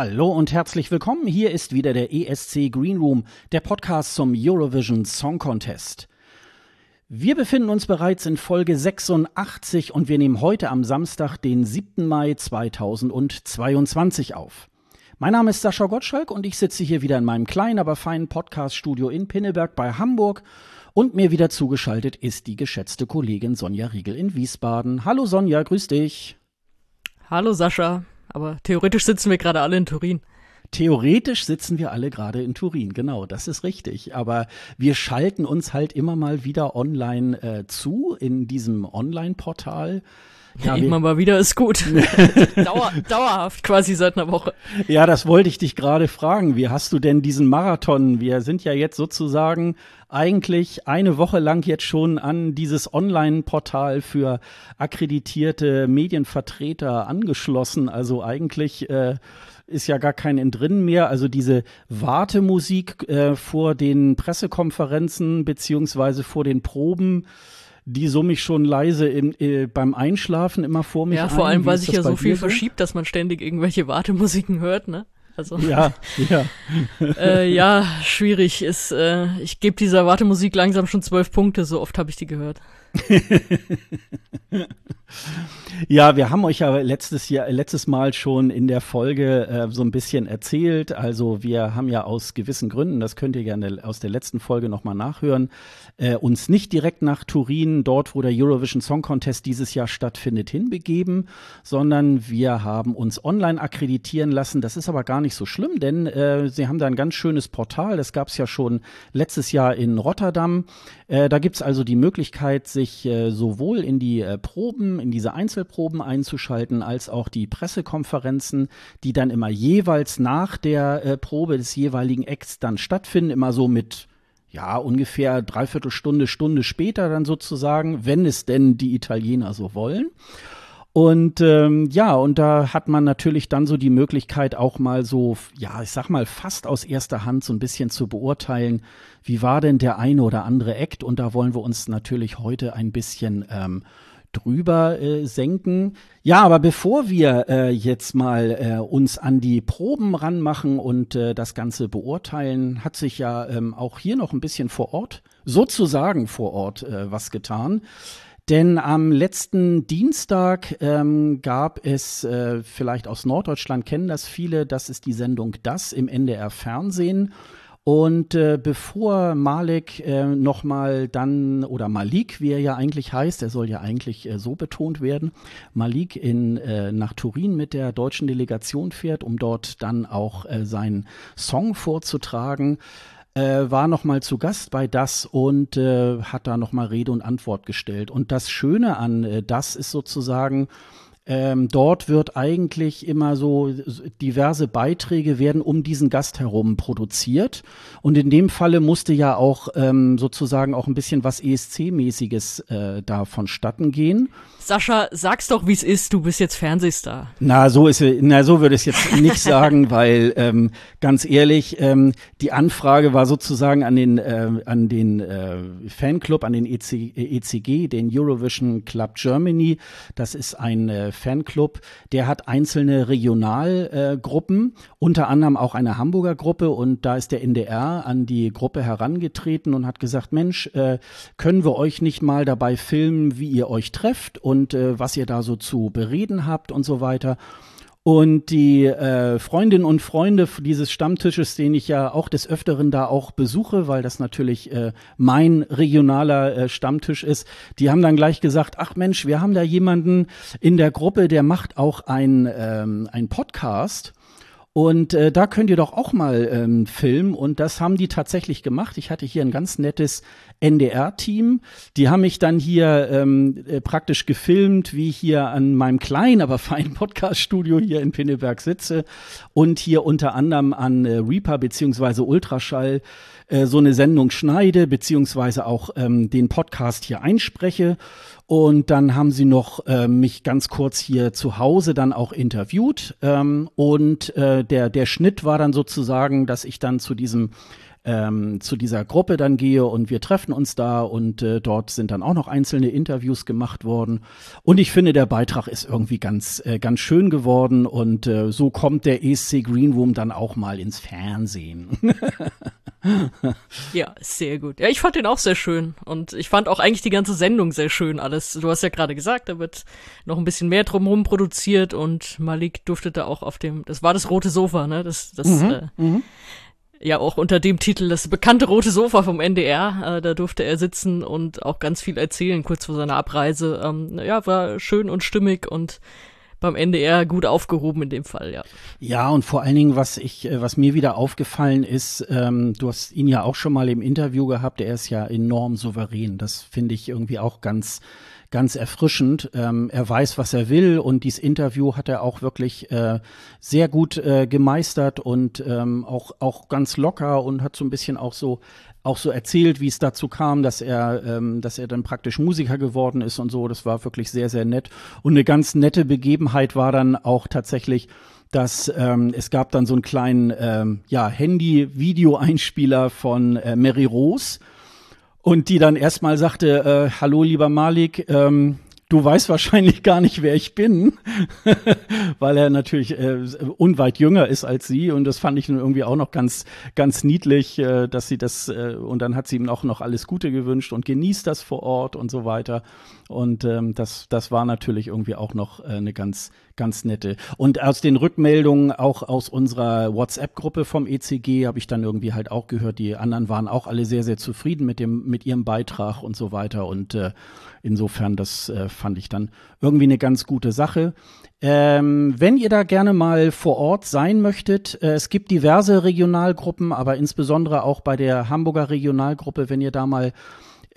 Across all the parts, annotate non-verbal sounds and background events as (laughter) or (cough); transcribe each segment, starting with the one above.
Hallo und herzlich willkommen. Hier ist wieder der ESC Green Room, der Podcast zum Eurovision Song Contest. Wir befinden uns bereits in Folge 86 und wir nehmen heute am Samstag, den 7. Mai 2022 auf. Mein Name ist Sascha Gottschalk und ich sitze hier wieder in meinem kleinen, aber feinen Podcast-Studio in Pinneberg bei Hamburg und mir wieder zugeschaltet ist die geschätzte Kollegin Sonja Riegel in Wiesbaden. Hallo Sonja, grüß dich. Hallo Sascha. Aber theoretisch sitzen wir gerade alle in Turin. Theoretisch sitzen wir alle gerade in Turin, genau, das ist richtig. Aber wir schalten uns halt immer mal wieder online äh, zu in diesem Online-Portal. Ja, immer mal wieder ist gut. (laughs) Dauer, (laughs) dauerhaft quasi seit einer Woche. Ja, das wollte ich dich gerade fragen. Wie hast du denn diesen Marathon? Wir sind ja jetzt sozusagen eigentlich eine Woche lang jetzt schon an dieses Online-Portal für akkreditierte Medienvertreter angeschlossen. Also eigentlich äh, ist ja gar kein Entrinnen mehr. Also diese Wartemusik äh, vor den Pressekonferenzen beziehungsweise vor den Proben die summe ich schon leise im, äh, beim Einschlafen immer vor mich. Ja, vor ein. allem, weil sich ja so viel verschiebt, dass man ständig irgendwelche Wartemusiken hört, ne? Also, ja, ja. (laughs) äh, ja, schwierig ist. Äh, ich gebe dieser Wartemusik langsam schon zwölf Punkte, so oft habe ich die gehört. (laughs) ja, wir haben euch ja letztes Jahr, letztes Mal schon in der Folge äh, so ein bisschen erzählt. Also wir haben ja aus gewissen Gründen, das könnt ihr gerne aus der letzten Folge nochmal nachhören, äh, uns nicht direkt nach Turin, dort wo der Eurovision Song Contest dieses Jahr stattfindet, hinbegeben, sondern wir haben uns online akkreditieren lassen. Das ist aber gar nicht so schlimm, denn äh, sie haben da ein ganz schönes Portal. Das gab es ja schon letztes Jahr in Rotterdam. Äh, da gibt's also die Möglichkeit, sich äh, sowohl in die äh, Proben, in diese Einzelproben einzuschalten, als auch die Pressekonferenzen, die dann immer jeweils nach der äh, Probe des jeweiligen Acts dann stattfinden, immer so mit ja, ungefähr dreiviertel Stunde, Stunde später dann sozusagen, wenn es denn die Italiener so wollen. Und ähm, ja, und da hat man natürlich dann so die Möglichkeit auch mal so, ja, ich sag mal, fast aus erster Hand so ein bisschen zu beurteilen, wie war denn der eine oder andere Act. Und da wollen wir uns natürlich heute ein bisschen ähm, drüber äh, senken. Ja, aber bevor wir äh, jetzt mal äh, uns an die Proben ranmachen und äh, das Ganze beurteilen, hat sich ja ähm, auch hier noch ein bisschen vor Ort, sozusagen vor Ort, äh, was getan. Denn am letzten Dienstag ähm, gab es, äh, vielleicht aus Norddeutschland kennen das viele, das ist die Sendung Das im NDR Fernsehen. Und äh, bevor Malik äh, nochmal dann, oder Malik, wie er ja eigentlich heißt, er soll ja eigentlich äh, so betont werden, Malik in, äh, nach Turin mit der deutschen Delegation fährt, um dort dann auch äh, seinen Song vorzutragen, äh, war nochmal zu Gast bei das und äh, hat da nochmal Rede und Antwort gestellt. Und das Schöne an das ist sozusagen, ähm, dort wird eigentlich immer so diverse Beiträge werden um diesen Gast herum produziert. Und in dem Falle musste ja auch ähm, sozusagen auch ein bisschen was ESC-mäßiges äh, da vonstatten gehen. Sascha, sag's doch, wie es ist. Du bist jetzt Fernsehstar. Na, so ist na so würde ich es jetzt nicht (laughs) sagen, weil ähm, ganz ehrlich, ähm, die Anfrage war sozusagen an den äh, an den äh, Fanclub, an den EC, ECG, den Eurovision Club Germany. Das ist ein äh, Fanclub, der hat einzelne Regionalgruppen, äh, unter anderem auch eine Hamburger Gruppe. Und da ist der NDR an die Gruppe herangetreten und hat gesagt, Mensch, äh, können wir euch nicht mal dabei filmen, wie ihr euch trefft und und äh, was ihr da so zu bereden habt und so weiter. Und die äh, Freundinnen und Freunde dieses Stammtisches, den ich ja auch des Öfteren da auch besuche, weil das natürlich äh, mein regionaler äh, Stammtisch ist, die haben dann gleich gesagt, ach Mensch, wir haben da jemanden in der Gruppe, der macht auch ein, ähm, ein Podcast. Und äh, da könnt ihr doch auch mal ähm, filmen. Und das haben die tatsächlich gemacht. Ich hatte hier ein ganz nettes NDR-Team. Die haben mich dann hier ähm, äh, praktisch gefilmt, wie ich hier an meinem kleinen, aber (laughs) feinen Podcast-Studio hier in Pinneberg sitze und hier unter anderem an äh, Reaper beziehungsweise Ultraschall äh, so eine Sendung schneide, beziehungsweise auch ähm, den Podcast hier einspreche. Und dann haben sie noch äh, mich ganz kurz hier zu Hause dann auch interviewt. Ähm, und äh, der, der Schnitt war dann sozusagen, dass ich dann zu diesem ähm, zu dieser Gruppe dann gehe und wir treffen uns da und äh, dort sind dann auch noch einzelne Interviews gemacht worden. Und ich finde, der Beitrag ist irgendwie ganz, äh, ganz schön geworden und äh, so kommt der ESC Green Room dann auch mal ins Fernsehen. (laughs) ja, sehr gut. Ja, ich fand den auch sehr schön und ich fand auch eigentlich die ganze Sendung sehr schön alles. Du hast ja gerade gesagt, da wird noch ein bisschen mehr drumherum produziert und Malik durfte da auch auf dem, das war das rote Sofa, ne? Das, das, mhm, äh, mhm. Ja auch unter dem Titel das bekannte rote Sofa vom NDR. Äh, da durfte er sitzen und auch ganz viel erzählen kurz vor seiner Abreise. Ähm, ja, war schön und stimmig und beim NDR gut aufgehoben in dem Fall, ja. Ja, und vor allen Dingen, was ich, äh, was mir wieder aufgefallen ist, ähm, du hast ihn ja auch schon mal im Interview gehabt, er ist ja enorm souverän. Das finde ich irgendwie auch ganz, ganz erfrischend. Ähm, er weiß, was er will und dieses Interview hat er auch wirklich äh, sehr gut äh, gemeistert und ähm, auch, auch ganz locker und hat so ein bisschen auch so auch so erzählt, wie es dazu kam, dass er, ähm, dass er dann praktisch Musiker geworden ist und so. Das war wirklich sehr, sehr nett. Und eine ganz nette Begebenheit war dann auch tatsächlich, dass ähm, es gab dann so einen kleinen ähm, ja, Handy-Video-Einspieler von äh, Mary Rose und die dann erstmal sagte, äh, hallo lieber Malik, ähm, du weißt (laughs) wahrscheinlich gar nicht, wer ich bin, (laughs) weil er natürlich äh, unweit jünger ist als sie. Und das fand ich irgendwie auch noch ganz, ganz niedlich, äh, dass sie das äh, und dann hat sie ihm auch noch alles Gute gewünscht und genießt das vor Ort und so weiter und ähm, das, das war natürlich irgendwie auch noch äh, eine ganz, ganz nette. Und aus den Rückmeldungen auch aus unserer WhatsApp-Gruppe vom ECG habe ich dann irgendwie halt auch gehört, die anderen waren auch alle sehr, sehr zufrieden mit dem, mit ihrem Beitrag und so weiter und äh, Insofern, das äh, fand ich dann irgendwie eine ganz gute Sache. Ähm, wenn ihr da gerne mal vor Ort sein möchtet, äh, es gibt diverse Regionalgruppen, aber insbesondere auch bei der Hamburger Regionalgruppe, wenn ihr da mal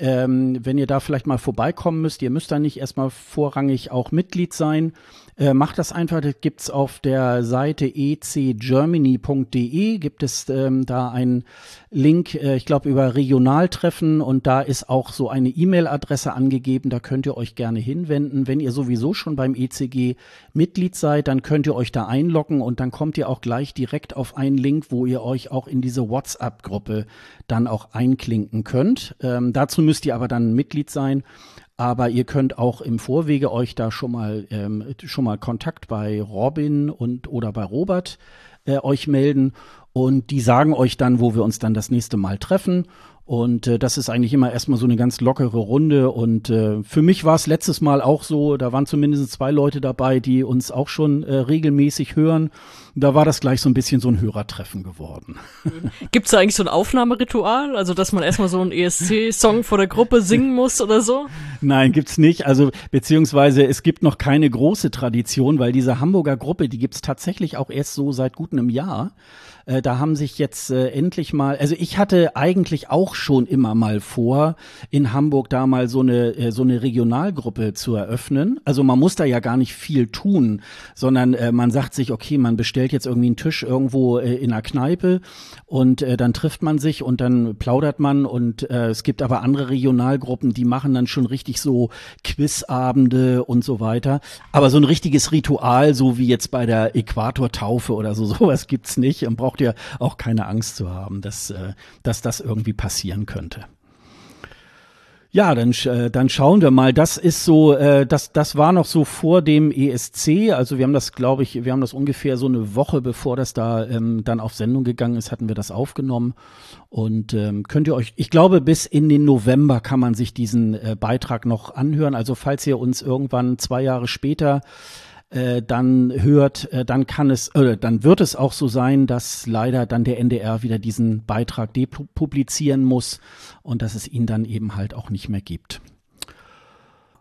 ähm, wenn ihr da vielleicht mal vorbeikommen müsst, ihr müsst da nicht erstmal vorrangig auch Mitglied sein. Äh, macht das einfach, das gibt's auf der Seite ecgermany.de, gibt es ähm, da einen Link, äh, ich glaube über Regionaltreffen und da ist auch so eine E-Mail-Adresse angegeben, da könnt ihr euch gerne hinwenden. Wenn ihr sowieso schon beim ECG Mitglied seid, dann könnt ihr euch da einloggen und dann kommt ihr auch gleich direkt auf einen Link, wo ihr euch auch in diese WhatsApp-Gruppe dann auch einklinken könnt. Ähm, dazu müsst ihr aber dann Mitglied sein. Aber ihr könnt auch im Vorwege euch da schon mal ähm, schon mal Kontakt bei Robin und oder bei Robert äh, euch melden und die sagen euch dann, wo wir uns dann das nächste Mal treffen. Und äh, das ist eigentlich immer erstmal so eine ganz lockere Runde. Und äh, für mich war es letztes Mal auch so, da waren zumindest zwei Leute dabei, die uns auch schon äh, regelmäßig hören. Da war das gleich so ein bisschen so ein Hörertreffen geworden. (laughs) Gibt es da eigentlich so ein Aufnahmeritual? Also, dass man erstmal so einen ESC-Song vor der Gruppe singen muss oder so? Nein, gibt's nicht. Also, beziehungsweise es gibt noch keine große Tradition, weil diese Hamburger Gruppe, die gibt's tatsächlich auch erst so seit gut einem Jahr. Äh, da haben sich jetzt äh, endlich mal, also ich hatte eigentlich auch schon immer mal vor, in Hamburg da mal so eine, äh, so eine Regionalgruppe zu eröffnen. Also man muss da ja gar nicht viel tun, sondern äh, man sagt sich, okay, man bestellt jetzt irgendwie einen Tisch irgendwo äh, in einer Kneipe und äh, dann trifft man sich und dann plaudert man und äh, es gibt aber andere Regionalgruppen, die machen dann schon richtig so Quizabende und so weiter. Aber so ein richtiges Ritual, so wie jetzt bei der Äquatortaufe oder so, (laughs) sowas gibt's nicht und braucht ihr auch keine Angst zu haben, dass, äh, dass das irgendwie passieren könnte. Ja, dann, äh, dann schauen wir mal. Das ist so, äh, das, das war noch so vor dem ESC. Also wir haben das, glaube ich, wir haben das ungefähr so eine Woche, bevor das da ähm, dann auf Sendung gegangen ist, hatten wir das aufgenommen. Und ähm, könnt ihr euch, ich glaube, bis in den November kann man sich diesen äh, Beitrag noch anhören. Also falls ihr uns irgendwann zwei Jahre später äh, dann hört, äh, dann kann es, äh, dann wird es auch so sein, dass leider dann der NDR wieder diesen Beitrag depublizieren muss und dass es ihn dann eben halt auch nicht mehr gibt.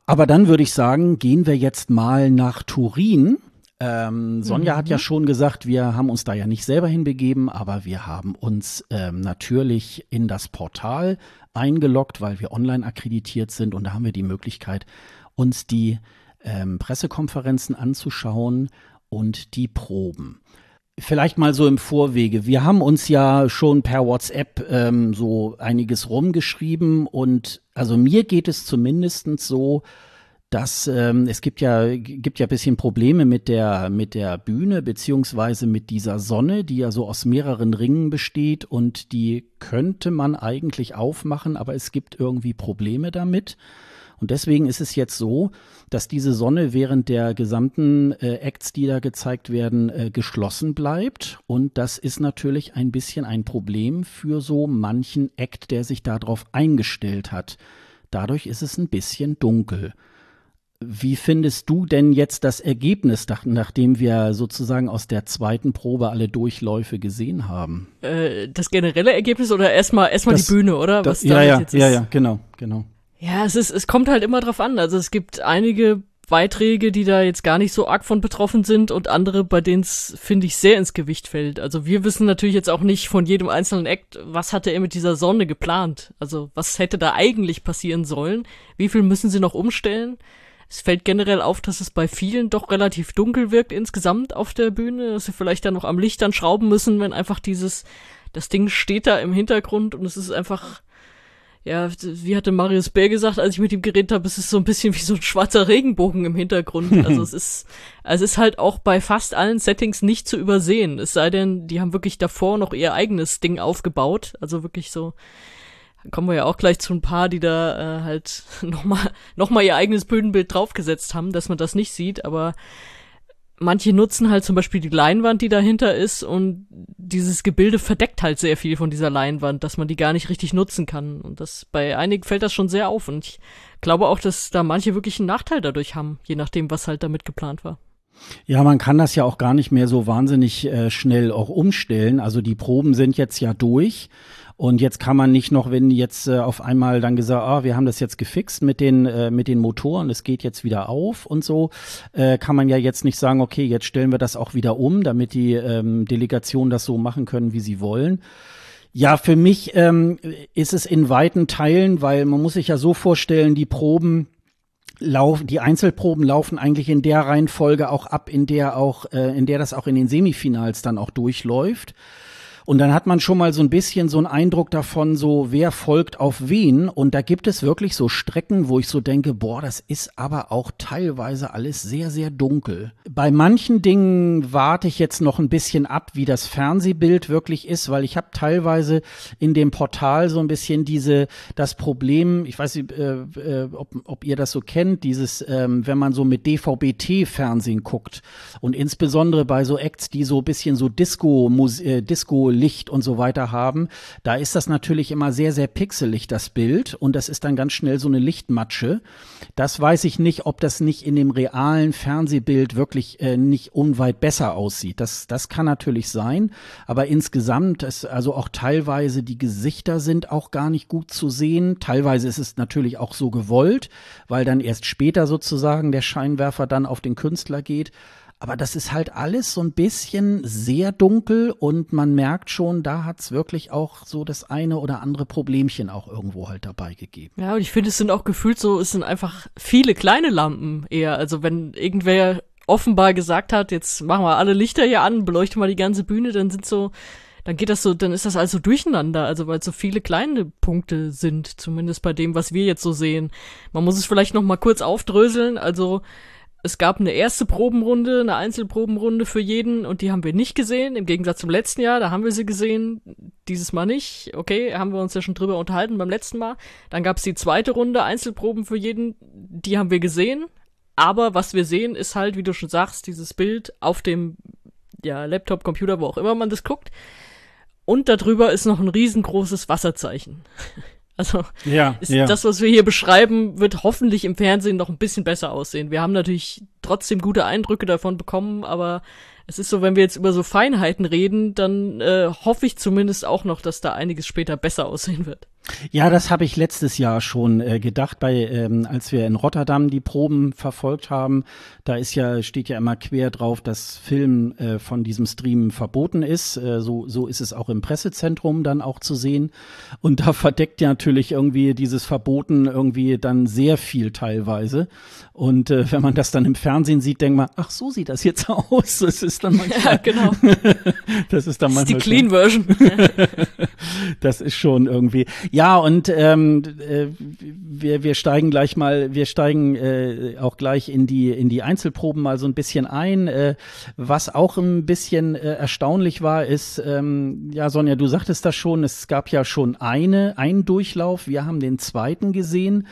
Aber dann würde ich sagen, gehen wir jetzt mal nach Turin. Ähm, Sonja mhm. hat ja mhm. schon gesagt, wir haben uns da ja nicht selber hinbegeben, aber wir haben uns ähm, natürlich in das Portal eingeloggt, weil wir online akkreditiert sind und da haben wir die Möglichkeit, uns die ähm, Pressekonferenzen anzuschauen und die Proben. Vielleicht mal so im Vorwege. Wir haben uns ja schon per WhatsApp ähm, so einiges rumgeschrieben und also mir geht es zumindest so, dass ähm, es gibt ja gibt ja bisschen Probleme mit der mit der Bühne beziehungsweise mit dieser Sonne, die ja so aus mehreren Ringen besteht und die könnte man eigentlich aufmachen, aber es gibt irgendwie Probleme damit. Und deswegen ist es jetzt so, dass diese Sonne während der gesamten äh, Acts, die da gezeigt werden, äh, geschlossen bleibt. Und das ist natürlich ein bisschen ein Problem für so manchen Act, der sich darauf eingestellt hat. Dadurch ist es ein bisschen dunkel. Wie findest du denn jetzt das Ergebnis, nachdem wir sozusagen aus der zweiten Probe alle Durchläufe gesehen haben? Äh, das generelle Ergebnis oder erstmal erstmal die Bühne, oder? Das, ja, ja, ja, ja, genau, genau. Ja, es ist, es kommt halt immer drauf an. Also es gibt einige Beiträge, die da jetzt gar nicht so arg von betroffen sind und andere, bei denen es, finde ich, sehr ins Gewicht fällt. Also wir wissen natürlich jetzt auch nicht von jedem einzelnen Act, was hatte er mit dieser Sonne geplant? Also was hätte da eigentlich passieren sollen? Wie viel müssen sie noch umstellen? Es fällt generell auf, dass es bei vielen doch relativ dunkel wirkt insgesamt auf der Bühne, dass sie vielleicht dann noch am Licht dann schrauben müssen, wenn einfach dieses, das Ding steht da im Hintergrund und es ist einfach, ja, wie hatte Marius Bär gesagt, als ich mit ihm geredet habe, es ist so ein bisschen wie so ein schwarzer Regenbogen im Hintergrund. (laughs) Also es ist, es ist halt auch bei fast allen Settings nicht zu übersehen. Es sei denn, die haben wirklich davor noch ihr eigenes Ding aufgebaut. Also wirklich so, kommen wir ja auch gleich zu ein paar, die da äh, halt (laughs) nochmal noch mal ihr eigenes Bühnenbild draufgesetzt haben, dass man das nicht sieht, aber manche nutzen halt zum Beispiel die Leinwand, die dahinter ist und dieses Gebilde verdeckt halt sehr viel von dieser Leinwand, dass man die gar nicht richtig nutzen kann. Und das bei einigen fällt das schon sehr auf. Und ich glaube auch, dass da manche wirklich einen Nachteil dadurch haben, je nachdem, was halt damit geplant war. Ja, man kann das ja auch gar nicht mehr so wahnsinnig äh, schnell auch umstellen. Also die Proben sind jetzt ja durch. Und jetzt kann man nicht noch, wenn jetzt äh, auf einmal dann gesagt, ah, wir haben das jetzt gefixt mit den äh, mit den Motoren, es geht jetzt wieder auf und so, äh, kann man ja jetzt nicht sagen, okay, jetzt stellen wir das auch wieder um, damit die ähm, Delegationen das so machen können, wie sie wollen. Ja, für mich ähm, ist es in weiten Teilen, weil man muss sich ja so vorstellen, die Proben laufen, die Einzelproben laufen eigentlich in der Reihenfolge auch ab, in der auch, äh, in der das auch in den Semifinals dann auch durchläuft. Und dann hat man schon mal so ein bisschen so einen Eindruck davon, so wer folgt auf wen. Und da gibt es wirklich so Strecken, wo ich so denke, boah, das ist aber auch teilweise alles sehr, sehr dunkel. Bei manchen Dingen warte ich jetzt noch ein bisschen ab, wie das Fernsehbild wirklich ist, weil ich habe teilweise in dem Portal so ein bisschen diese, das Problem, ich weiß nicht, äh, äh, ob, ob ihr das so kennt, dieses, ähm, wenn man so mit DVB-T-Fernsehen guckt und insbesondere bei so Acts, die so ein bisschen so Disco, äh, Disco Licht und so weiter haben, da ist das natürlich immer sehr, sehr pixelig, das Bild. Und das ist dann ganz schnell so eine Lichtmatsche. Das weiß ich nicht, ob das nicht in dem realen Fernsehbild wirklich äh, nicht unweit besser aussieht. Das, das kann natürlich sein. Aber insgesamt, ist also auch teilweise die Gesichter sind auch gar nicht gut zu sehen. Teilweise ist es natürlich auch so gewollt, weil dann erst später sozusagen der Scheinwerfer dann auf den Künstler geht. Aber das ist halt alles so ein bisschen sehr dunkel und man merkt schon, da hat's wirklich auch so das eine oder andere Problemchen auch irgendwo halt dabei gegeben. Ja, und ich finde, es sind auch gefühlt so, es sind einfach viele kleine Lampen eher. Also wenn irgendwer offenbar gesagt hat, jetzt machen wir alle Lichter hier an, beleuchten mal die ganze Bühne, dann sind so, dann geht das so, dann ist das also durcheinander, also weil es so viele kleine Punkte sind, zumindest bei dem, was wir jetzt so sehen. Man muss es vielleicht noch mal kurz aufdröseln, also es gab eine erste Probenrunde, eine Einzelprobenrunde für jeden und die haben wir nicht gesehen, im Gegensatz zum letzten Jahr, da haben wir sie gesehen, dieses Mal nicht. Okay, haben wir uns ja schon drüber unterhalten beim letzten Mal. Dann gab es die zweite Runde, Einzelproben für jeden, die haben wir gesehen. Aber was wir sehen, ist halt, wie du schon sagst, dieses Bild auf dem ja, Laptop, Computer, wo auch immer man das guckt. Und darüber ist noch ein riesengroßes Wasserzeichen. (laughs) Also ja, ist ja. das, was wir hier beschreiben, wird hoffentlich im Fernsehen noch ein bisschen besser aussehen. Wir haben natürlich trotzdem gute Eindrücke davon bekommen, aber es ist so, wenn wir jetzt über so Feinheiten reden, dann äh, hoffe ich zumindest auch noch, dass da einiges später besser aussehen wird. Ja, das habe ich letztes Jahr schon äh, gedacht, bei ähm, als wir in Rotterdam die Proben verfolgt haben. Da ist ja steht ja immer quer drauf, dass Film äh, von diesem Stream verboten ist. Äh, so so ist es auch im Pressezentrum dann auch zu sehen. Und da (laughs) verdeckt ja natürlich irgendwie dieses Verboten irgendwie dann sehr viel teilweise. Und äh, wenn man das dann im Fernsehen sieht, denkt man, ach, so sieht das jetzt (laughs) aus. Das ist dann (laughs) manchmal. Ja, genau. das ist dann Das ist die manchmal. Clean Version. Das ist schon irgendwie. Ja, und ähm, äh, wir, wir steigen gleich mal, wir steigen äh, auch gleich in die, in die Einzelproben mal so ein bisschen ein. Äh, was auch ein bisschen äh, erstaunlich war, ist, ähm, ja, Sonja, du sagtest das schon, es gab ja schon eine, einen Durchlauf. Wir haben den zweiten gesehen.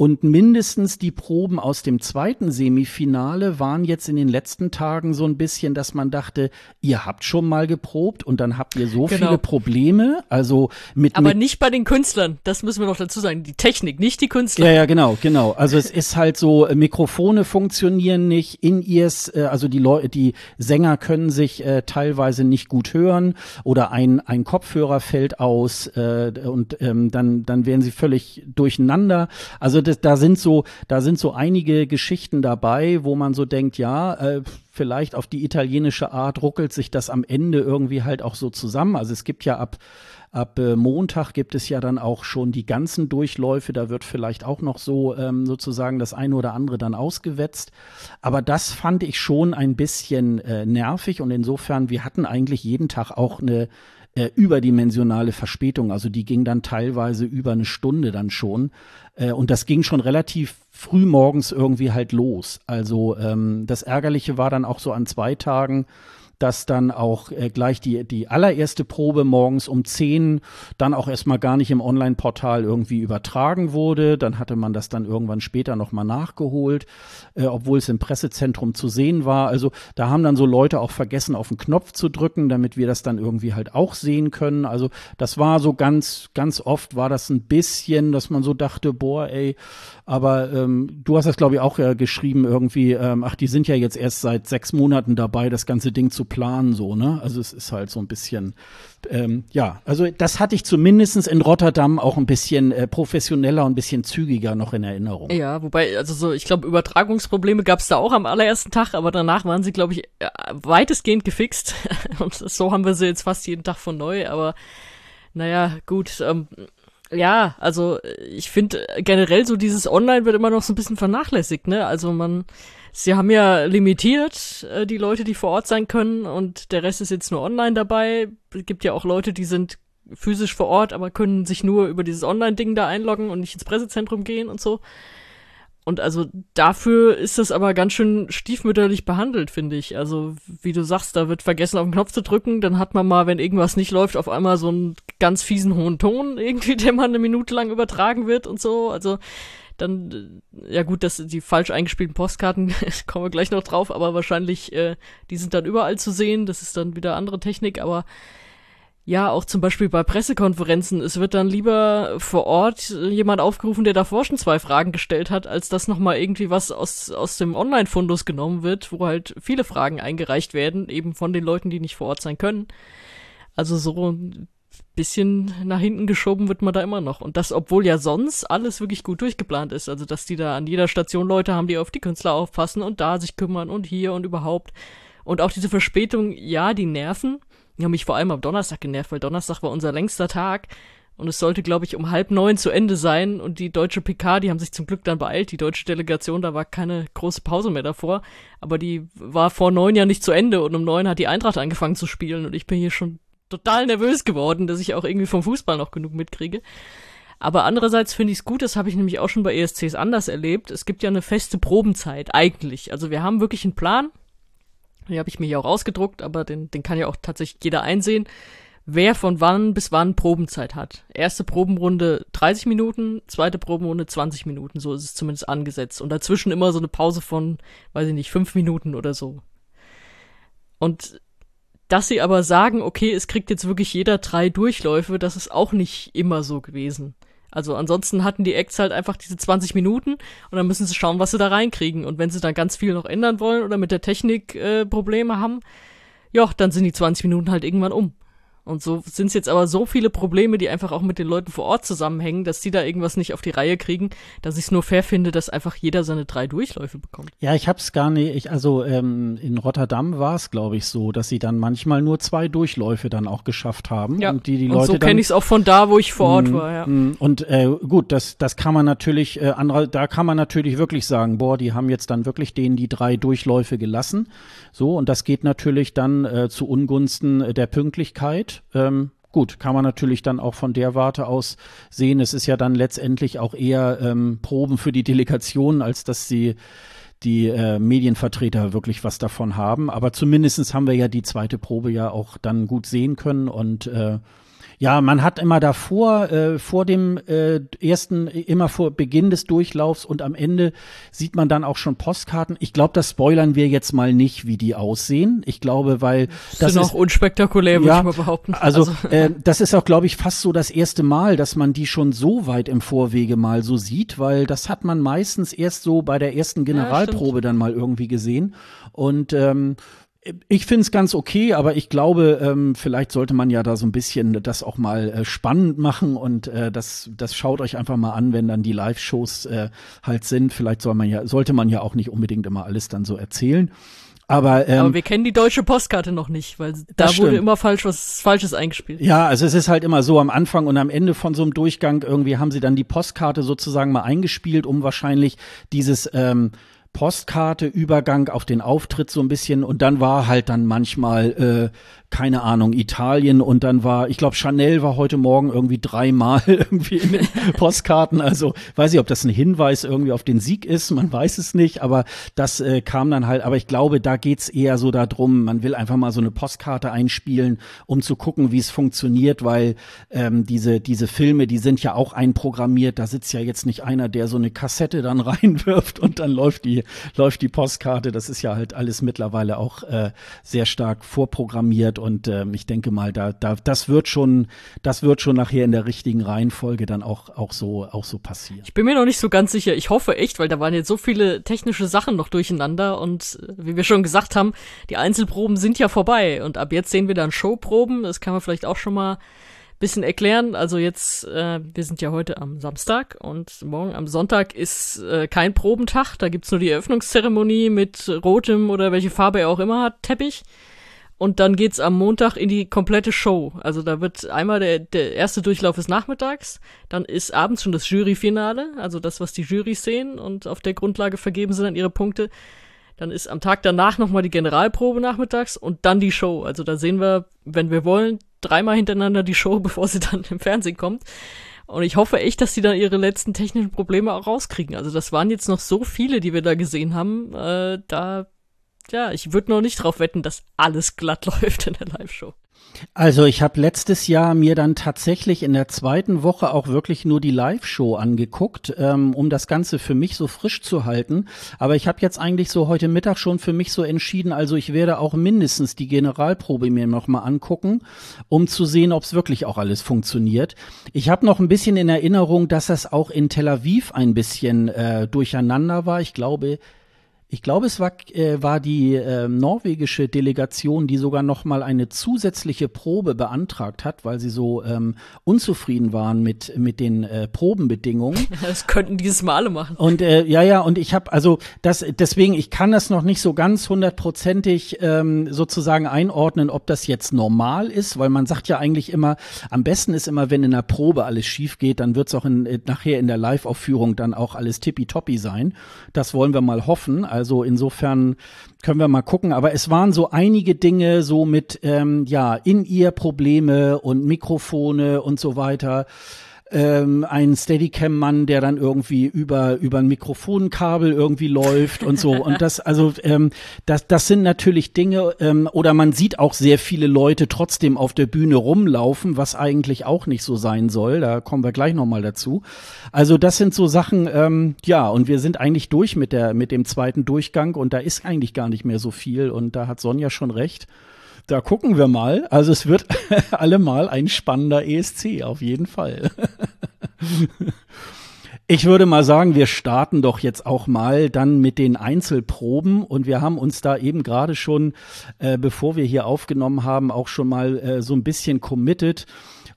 Und mindestens die Proben aus dem zweiten Semifinale waren jetzt in den letzten Tagen so ein bisschen, dass man dachte, ihr habt schon mal geprobt und dann habt ihr so Genau. viele Probleme. Also mit, Aber mit nicht bei den Künstlern. Das müssen wir noch dazu sagen. Die Technik, nicht die Künstler. ja, ja, genau, genau. Also es ist halt so, äh, Mikrofone funktionieren nicht, in ears, äh, also die Leute, die Sänger können sich äh, teilweise nicht gut hören oder ein, ein Kopfhörer fällt aus äh, und ähm, dann, dann werden sie völlig durcheinander. Also das, da sind so, da sind so einige Geschichten dabei, wo man so denkt, ja, äh, vielleicht auf die italienische Art ruckelt sich das am Ende irgendwie halt auch so zusammen. Also es gibt ja ab Ab äh, Montag gibt es ja dann auch schon die ganzen Durchläufe. Da wird vielleicht auch noch so ähm, sozusagen das eine oder andere dann ausgewetzt. Aber das fand ich schon ein bisschen äh, nervig und insofern, wir hatten eigentlich jeden Tag auch eine äh, überdimensionale Verspätung. Also die ging dann teilweise über eine Stunde dann schon. Äh, und das ging schon relativ früh morgens irgendwie halt los. Also ähm, das Ärgerliche war dann auch so an zwei Tagen, dass dann auch äh, gleich die, die allererste Probe morgens um 10 dann auch erstmal gar nicht im Online-Portal irgendwie übertragen wurde. Dann hatte man das dann irgendwann später nochmal nachgeholt, äh, obwohl es im Pressezentrum zu sehen war. Also da haben dann so Leute auch vergessen, auf den Knopf zu drücken, damit wir das dann irgendwie halt auch sehen können. Also das war so ganz, ganz oft war das ein bisschen, dass man so dachte, boah, ey, aber ähm, du hast das, glaube ich, auch ja geschrieben, irgendwie, ähm, ach, die sind ja jetzt erst seit sechs Monaten dabei, das ganze Ding zu planen, so, ne? Also es ist halt so ein bisschen, ähm, ja, also das hatte ich zumindestens in Rotterdam auch ein bisschen äh, professioneller und ein bisschen zügiger noch in Erinnerung. Ja, wobei, also so, ich glaube, Übertragungsprobleme gab es da auch am allerersten Tag, aber danach waren sie, glaube ich, äh, weitestgehend gefixt. (laughs) Und so haben wir sie jetzt fast jeden Tag von neu, aber naja, gut, ähm, ja, also ich finde generell so dieses Online wird immer noch so ein bisschen vernachlässigt, ne? Also man, sie haben ja limitiert äh, die Leute, die vor Ort sein können und der Rest ist jetzt nur online dabei. Es gibt ja auch Leute, die sind physisch vor Ort, aber können sich nur über dieses Online-Ding da einloggen und nicht ins Pressezentrum gehen und so. Und also dafür ist das aber ganz schön stiefmütterlich behandelt, finde ich. Also, wie du sagst, da wird vergessen, auf den Knopf zu drücken, dann hat man mal, wenn irgendwas nicht läuft, auf einmal so einen ganz fiesen hohen Ton irgendwie, (laughs) der mal eine Minute lang übertragen wird und so. Also, dann, äh, ja gut, das, die falsch eingespielten Postkarten, (laughs) kommen wir gleich noch drauf, aber wahrscheinlich, äh, die sind dann überall zu sehen, das ist dann wieder andere Technik, aber ja, auch zum Beispiel bei Pressekonferenzen, es wird dann lieber vor Ort jemand aufgerufen, der davor schon zwei Fragen gestellt hat, als dass nochmal irgendwie was aus, aus dem Online-Fundus genommen wird, wo halt viele Fragen eingereicht werden, eben von den Leuten, die nicht vor Ort sein können. Also so bisschen nach hinten geschoben wird man da immer noch. Und das, obwohl ja sonst alles wirklich gut durchgeplant ist. Also, dass die da an jeder Station Leute haben, die auf die Künstler aufpassen und da sich kümmern und hier und überhaupt. Und auch diese Verspätung, ja, die nerven. Die haben mich vor allem am Donnerstag genervt, weil Donnerstag war unser längster Tag und es sollte, glaube ich, um halb neun zu Ende sein und die deutsche PK, die haben sich zum Glück dann beeilt, die deutsche Delegation, da war keine große Pause mehr davor, aber die war vor neun ja nicht zu Ende und um neun hat die Eintracht angefangen zu spielen und ich bin hier schon total nervös geworden, dass ich auch irgendwie vom Fußball noch genug mitkriege. Aber andererseits finde ich es gut, das habe ich nämlich auch schon bei ESCs anders erlebt. Es gibt ja eine feste Probenzeit eigentlich. Also wir haben wirklich einen Plan, den habe ich mir hier auch ausgedruckt, aber den, den kann ja auch tatsächlich jeder einsehen, wer von wann bis wann Probenzeit hat. Erste Probenrunde 30 Minuten, zweite Probenrunde 20 Minuten, so ist es zumindest angesetzt. Und dazwischen immer so eine Pause von, weiß ich nicht, fünf Minuten oder so. Und dass sie aber sagen, okay, es kriegt jetzt wirklich jeder drei Durchläufe, das ist auch nicht immer so gewesen. Also ansonsten hatten die Acts halt einfach diese 20 Minuten und dann müssen sie schauen, was sie da reinkriegen. Und wenn sie dann ganz viel noch ändern wollen oder mit der Technik äh, Probleme haben, ja, dann sind die 20 Minuten halt irgendwann um. Und so sind es jetzt aber so viele Probleme, die einfach auch mit den Leuten vor Ort zusammenhängen, dass die da irgendwas nicht auf die Reihe kriegen, dass ich es nur fair finde, dass einfach jeder seine drei Durchläufe bekommt. Ja, ich hab's gar nicht, ich, also ähm, in Rotterdam war es, glaube ich, so, dass sie dann manchmal nur zwei Durchläufe dann auch geschafft haben. Ja, und die, die und Leute so kenne ich es auch von da, wo ich vor Ort Mm, war, ja. mm, Und äh, gut, das, das kann man natürlich, äh, andere, da kann man natürlich wirklich sagen, boah, die haben jetzt dann wirklich denen die drei Durchläufe gelassen. So, und das geht natürlich dann äh, zu Ungunsten äh, der Pünktlichkeit. Ähm, Gut, kann man natürlich dann auch von der Warte aus sehen. Es ist ja dann letztendlich auch eher ähm, Proben für die Delegation, als dass sie die äh, Medienvertreter wirklich was davon haben. Aber zumindestens haben wir ja die zweite Probe ja auch dann gut sehen können und äh, ja, man hat immer davor, äh, vor dem äh, ersten, immer vor Beginn des Durchlaufs und am Ende sieht man dann auch schon Postkarten. Ich glaube, das spoilern wir jetzt mal nicht, wie die aussehen. Ich glaube, weil das sind ist auch unspektakulär, würde Ja, ich mal behaupten. also, äh, das ist auch, glaube ich, fast so das erste Mal, dass man die schon so weit im Vorwege mal so sieht, weil das hat man meistens erst so bei der ersten Generalprobe dann mal irgendwie gesehen. Und ähm, ich finde es ganz okay, aber ich glaube, ähm, vielleicht sollte man ja da so ein bisschen das auch mal äh, spannend machen und äh, das, das schaut euch einfach mal an, wenn dann die Live-Shows äh, halt sind. Vielleicht soll man ja, sollte man ja auch nicht unbedingt immer alles dann so erzählen. Aber, ähm, aber wir kennen die deutsche Postkarte noch nicht, weil da wurde immer falsch was Falsches eingespielt. Ja, also es ist halt immer so am Anfang und am Ende von so einem Durchgang irgendwie haben sie dann die Postkarte sozusagen mal eingespielt, um wahrscheinlich dieses ähm, Postkarte Übergang auf den Auftritt so ein bisschen. Und dann war halt dann manchmal äh, keine Ahnung Italien und dann war ich glaube Chanel war heute Morgen irgendwie dreimal (laughs) irgendwie in den Postkarten. Also weiß ich ob das ein Hinweis irgendwie auf den Sieg ist man weiß es nicht aber das äh, kam dann halt aber ich glaube da geht's eher so darum man will einfach mal so eine Postkarte einspielen um zu gucken wie es funktioniert weil ähm, diese diese Filme die sind ja auch einprogrammiert da sitzt ja jetzt nicht einer der so eine Kassette dann (laughs) reinwirft und dann läuft die läuft die Postkarte. Das ist ja halt alles mittlerweile auch äh, sehr stark vorprogrammiert und ähm, ich denke mal da da das wird schon das wird schon nachher in der richtigen Reihenfolge dann auch auch so auch so passieren Ich bin mir noch nicht so ganz sicher. Ich hoffe echt, weil da waren jetzt so viele technische Sachen noch durcheinander und äh, wie wir schon gesagt haben, die Einzelproben sind ja vorbei und ab jetzt sehen wir dann Showproben. Das kann man vielleicht auch schon mal bisschen erklären. Also jetzt, äh, wir sind ja heute am Samstag und morgen am Sonntag ist äh, kein Probentag. Da gibt's nur die Eröffnungszeremonie mit rotem oder welche Farbe er auch immer hat, Teppich. Und dann geht's am Montag in die komplette Show. Also da wird einmal der, der erste Durchlauf ist nachmittags, dann ist abends schon das Juryfinale, also das, was die Jurys sehen und auf der Grundlage vergeben sie dann ihre Punkte. Dann ist am Tag danach nochmal die Generalprobe nachmittags und dann die Show. Also da sehen wir, wenn wir wollen, dreimal hintereinander die Show, (laughs) bevor sie dann im Fernsehen kommt. Und ich hoffe echt, dass die dann ihre letzten technischen Probleme auch rauskriegen. Also das waren jetzt noch so viele, die wir da gesehen haben. Äh, da, ja, ich würde noch nicht drauf wetten, dass alles glatt (laughs) läuft in der Live-Show. Also ich habe letztes Jahr mir dann tatsächlich in der zweiten Woche auch wirklich nur die Live-Show angeguckt, ähm, um das Ganze für mich so frisch zu halten. Aber ich habe jetzt eigentlich so heute Mittag schon für mich so entschieden, also ich werde auch mindestens die Generalprobe mir nochmal angucken, um zu sehen, ob es wirklich auch alles funktioniert. Ich habe noch ein bisschen in Erinnerung, dass das auch in Tel Aviv ein bisschen äh, durcheinander war. Ich glaube, ich glaube, es war, äh, war die äh, norwegische Delegation, die sogar noch mal eine zusätzliche Probe beantragt hat, weil sie so ähm, unzufrieden waren mit mit den äh, Probenbedingungen. (laughs) Das könnten dieses Mal alle machen. Und äh, ja, ja, und ich habe also das deswegen, ich kann das noch nicht so ganz hundertprozentig ähm, sozusagen einordnen, ob das jetzt normal ist, weil man sagt ja eigentlich immer, am besten ist immer, wenn in der Probe alles schief geht, dann wird's auch in, äh, nachher in der Live-Aufführung dann auch alles tippitoppi sein. Das wollen wir mal hoffen. Also insofern können wir mal gucken. Aber es waren so einige Dinge so mit ähm, ja in ihr Probleme und Mikrofone und so weiter ähm, ein Steadicam-Mann, der dann irgendwie über über ein Mikrofonkabel irgendwie läuft und so und das also ähm, das das sind natürlich Dinge ähm, oder man sieht auch sehr viele Leute trotzdem auf der Bühne rumlaufen, was eigentlich auch nicht so sein soll. Da kommen wir gleich noch mal dazu. Also das sind so Sachen ähm, ja und wir sind eigentlich durch mit der mit dem zweiten Durchgang und da ist eigentlich gar nicht mehr so viel und da hat Sonja schon recht. Da gucken wir mal. Also es wird (laughs) allemal ein spannender ESC, auf jeden Fall. (laughs) Ich würde mal sagen, wir starten doch jetzt auch mal dann mit den Einzelproben und wir haben uns da eben gerade schon, äh, bevor wir hier aufgenommen haben, auch schon mal äh, so ein bisschen committed.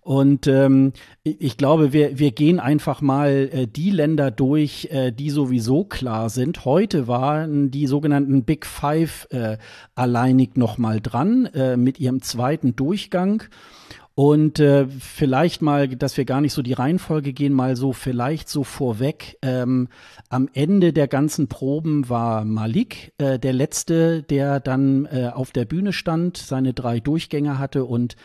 Und ähm, ich glaube, wir, wir gehen einfach mal äh, die Länder durch, äh, die sowieso klar sind. Heute waren die sogenannten Big Five äh, alleinig noch mal dran äh, mit ihrem zweiten Durchgang. Und äh, vielleicht mal, dass wir gar nicht so die Reihenfolge gehen, mal so vielleicht so vorweg. Ähm, am Ende der ganzen Proben war Malik äh, der letzte, der dann äh, auf der Bühne stand, seine drei Durchgänge hatte und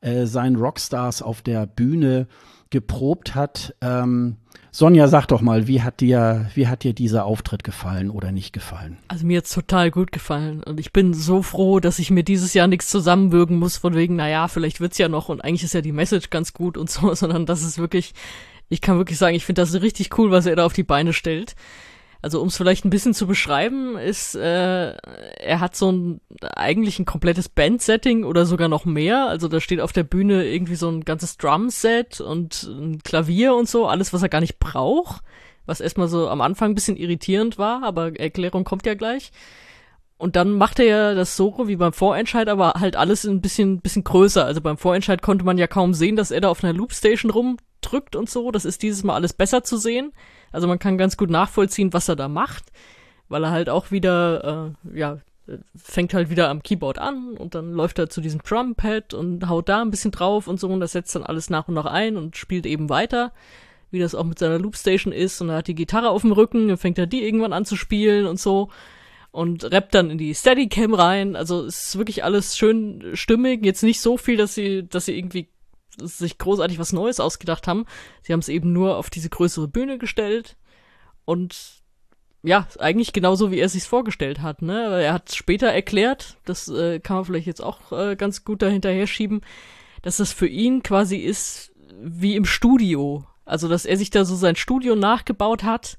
äh, seinen Rockstars auf der Bühne geprobt hat. Ähm, Sonja, sag doch mal, wie hat dir, wie hat dir dieser Auftritt gefallen oder nicht gefallen? Also mir hat's total gut gefallen und ich bin so froh, dass ich mir dieses Jahr nichts zusammenwürgen muss von wegen, naja, vielleicht wird's ja noch und eigentlich ist ja die Message ganz gut und so, (laughs) sondern das ist wirklich, ich kann wirklich sagen, ich finde das richtig cool, was er da auf die Beine stellt. Also um es vielleicht ein bisschen zu beschreiben, ist, äh, er hat so ein eigentlich ein komplettes Band-Setting oder sogar noch mehr. Also da steht auf der Bühne irgendwie so ein ganzes Drum-Set und ein Klavier und so, alles, was er gar nicht braucht. Was erstmal so am Anfang ein bisschen irritierend war, aber Erklärung kommt ja gleich. Und dann macht er ja das Solo wie beim Vorentscheid, aber halt alles ein bisschen, bisschen größer. Also beim Vorentscheid konnte man ja kaum sehen, dass er da auf einer Loopstation rumdrückt und so. Das ist dieses Mal alles besser zu sehen. Also man kann ganz gut nachvollziehen, was er da macht, weil er halt auch wieder, äh, ja, fängt halt wieder am Keyboard an und dann läuft er zu diesem Drumpad und haut da ein bisschen drauf und so und das setzt dann alles nach und nach ein und spielt eben weiter, wie das auch mit seiner Loopstation ist und er hat die Gitarre auf dem Rücken, dann fängt er die irgendwann an zu spielen und so und rappt dann in die Steadicam rein, also es ist wirklich alles schön stimmig, jetzt nicht so viel, dass sie, dass sie irgendwie sich großartig was Neues ausgedacht haben. Sie haben es eben nur auf diese größere Bühne gestellt und ja, eigentlich genauso, wie er sich vorgestellt hat. Ne? Er hat später erklärt, das äh, kann man vielleicht jetzt auch äh, ganz gut dahinterher schieben, dass das für ihn quasi ist wie im Studio. Also, dass er sich da so sein Studio nachgebaut hat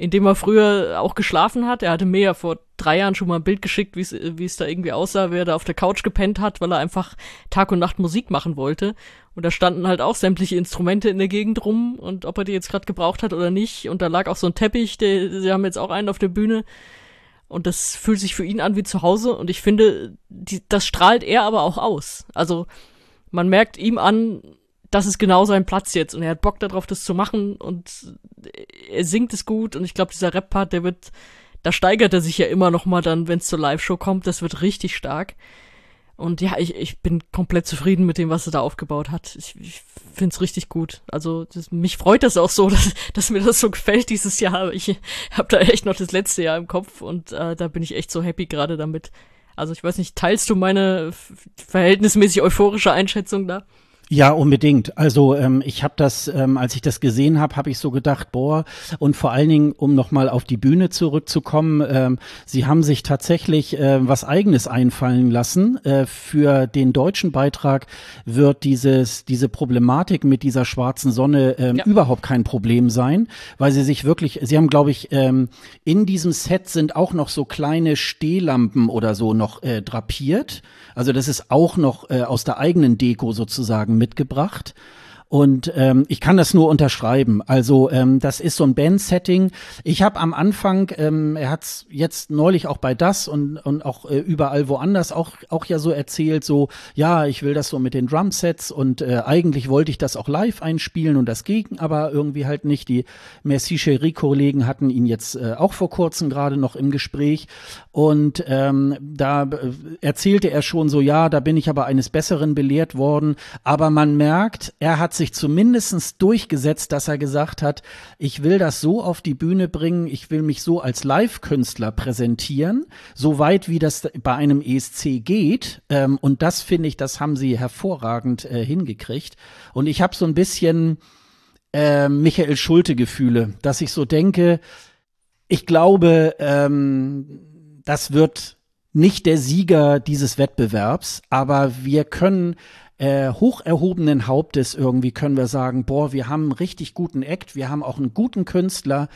in dem er früher auch geschlafen hat. Er hatte mir ja vor drei Jahren schon mal ein Bild geschickt, wie es da irgendwie aussah, wer da auf der Couch gepennt hat, weil er einfach Tag und Nacht Musik machen wollte. Und da standen halt auch sämtliche Instrumente in der Gegend rum und ob er die jetzt gerade gebraucht hat oder nicht. Und da lag auch so ein Teppich, der, sie haben jetzt auch einen auf der Bühne. Und das fühlt sich für ihn an wie zu Hause. Und ich finde, die, das strahlt er aber auch aus. Also man merkt ihm an, das ist genau sein Platz jetzt und er hat Bock darauf, das zu machen und er singt es gut und ich glaube, dieser Rap-Part, der wird, da steigert er sich ja immer noch mal dann, wenn es zur Live-Show kommt, das wird richtig stark. Und ja, ich, ich bin komplett zufrieden mit dem, was er da aufgebaut hat. Ich, ich finde es richtig gut. Also das, mich freut das auch so, (laughs) dass, dass mir das so gefällt dieses Jahr. Ich habe da echt noch das letzte Jahr im Kopf und äh, da bin ich echt so happy gerade damit. Also ich weiß nicht, teilst du meine verhältnismäßig euphorische Einschätzung da? Ja, unbedingt. Also ähm, ich habe das, ähm, als ich das gesehen habe, habe ich so gedacht, boah, und vor allen Dingen, um nochmal auf die Bühne zurückzukommen, ähm, sie haben sich tatsächlich äh, was eigenes einfallen lassen. Äh, für den deutschen Beitrag wird dieses, diese Problematik mit dieser schwarzen Sonne ähm, ja. überhaupt kein Problem sein, weil sie sich wirklich, sie haben, glaube ich, ähm, in diesem Set sind auch noch so kleine Stehlampen oder so noch äh, drapiert. Also das ist auch noch äh, aus der eigenen Deko sozusagen mitgebracht. Und ähm, ich kann das nur unterschreiben. Also ähm, das ist so ein Band-Setting. Ich habe am Anfang, ähm, er hat es jetzt neulich auch bei das und, und auch äh, überall woanders auch, auch ja so erzählt, so, ja, ich will das so mit den Drumsets und äh, eigentlich wollte ich das auch live einspielen und das ging aber irgendwie halt nicht. Die Merci Cherie-Kollegen hatten ihn jetzt äh, auch vor kurzem gerade noch im Gespräch und ähm, da äh, erzählte er schon so, ja, da bin ich aber eines Besseren belehrt worden. Aber man merkt, er hat sich zumindestens durchgesetzt, dass er gesagt hat, ich will das so auf die Bühne bringen, ich will mich so als Live-Künstler präsentieren, so weit wie das bei einem ESC geht. Ähm, und das finde ich, das haben sie hervorragend äh, hingekriegt. Und ich habe so ein bisschen äh, Michael Schulte-Gefühle, dass ich so denke, ich glaube, ähm, das wird nicht der Sieger dieses Wettbewerbs, aber wir können äh, hoch erhobenen Hauptes irgendwie können wir sagen, boah, wir haben einen richtig guten Act, wir haben auch einen guten Künstler.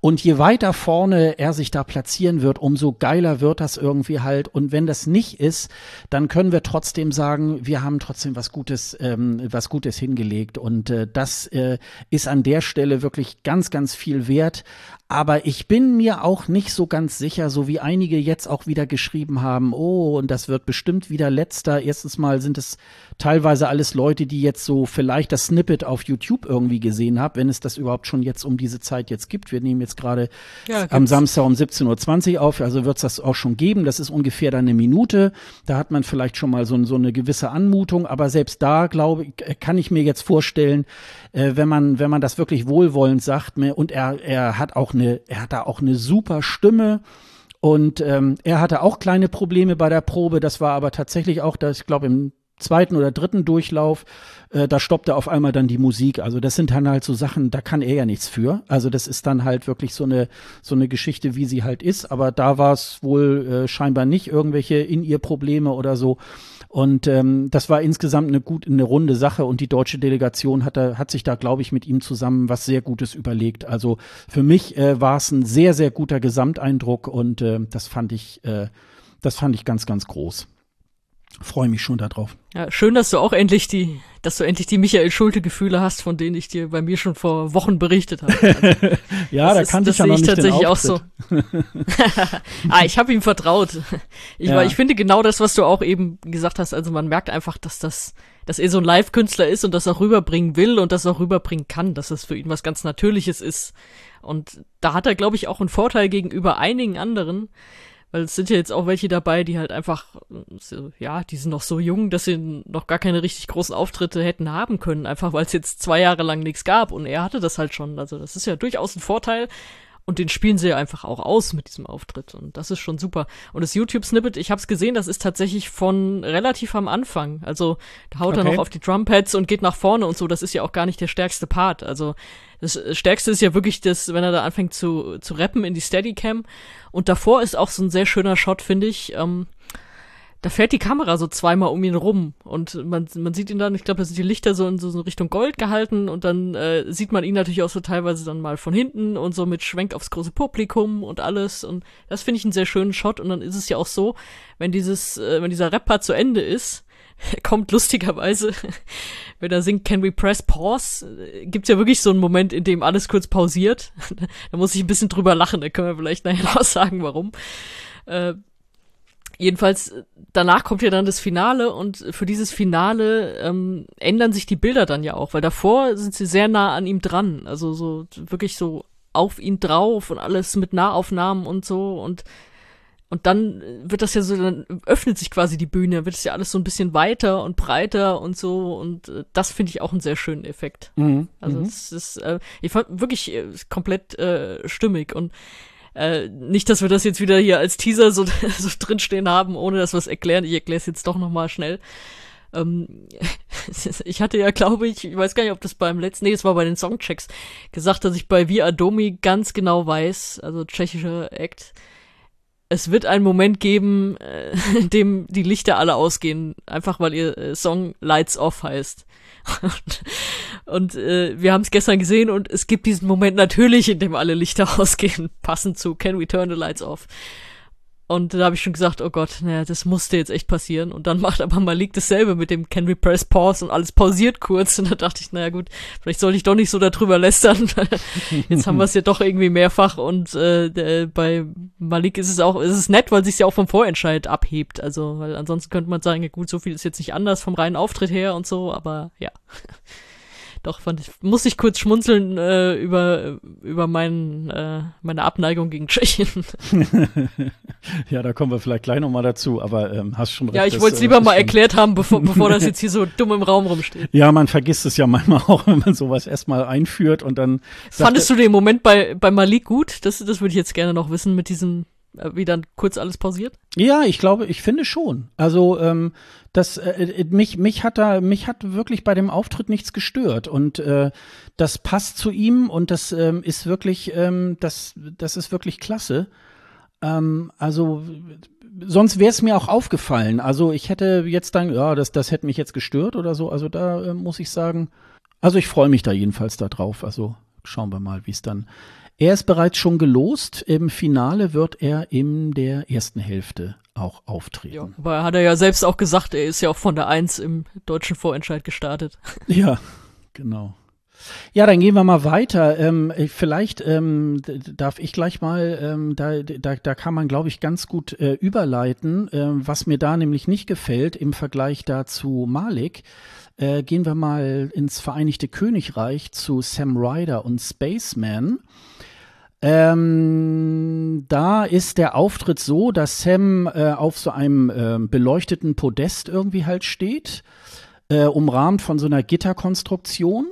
Und je weiter vorne er sich da platzieren wird, umso geiler wird das irgendwie halt. Und wenn das nicht ist, dann können wir trotzdem sagen, wir haben trotzdem was Gutes, ähm, was Gutes hingelegt. Und äh, das äh, ist an der Stelle wirklich ganz, ganz viel wert. Aber ich bin mir auch nicht so ganz sicher, so wie einige jetzt auch wieder geschrieben haben, oh, und das wird bestimmt wieder letzter. Erstens mal sind es teilweise alles Leute, die jetzt so vielleicht das Snippet auf YouTube irgendwie gesehen haben, wenn es das überhaupt schon jetzt um diese Zeit jetzt gibt. Wir nehmen jetzt gerade ja, am Samstag um 17.20 Uhr auf, also wird es das auch schon geben. Das ist ungefähr dann eine Minute. Da hat man vielleicht schon mal so, so eine gewisse Anmutung, aber selbst da, glaube ich, kann ich mir jetzt vorstellen, äh, wenn man, wenn man das wirklich wohlwollend sagt, und er, er hat auch eine er hat da auch eine super Stimme. Und ähm, er hatte auch kleine Probleme bei der Probe. Das war aber tatsächlich auch, das, ich glaube, im zweiten oder dritten Durchlauf, äh, da stoppte auf einmal dann die Musik. Also das sind dann halt so Sachen, da kann er ja nichts für. Also das ist dann halt wirklich so eine so eine Geschichte, wie sie halt ist. Aber da war es wohl äh, scheinbar nicht irgendwelche in ihr Probleme oder so. Und ähm, das war insgesamt eine gut, eine runde Sache und die deutsche Delegation hat, da, hat sich da, glaube ich, mit ihm zusammen was sehr Gutes überlegt. Also für mich äh, war es ein sehr, sehr guter Gesamteindruck und äh, das fand ich, äh, das fand ich ganz, ganz groß freue mich schon darauf. Ja, schön, dass du auch endlich die, dass du endlich die Michael Schulte Gefühle hast, von denen ich dir bei mir schon vor Wochen berichtet habe. (laughs) Also, ja, da kann ich ja noch nicht tatsächlich auch so. (laughs) ah, ich habe ihm vertraut. Ich, ja. ich finde genau das, was du auch eben gesagt hast. Also man merkt einfach, dass das, dass er so ein Live-Künstler ist und das auch rüberbringen will und das auch rüberbringen kann, dass das für ihn was ganz Natürliches ist. Und da hat er, glaube ich, auch einen Vorteil gegenüber einigen anderen, weil es sind ja jetzt auch welche dabei, die halt einfach, ja, die sind noch so jung, dass sie noch gar keine richtig großen Auftritte hätten haben können, einfach weil es jetzt zwei Jahre lang nichts gab und er hatte das halt schon. Also das ist ja durchaus ein Vorteil. Und den spielen sie ja einfach auch aus mit diesem Auftritt. Und das ist schon super. Und das YouTube-Snippet, ich habe es gesehen, das ist tatsächlich von relativ am Anfang. Also da haut okay. er noch auf die Drumpads und geht nach vorne und so. Das ist ja auch gar nicht der stärkste Part. Also das Stärkste ist ja wirklich das, wenn er da anfängt zu, zu rappen in die Steadicam. Und davor ist auch so ein sehr schöner Shot, finde ich. Ähm, da fährt die Kamera so zweimal um ihn rum und man, man sieht ihn dann, ich glaube, da sind die Lichter so in so, Richtung Gold gehalten und dann äh, sieht man ihn natürlich auch so teilweise dann mal von hinten und so mit Schwenk aufs große Publikum und alles und das finde ich einen sehr schönen Shot und dann ist es ja auch so, wenn dieses, äh, wenn dieser Rapper zu Ende ist, (laughs) kommt lustigerweise, (laughs) wenn er singt Can we press pause, äh, gibt's ja wirklich so einen Moment, in dem alles kurz pausiert. (laughs) da muss ich ein bisschen drüber lachen, da können wir vielleicht nachher noch sagen, warum. Äh, Jedenfalls, danach kommt ja dann das Finale und für dieses Finale ähm, ändern sich die Bilder dann ja auch, weil davor sind sie sehr nah an ihm dran. Also so wirklich so auf ihn drauf und alles mit Nahaufnahmen und so und und dann wird das ja so, dann öffnet sich quasi die Bühne, wird es ja alles so ein bisschen weiter und breiter und so. Und äh, das finde ich auch einen sehr schönen Effekt. Mhm. Also es mhm. ist, äh, ich fand wirklich äh, komplett äh, stimmig. Und äh, nicht, dass wir das jetzt wieder hier als Teaser so, (laughs) so drinstehen haben, ohne dass wir es erklären. Ich erkläre es jetzt doch nochmal schnell. Ähm, (laughs) ich hatte ja, glaube ich, ich weiß gar nicht, ob das beim letzten, nee, es war bei den Songchecks, gesagt, dass ich bei Via Adomi ganz genau weiß, also tschechischer Act, es wird einen Moment geben, äh, (laughs) in dem die Lichter alle ausgehen, einfach weil ihr äh, Song Lights Off heißt. (laughs) und, äh, wir haben es gestern gesehen und es gibt diesen Moment natürlich, in dem alle Lichter (laughs) ausgehen, passend zu Can We Turn the Lights Off. Und da habe ich schon gesagt, oh Gott, naja, das musste jetzt echt passieren. Und dann macht aber Malik dasselbe mit dem Can we press pause und alles pausiert kurz. Und da dachte ich, naja gut, vielleicht sollte ich doch nicht so darüber lästern. (laughs) jetzt haben wir es ja doch irgendwie mehrfach. Und äh, bei Malik ist es auch, ist es nett, weil sich ja auch vom Vorentscheid abhebt. Also, weil ansonsten könnte man sagen, ja gut, so viel ist jetzt nicht anders vom reinen Auftritt her und so, aber ja (laughs) doch fand ich, muss ich kurz schmunzeln äh, über, über mein, äh, meine Abneigung gegen Tschechien. (laughs) ja, da kommen wir vielleicht gleich nochmal dazu, aber ähm, hast schon recht. Ja, ich wollte es äh, lieber mal erklärt haben, bevor, (laughs) bevor das jetzt hier so dumm im Raum rumsteht. Ja, man vergisst es ja manchmal (laughs) auch, wenn man sowas erstmal einführt und dann. Fandest du den Moment bei, bei Malik gut? Das, das würde ich jetzt gerne noch wissen mit diesem wie dann kurz alles pausiert? Ja, ich glaube, ich finde schon. Also ähm, das äh, äh, mich mich hat da mich hat wirklich bei dem Auftritt nichts gestört und äh, das passt zu ihm und das ähm, ist wirklich ähm, das das ist wirklich klasse. Ähm, also sonst wäre es mir auch aufgefallen. Also ich hätte jetzt dann, ja, das, das hätte mich jetzt gestört oder so. Also da äh, muss ich sagen, also ich freue mich da jedenfalls da drauf. Also schauen wir mal, wie es dann. Er ist bereits schon gelost. Im Finale wird er in der ersten Hälfte auch auftreten. Ja, aber hat er ja selbst auch gesagt, er ist ja auch von der Eins im deutschen Vorentscheid gestartet. (laughs) Ja, genau. Ja, dann gehen wir mal weiter. Ähm, vielleicht ähm, darf ich gleich mal, ähm, da, da, da kann man, glaube ich, ganz gut äh, überleiten, äh, was mir da nämlich nicht gefällt im Vergleich dazu Malik. Äh, gehen wir mal ins Vereinigte Königreich zu Sam Ryder und Spaceman. Ähm, da ist der Auftritt so, dass Sam äh, auf so einem äh, beleuchteten Podest irgendwie halt steht, äh, umrahmt von so einer Gitterkonstruktion.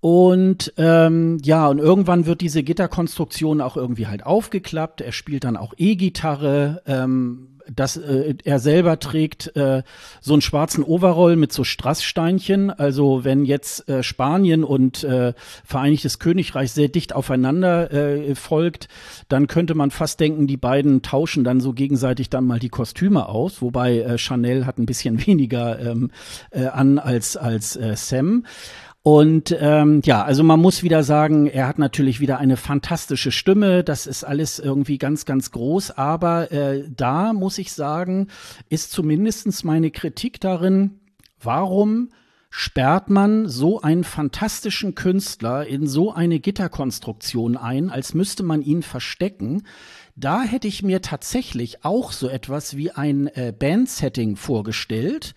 Und ähm, ja, und irgendwann wird diese Gitterkonstruktion auch irgendwie halt aufgeklappt. Er spielt dann auch E-Gitarre. Ähm, dass äh, er selber trägt äh, so einen schwarzen Overall mit so Strasssteinchen. Also wenn jetzt äh, Spanien und äh, Vereinigtes Königreich sehr dicht aufeinander äh, folgt, dann könnte man fast denken, die beiden tauschen dann so gegenseitig dann mal die Kostüme aus. Wobei äh, Chanel hat ein bisschen (laughs) weniger ähm, äh, an als als äh, Sam. Und ähm, ja, also man muss wieder sagen, er hat natürlich wieder eine fantastische Stimme. Das ist alles irgendwie ganz, ganz groß. Aber äh, da muss ich sagen, ist zumindestens meine Kritik darin, warum sperrt man so einen fantastischen Künstler in so eine Gitterkonstruktion ein, als müsste man ihn verstecken. Da hätte ich mir tatsächlich auch so etwas wie ein äh, Bandsetting vorgestellt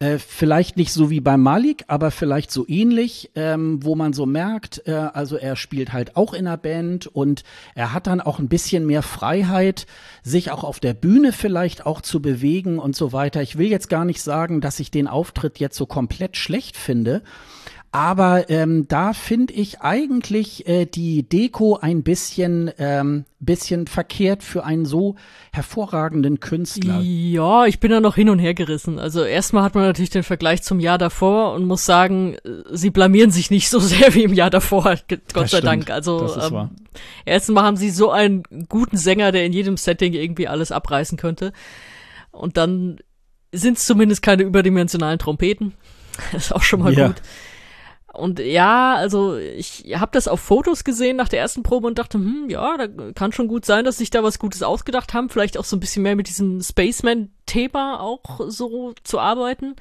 äh, vielleicht nicht so wie bei Malik, aber vielleicht so ähnlich, ähm, wo man so merkt, äh, also er spielt halt auch in der Band und er hat dann auch ein bisschen mehr Freiheit, sich auch auf der Bühne vielleicht auch zu bewegen und so weiter. Ich will jetzt gar nicht sagen, dass ich den Auftritt jetzt so komplett schlecht finde. Aber ähm, da finde ich eigentlich äh, die Deko ein bisschen, ähm, bisschen verkehrt für einen so hervorragenden Künstler. Ja, ich bin da noch hin und her gerissen. Also erstmal hat man natürlich den Vergleich zum Jahr davor und muss sagen, äh, sie blamieren sich nicht so (laughs) sehr wie im Jahr davor, Gott das sei stimmt. Dank. Also ähm, erstens mal haben sie so einen guten Sänger, der in jedem Setting irgendwie alles abreißen könnte. Und dann sind es zumindest keine überdimensionalen Trompeten. (laughs) Das ist auch schon mal ja. gut. Und ja, also ich habe das auf Fotos gesehen nach der ersten Probe und dachte, hm, ja, da kann schon gut sein, dass sich da was Gutes ausgedacht haben. Vielleicht auch so ein bisschen mehr mit diesem Spaceman-Thema auch so zu arbeiten.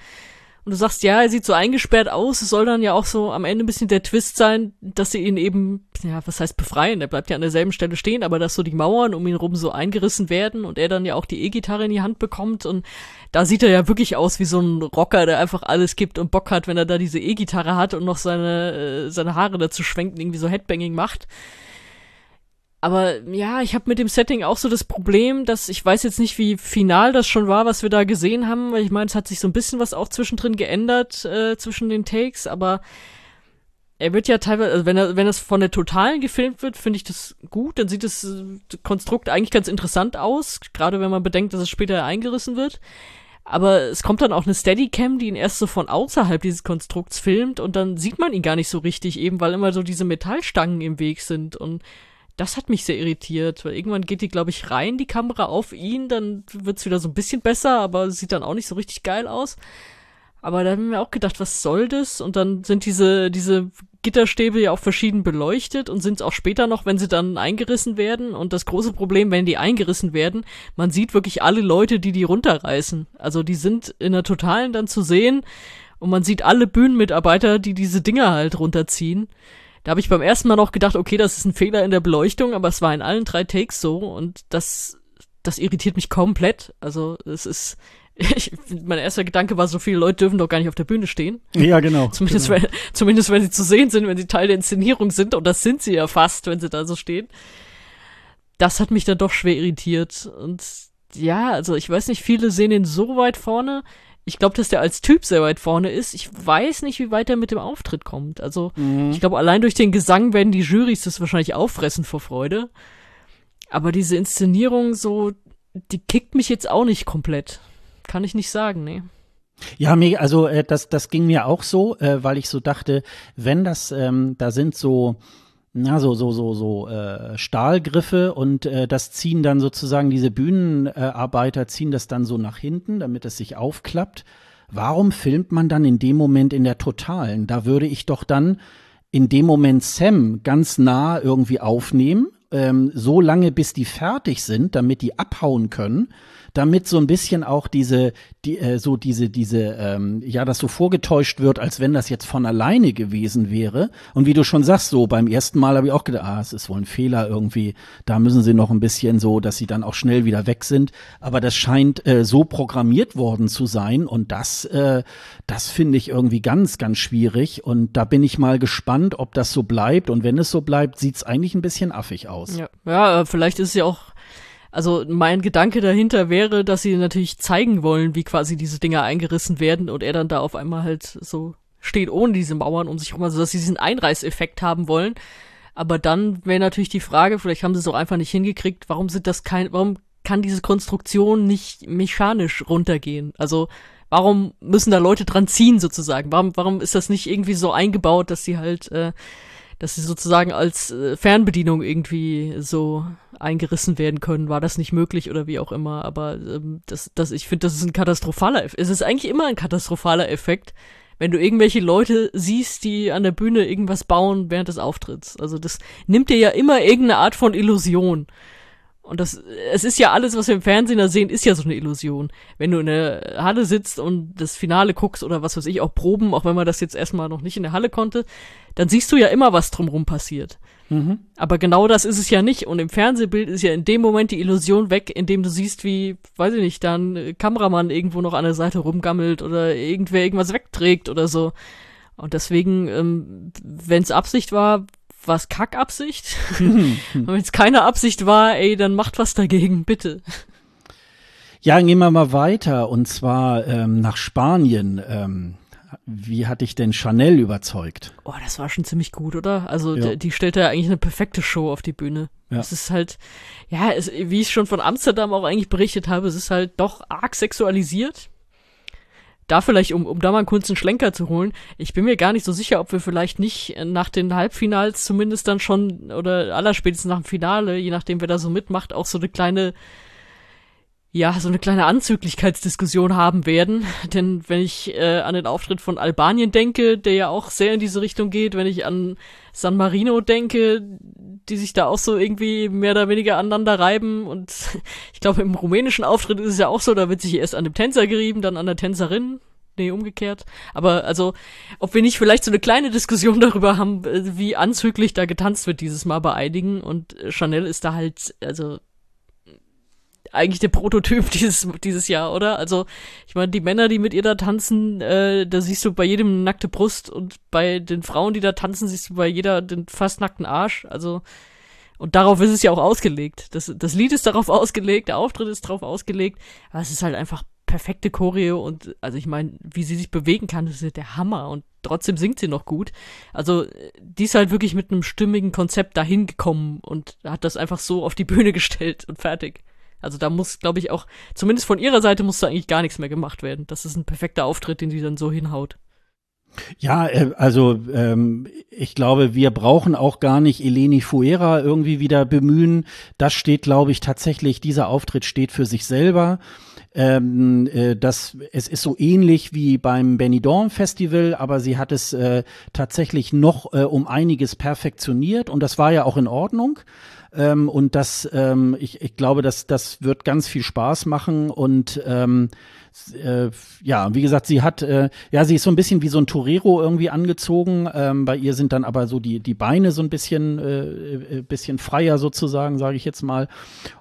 Und du sagst, ja, er sieht so eingesperrt aus. Es soll dann ja auch so am Ende ein bisschen der Twist sein, dass sie ihn eben, ja, was heißt befreien? Er bleibt ja an derselben Stelle stehen, aber dass so die Mauern um ihn rum so eingerissen werden und er dann ja auch die E-Gitarre in die Hand bekommt. Und da sieht er ja wirklich aus wie so ein Rocker, der einfach alles gibt und Bock hat, wenn er da diese E-Gitarre hat und noch seine, äh, seine Haare dazu schwenkt und irgendwie so Headbanging macht. Aber ja, ich habe mit dem Setting auch so das Problem, dass ich weiß jetzt nicht, wie final das schon war, was wir da gesehen haben, weil ich meine, es hat sich so ein bisschen was auch zwischendrin geändert äh, zwischen den Takes, aber er wird ja teilweise, also wenn er, wenn das von der Totalen gefilmt wird, finde ich das gut, dann sieht das äh, Konstrukt eigentlich ganz interessant aus, gerade wenn man bedenkt, dass es später eingerissen wird. Aber es kommt dann auch eine Steadicam, die ihn erst so von außerhalb dieses Konstrukts filmt und dann sieht man ihn gar nicht so richtig, eben weil immer so diese Metallstangen im Weg sind und das hat mich sehr irritiert, weil irgendwann geht die, glaube ich, rein, die Kamera auf ihn, dann wird's wieder so ein bisschen besser, aber sieht dann auch nicht so richtig geil aus. Aber da haben wir auch gedacht, was soll das? Und dann sind diese, diese Gitterstäbe ja auch verschieden beleuchtet und sind es auch später noch, wenn sie dann eingerissen werden. Und das große Problem, wenn die eingerissen werden, man sieht wirklich alle Leute, die die runterreißen. Also die sind in der Totalen dann zu sehen und man sieht alle Bühnenmitarbeiter, die diese Dinger halt runterziehen. Da habe ich beim ersten Mal noch gedacht, okay, das ist ein Fehler in der Beleuchtung, aber es war in allen drei Takes so und das, das irritiert mich komplett. Also es ist, (laughs) ich, mein erster Gedanke war, so viele Leute dürfen doch gar nicht auf der Bühne stehen. Ja, genau. zumindest, genau. Wenn, (laughs) zumindest wenn sie zu sehen sind, wenn sie Teil der Inszenierung sind und das sind sie ja fast, wenn sie da so stehen. Das hat mich dann doch schwer irritiert und ja, also ich weiß nicht, viele sehen ihn so weit vorne ich glaube, dass der als Typ sehr weit vorne ist. Ich weiß nicht, wie weit er mit dem Auftritt kommt. Also, mhm. ich glaube, allein durch den Gesang werden die Jurys das wahrscheinlich auffressen vor Freude. Aber diese Inszenierung so, die kickt mich jetzt auch nicht komplett. Kann ich nicht sagen, nee. Ja, mir, also äh, das, das ging mir auch so, äh, weil ich so dachte, wenn das, ähm, da sind so na, so, so, so, so äh, Stahlgriffe und äh, das ziehen dann sozusagen diese Bühnenarbeiter ziehen das dann so nach hinten, damit es sich aufklappt. Warum filmt man dann in dem Moment in der Totalen? Da würde ich doch dann in dem Moment Sam ganz nah irgendwie aufnehmen, ähm, so lange bis die fertig sind, damit die abhauen können damit so ein bisschen auch diese, die, äh, so diese, diese, ähm, ja, das so vorgetäuscht wird, als wenn das jetzt von alleine gewesen wäre. Und wie du schon sagst, so beim ersten Mal habe ich auch gedacht, ah, es ist wohl ein Fehler irgendwie. Da müssen sie noch ein bisschen so, dass sie dann auch schnell wieder weg sind. Aber das scheint äh, so programmiert worden zu sein und das, äh, das finde ich irgendwie ganz, ganz schwierig. Und da bin ich mal gespannt, ob das so bleibt. Und wenn es so bleibt, sieht's eigentlich ein bisschen affig aus. Ja, ja vielleicht ist es ja auch also mein Gedanke dahinter wäre, dass sie natürlich zeigen wollen, wie quasi diese Dinger eingerissen werden und er dann da auf einmal halt so steht ohne diese Mauern um sich herum, also dass sie diesen Einreißeffekt haben wollen. Aber dann wäre natürlich die Frage, vielleicht haben sie es auch einfach nicht hingekriegt, warum sind das kein, warum kann diese Konstruktion nicht mechanisch runtergehen? Also warum müssen da Leute dran ziehen sozusagen? Warum, warum ist das nicht irgendwie so eingebaut, dass sie halt äh, dass sie sozusagen als äh, Fernbedienung irgendwie so eingerissen werden können. War das nicht möglich oder wie auch immer? Aber ähm, das, das, ich finde, das ist ein katastrophaler Effekt. Es ist eigentlich immer ein katastrophaler Effekt, wenn du irgendwelche Leute siehst, die an der Bühne irgendwas bauen während des Auftritts. Also das nimmt dir ja immer irgendeine Art von Illusion. Und das, es ist ja alles, was wir im Fernsehen da sehen, ist ja so eine Illusion. Wenn du in der Halle sitzt und das Finale guckst oder was weiß ich, auch Proben, auch wenn man das jetzt erstmal noch nicht in der Halle konnte, dann siehst du ja immer, was drumrum passiert. Mhm. Aber genau das ist es ja nicht. Und im Fernsehbild ist ja in dem Moment die Illusion weg, indem du siehst, wie, weiß ich nicht, dann Kameramann irgendwo noch an der Seite rumgammelt oder irgendwer irgendwas wegträgt oder so. Und deswegen, ähm, wenn es Absicht war, was Kackabsicht. (laughs) Und wenn es keine Absicht war, ey, dann macht was dagegen, bitte. Ja, gehen wir mal weiter und zwar ähm, nach Spanien. Ähm, wie hat dich denn Chanel überzeugt? Oh, das war schon ziemlich gut, oder? Also ja. die, die stellt ja eigentlich eine perfekte Show auf die Bühne. Ja. Es ist halt, ja, es, wie ich schon von Amsterdam auch eigentlich berichtet habe, es ist halt doch arg sexualisiert da vielleicht, um, um da mal einen kurzen Schlenker zu holen, ich bin mir gar nicht so sicher, ob wir vielleicht nicht nach den Halbfinals zumindest dann schon, oder allerspätestens nach dem Finale, je nachdem wer da so mitmacht, auch so eine kleine ja, so eine kleine Anzüglichkeitsdiskussion haben werden. Denn wenn ich äh, an den Auftritt von Albanien denke, der ja auch sehr in diese Richtung geht, wenn ich an San Marino denke, die sich da auch so irgendwie mehr oder weniger aneinander reiben. Und (laughs) ich glaube, im rumänischen Auftritt ist es ja auch so, da wird sich erst an dem Tänzer gerieben, dann an der Tänzerin. Nee, umgekehrt. Aber also, ob wir nicht vielleicht so eine kleine Diskussion (laughs) darüber haben, äh, wie anzüglich da getanzt wird dieses Mal bei einigen. Und Chanel ist da halt, also eigentlich der Prototyp (laughs) dieses, dieses Jahr, oder? Also, ich meine, die Männer, die mit ihr da tanzen, äh, da siehst du bei jedem nackte Brust und bei den Frauen, die da tanzen, siehst du bei jeder den fast nackten Arsch. Also, und darauf ist es ja auch ausgelegt. Das, das Lied ist darauf (laughs) ausgelegt, der Auftritt ist darauf ausgelegt, aber es ist halt einfach perfekte Choreo und also ich meine, wie sie sich bewegen kann, das ist der Hammer und trotzdem singt sie noch gut. Also die ist halt wirklich mit einem stimmigen Konzept dahin gekommen und hat das einfach so auf die Bühne (laughs) gestellt und fertig. Also da muss, glaube ich, auch, zumindest von ihrer Seite muss da eigentlich gar nichts mehr gemacht werden. Das ist ein perfekter Auftritt, den sie dann so hinhaut. Ja, äh, also ähm, ich glaube, wir brauchen auch gar nicht Eleni Fuera irgendwie wieder bemühen. Das steht, glaube ich, tatsächlich, dieser Auftritt steht für sich selber. Ähm, äh, das, es ist so ähnlich wie beim Benidorm Festival, aber sie hat es äh, tatsächlich noch äh, um einiges perfektioniert und das war ja auch in Ordnung. Ähm, und das, ähm, ich, ich glaube, dass das wird ganz viel Spaß machen und ähm, äh, ja, wie gesagt, sie hat, äh, ja, sie ist so ein bisschen wie so ein Torero irgendwie angezogen. Ähm, bei ihr sind dann aber so die, die Beine so ein bisschen, äh, äh bisschen freier sozusagen, sage ich jetzt mal.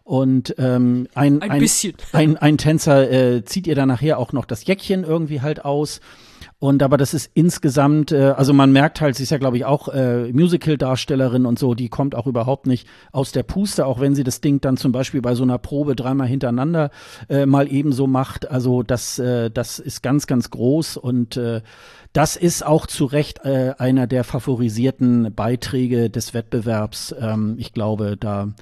Und ähm, ein, ein, ein, ein, ein Tänzer äh, zieht ihr dann nachher auch noch das Jäckchen irgendwie halt aus. Und aber das ist insgesamt, äh, also man merkt halt, sie ist ja, glaube ich, auch äh, Musical-Darstellerin und so, die kommt auch überhaupt nicht aus der Puste, auch wenn sie das Ding dann zum Beispiel bei so einer Probe dreimal hintereinander äh, mal ebenso macht. Also das, äh, das ist ganz, ganz groß und äh, das ist auch zu Recht äh, einer der favorisierten Beiträge des Wettbewerbs. Ähm, ich glaube, da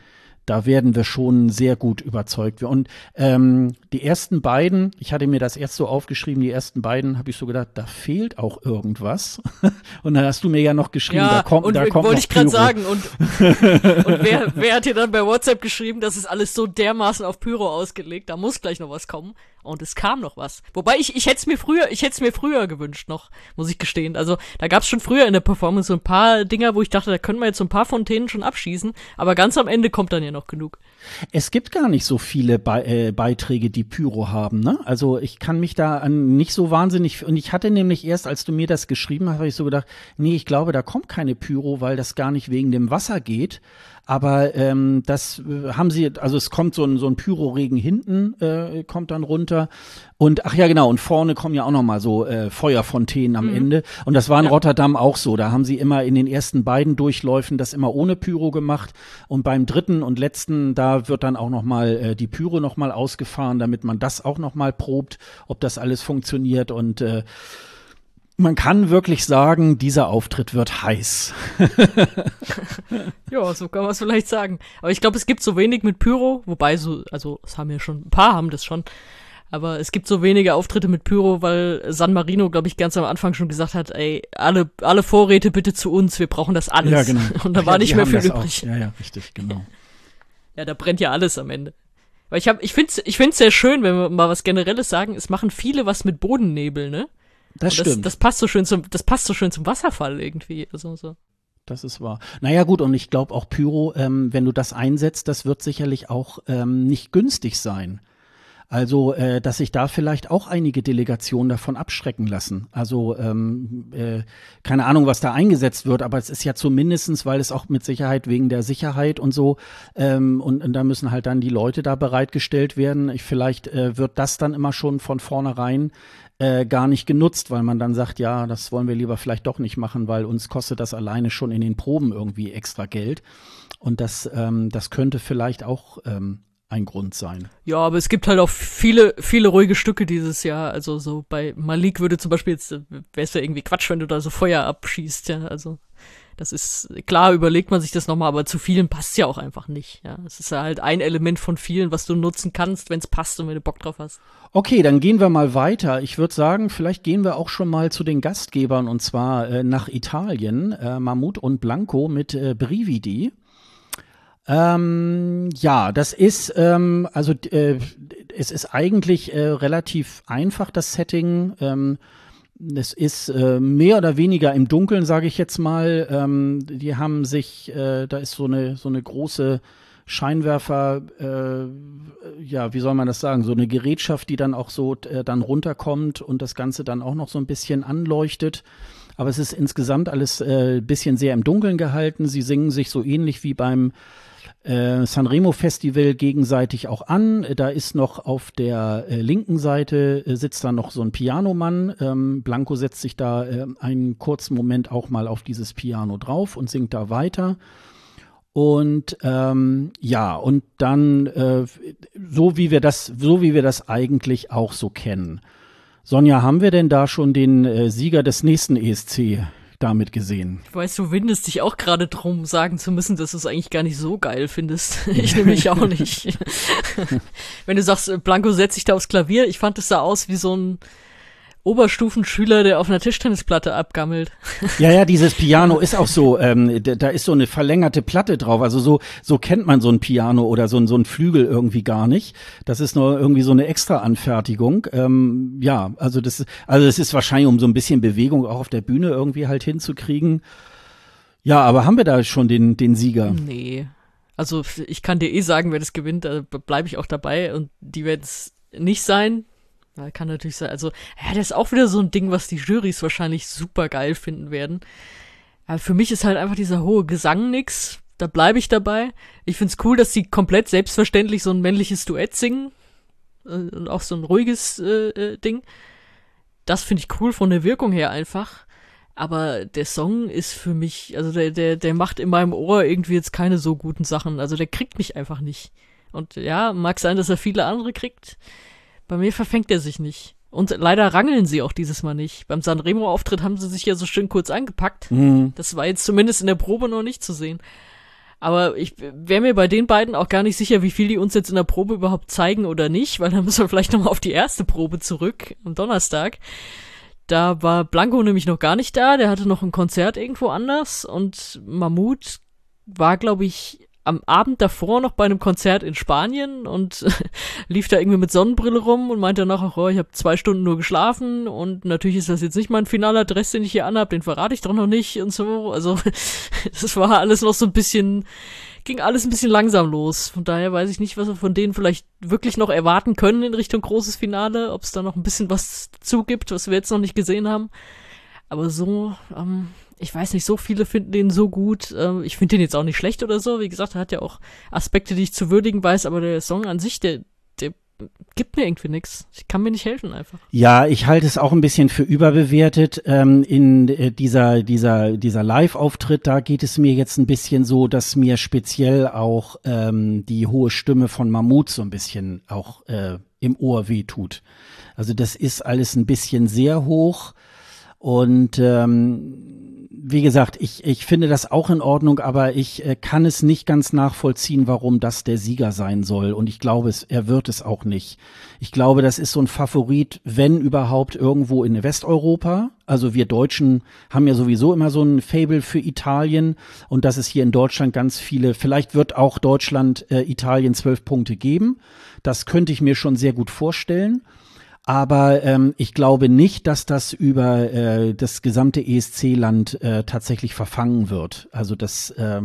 da werden wir schon sehr gut überzeugt. Und ähm, die ersten beiden, ich hatte mir das erst so aufgeschrieben, die ersten beiden habe ich so gedacht, da fehlt auch irgendwas. (laughs) und dann hast du mir ja noch geschrieben, ja, da kommt, und da kommt wollte noch ich gerade sagen. Und, (laughs) und wer, wer hat dir dann bei WhatsApp geschrieben, das ist alles so dermaßen auf Pyro ausgelegt, da muss gleich noch was kommen. Und es kam noch was. Wobei ich, ich hätte es mir früher, ich hätte es mir früher gewünscht noch, muss ich gestehen. Also da gab es schon früher in der Performance so ein paar Dinger, wo ich dachte, da können wir jetzt so ein paar Fontänen schon abschießen. Aber ganz am Ende kommt dann ja noch genug. Es gibt gar nicht so viele Be äh, Beiträge, die Pyro haben, ne? Also ich kann mich da an nicht so wahnsinnig und ich hatte nämlich erst, als du mir das geschrieben hast, habe ich so gedacht, nee, ich glaube, da kommt keine Pyro, weil das gar nicht wegen dem Wasser geht. Aber ähm, das äh, haben sie, also es kommt so ein, so ein Pyroregen hinten, äh, kommt dann runter. Und ach ja, genau, und vorne kommen ja auch noch mal so äh, Feuerfontänen am Ende. Und das war in Rotterdam auch so. Da haben sie immer in den ersten beiden Durchläufen das immer ohne Pyro gemacht. Und beim dritten und letzten, da wird dann auch noch mal äh, die Pyro noch mal ausgefahren, damit man das auch noch mal probt, ob das alles funktioniert. Und äh, man kann wirklich sagen, dieser Auftritt wird heiß. (laughs) Ja, so kann man es vielleicht sagen. Aber ich glaube, es gibt so wenig mit Pyro, wobei so, also es haben ja schon, ein paar haben das schon. Aber es gibt so wenige Auftritte mit Pyro, weil San Marino, glaube ich, ganz am Anfang schon gesagt hat, ey, alle, alle Vorräte bitte zu uns, wir brauchen das alles. (laughs) Und da war ja, nicht mehr viel übrig. Auch. Ja, ja, richtig, genau. (laughs) Ja, da brennt ja alles am Ende. Weil ich hab, ich find's, ich find's sehr schön, wenn wir mal was Generelles sagen. Es machen viele was mit Bodennebel, ne? Das das, stimmt. das passt so schön zum, das passt so schön zum Wasserfall irgendwie. Also, so. Das ist wahr. Naja gut, und ich glaube auch Pyro, ähm, wenn du das einsetzt, das wird sicherlich auch ähm, nicht günstig sein. Also, äh, dass sich da vielleicht auch einige Delegationen davon abschrecken lassen. Also, ähm, äh, keine Ahnung, was da eingesetzt wird, aber es ist ja zumindestens, weil es auch mit Sicherheit wegen der Sicherheit und so, ähm, und, und da müssen halt dann die Leute da bereitgestellt werden. Ich, vielleicht äh, wird das dann immer schon von vornherein äh, gar nicht genutzt, weil man dann sagt, ja, das wollen wir lieber vielleicht doch nicht machen, weil uns kostet das alleine schon in den Proben irgendwie extra Geld. Und das, ähm, das könnte vielleicht auch ähm, ein Grund sein. Ja, aber es gibt halt auch viele, viele ruhige Stücke dieses Jahr. Also so bei Malik würde zum Beispiel jetzt, wäre es ja irgendwie Quatsch, wenn du da so Feuer abschießt, ja. Also das ist, klar überlegt man sich das nochmal, aber zu vielen passt ja auch einfach nicht. Ja, es ist ja halt ein Element von vielen, was du nutzen kannst, wenn es passt und wenn du Bock drauf hast. Okay, dann gehen wir mal weiter. Ich würde sagen, vielleicht gehen wir auch schon mal zu den Gastgebern und zwar äh, nach Italien. Äh, Mammut und Blanco mit äh, Brividi. Ähm, ja, das ist, ähm, also äh, es ist eigentlich äh, relativ einfach, das Setting. Ähm, es ist äh, mehr oder weniger im Dunkeln, sage ich jetzt mal. Ähm, die haben sich, äh, da ist so eine, so eine große Scheinwerfer, äh, ja, wie soll man das sagen, so eine Gerätschaft, die dann auch so äh, dann runterkommt und das Ganze dann auch noch so ein bisschen anleuchtet. Aber es ist insgesamt alles äh, bisschen sehr im Dunkeln gehalten. Sie singen sich so ähnlich wie beim äh, Sanremo Festival gegenseitig auch an. Da ist noch auf der äh, linken Seite äh, sitzt da noch so ein Pianomann. Ähm, Blanco setzt sich da äh, einen kurzen Moment auch mal auf dieses Piano drauf und singt da weiter. Und ähm, ja, und dann äh, so wie wir das, so wie wir das eigentlich auch so kennen. Sonja, haben wir denn da schon den äh, Sieger des nächsten ESC damit gesehen? Ich weiß, du windest dich auch gerade drum, sagen zu müssen, dass du es eigentlich gar nicht so geil findest. (laughs) Ich (laughs) nämlich auch nicht. (laughs) Wenn du sagst, Blanco setzt sich da aufs Klavier, ich fand es sah aus wie so ein Oberstufenschüler, der auf einer Tischtennisplatte abgammelt. Ja, ja, dieses Piano ist auch so, ähm, da, da ist so eine verlängerte Platte drauf. Also so, so kennt man so ein Piano oder so, ein so ein Flügel irgendwie gar nicht. Das ist nur irgendwie so eine extra Anfertigung. Ähm, ja, also das, also das ist wahrscheinlich, um so ein bisschen Bewegung auch auf der Bühne irgendwie halt hinzukriegen. Ja, aber haben wir da schon den, den Sieger? Nee. Also ich kann dir eh sagen, wer das gewinnt, da bleibe ich auch dabei und die werden es nicht sein. Ja, kann natürlich sein. Also, ja, das ist auch wieder so ein Ding, was die Jurys wahrscheinlich super geil finden werden. Aber für mich ist halt einfach dieser hohe Gesang nix. Da bleibe ich dabei. Ich find's cool, dass sie komplett selbstverständlich so ein männliches Duett singen. Äh, Und auch so ein ruhiges äh, äh, Ding. Das finde ich cool von der Wirkung her einfach. Aber der Song ist für mich, also der, der, der macht in meinem Ohr irgendwie jetzt keine so guten Sachen. Also der kriegt mich einfach nicht. Und ja, mag sein, dass er viele andere kriegt. Bei mir verfängt er sich nicht. Und leider rangeln sie auch dieses Mal nicht. Beim Sanremo-Auftritt haben sie sich ja so schön kurz angepackt. Mhm. Das war jetzt zumindest in der Probe noch nicht zu sehen. Aber ich wäre mir bei den beiden auch gar nicht sicher, wie viel die uns jetzt in der Probe überhaupt zeigen oder nicht, weil dann müssen wir vielleicht nochmal auf die erste Probe zurück am Donnerstag. Da war Blanco nämlich noch gar nicht da, der hatte noch ein Konzert irgendwo anders und Mammut war, glaube ich, am Abend davor noch bei einem Konzert in Spanien und (laughs) lief da irgendwie mit Sonnenbrille rum und meinte danach, oh, ich habe zwei Stunden nur geschlafen und natürlich ist das jetzt nicht mein finaler Dress, den ich hier anhab, den verrate ich doch noch nicht und so. Also (laughs) das war alles noch so ein bisschen, ging alles ein bisschen langsam los. Von daher weiß ich nicht, was wir von denen vielleicht wirklich noch erwarten können in Richtung großes Finale, ob es da noch ein bisschen was zugibt, was wir jetzt noch nicht gesehen haben. Aber so, ähm, ich weiß nicht, so viele finden den so gut. Ähm, ich finde den jetzt auch nicht schlecht oder so. Wie gesagt, er hat ja auch Aspekte, die ich zu würdigen weiß, aber der Song an sich, der, der gibt mir irgendwie nichts. Ich kann mir nicht helfen einfach. Ja, ich halte es auch ein bisschen für überbewertet. Ähm, in äh, dieser, dieser, dieser Live-Auftritt, da geht es mir jetzt ein bisschen so, dass mir speziell auch ähm, die hohe Stimme von Mammut so ein bisschen auch äh, im Ohr wehtut. Also das ist alles ein bisschen sehr hoch und ähm, wie gesagt, ich, ich finde das auch in Ordnung, aber ich äh, kann es nicht ganz nachvollziehen, warum das der Sieger sein soll. Und ich glaube, es, er wird es auch nicht. Ich glaube, das ist so ein Favorit, wenn überhaupt, irgendwo in Westeuropa. Also wir Deutschen haben ja sowieso immer so ein Fable für Italien und dass es hier in Deutschland ganz viele, vielleicht wird auch Deutschland äh, Italien zwölf Punkte geben. Das könnte ich mir schon sehr gut vorstellen. Aber ähm, ich glaube nicht, dass das über äh, das gesamte ESC-Land äh, tatsächlich verfangen wird. Also das äh,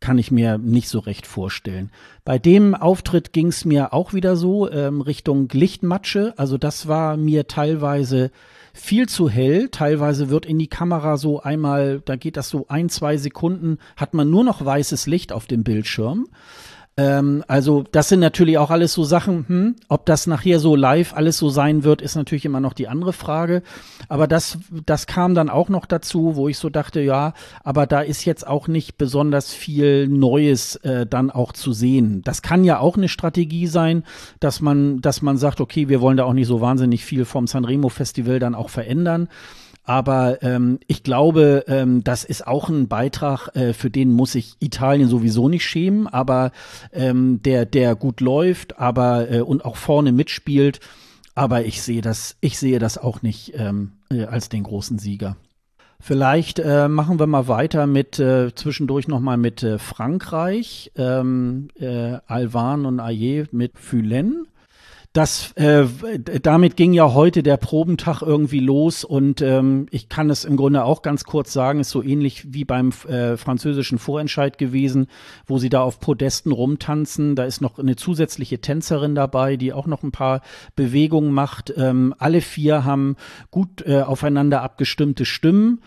kann ich mir nicht so recht vorstellen. Bei dem Auftritt ging es mir auch wieder so ähm, Richtung Lichtmatsche. Also das war mir teilweise viel zu hell. Teilweise wird in die Kamera so einmal, da geht das so ein, zwei Sekunden, hat man nur noch weißes Licht auf dem Bildschirm. Ähm, also das sind natürlich auch alles so Sachen, hm, ob das nachher so live alles so sein wird, ist natürlich immer noch die andere Frage. Aber das, das kam dann auch noch dazu, wo ich so dachte, ja, aber da ist jetzt auch nicht besonders viel Neues äh, dann auch zu sehen. Das kann ja auch eine Strategie sein, dass man, dass man sagt, okay, wir wollen da auch nicht so wahnsinnig viel vom Sanremo Festival dann auch verändern. Aber ähm, ich glaube, ähm, das ist auch ein Beitrag, äh, für den muss sich Italien sowieso nicht schämen, aber ähm, der, der gut läuft, aber äh, und auch vorne mitspielt. Aber ich sehe das, ich sehe das auch nicht ähm, äh, als den großen Sieger. Vielleicht äh, machen wir mal weiter mit äh, zwischendurch noch mal mit äh, Frankreich, ähm, äh, Alvan und Ayer mit Fulen das, äh, damit ging ja heute der Probentag irgendwie los und ähm, ich kann es im Grunde auch ganz kurz sagen, ist so ähnlich wie beim äh, französischen Vorentscheid gewesen, wo sie da auf Podesten rumtanzen. Da ist noch eine zusätzliche Tänzerin dabei, die auch noch ein paar Bewegungen macht. Ähm, alle vier haben gut äh, aufeinander abgestimmte Stimmen.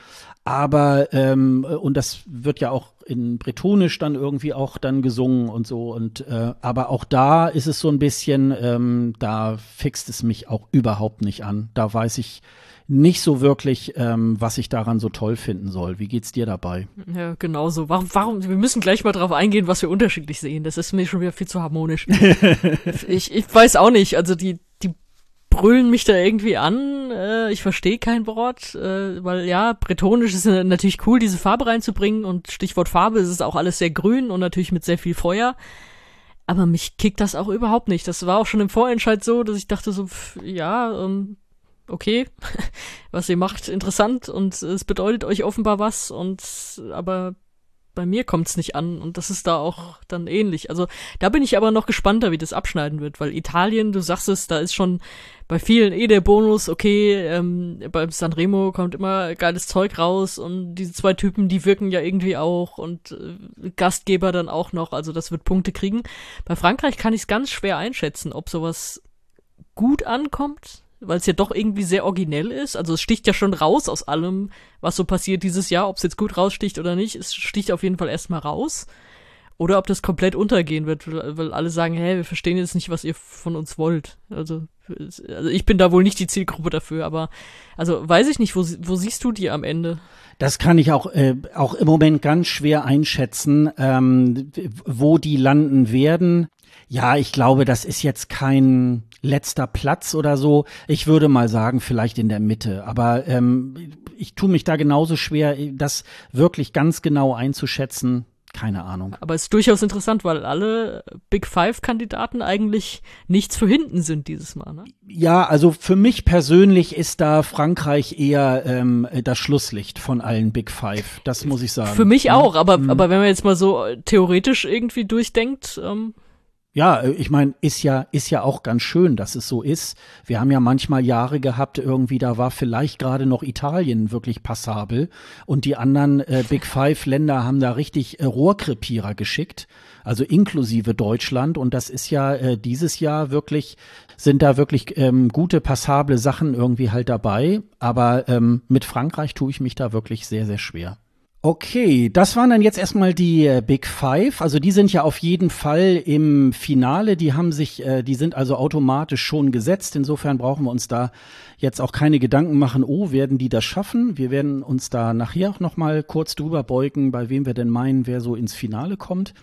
Aber, ähm, und das wird ja auch in Bretonisch dann irgendwie auch dann gesungen und so. Und äh, aber auch da ist es so ein bisschen, ähm, da fixt es mich auch überhaupt nicht an. Da weiß ich nicht so wirklich, ähm, was ich daran so toll finden soll. Wie geht's dir dabei? Ja, genau so. Warum, warum, wir müssen gleich mal drauf eingehen, was wir unterschiedlich sehen. Das ist mir schon wieder viel zu harmonisch. (laughs) ich, ich weiß auch nicht. Also die brüllen mich da irgendwie an. Äh, ich verstehe kein Wort, äh, weil ja, bretonisch ist natürlich cool, diese Farbe reinzubringen und Stichwort Farbe ist es auch alles sehr grün und natürlich mit sehr viel Feuer. Aber mich kickt das auch überhaupt nicht. Das war auch schon im Vorentscheid so, dass ich dachte so, pff, ja, ähm, okay, (laughs) was ihr macht, interessant und es bedeutet euch offenbar was und aber bei mir kommt's nicht an und das ist da auch dann ähnlich. Also da bin ich aber noch gespannter, wie das abschneiden wird, weil Italien, du sagst es, da ist schon bei vielen eh der Bonus, okay, ähm, beim Sanremo kommt immer geiles Zeug raus und diese zwei Typen, die wirken ja irgendwie auch und äh, Gastgeber dann auch noch, also das wird Punkte kriegen. Bei Frankreich kann ich es ganz schwer einschätzen, ob sowas gut ankommt, weil es ja doch irgendwie sehr originell ist. Also es sticht ja schon raus aus allem, was so passiert dieses Jahr, ob es jetzt gut raussticht oder nicht. Es sticht auf jeden Fall erstmal raus. Oder ob das komplett untergehen wird, weil alle sagen, hä, wir verstehen jetzt nicht, was ihr von uns wollt. Also, also ich bin da wohl nicht die Zielgruppe dafür, aber also weiß ich nicht, wo, wo siehst du die am Ende? Das kann ich auch, äh, auch im Moment ganz schwer einschätzen, ähm, wo die landen werden. Ja, ich glaube, das ist jetzt kein letzter Platz oder so. Ich würde mal sagen, vielleicht in der Mitte. Aber ähm, ich tue mich da genauso schwer, das wirklich ganz genau einzuschätzen. keine Ahnung. Aber es ist durchaus interessant, weil alle Big Five-Kandidaten eigentlich nichts für hinten sind dieses Mal. Ne? Ja, also für mich persönlich ist da Frankreich eher ähm, das Schlusslicht von allen Big Five. Das muss ich sagen. Für mich auch, aber, mhm. aber wenn man jetzt mal so theoretisch irgendwie durchdenkt, ähm, ja, äh, ich meine, ist ja, ist ja auch ganz schön, dass es so ist. Wir haben ja manchmal Jahre gehabt, irgendwie, da war vielleicht gerade noch Italien wirklich passabel und die anderen äh, Big Five Länder haben da richtig äh, Rohrkrepierer geschickt, also inklusive Deutschland. Und das ist ja äh, dieses Jahr wirklich, sind da wirklich ähm, gute, passable Sachen irgendwie halt dabei. Aber ähm, mit Frankreich tue ich mich da wirklich sehr, sehr schwer. Okay, das waren dann jetzt erstmal die äh, Big Five. Also die sind ja auf jeden Fall im Finale. Die haben sich, äh, die sind also automatisch schon gesetzt. Insofern brauchen wir uns da jetzt auch keine Gedanken machen. Oh, werden die das schaffen? Wir werden uns da nachher auch noch mal kurz drüber beugen, bei wem wir denn meinen, wer so ins Finale kommt.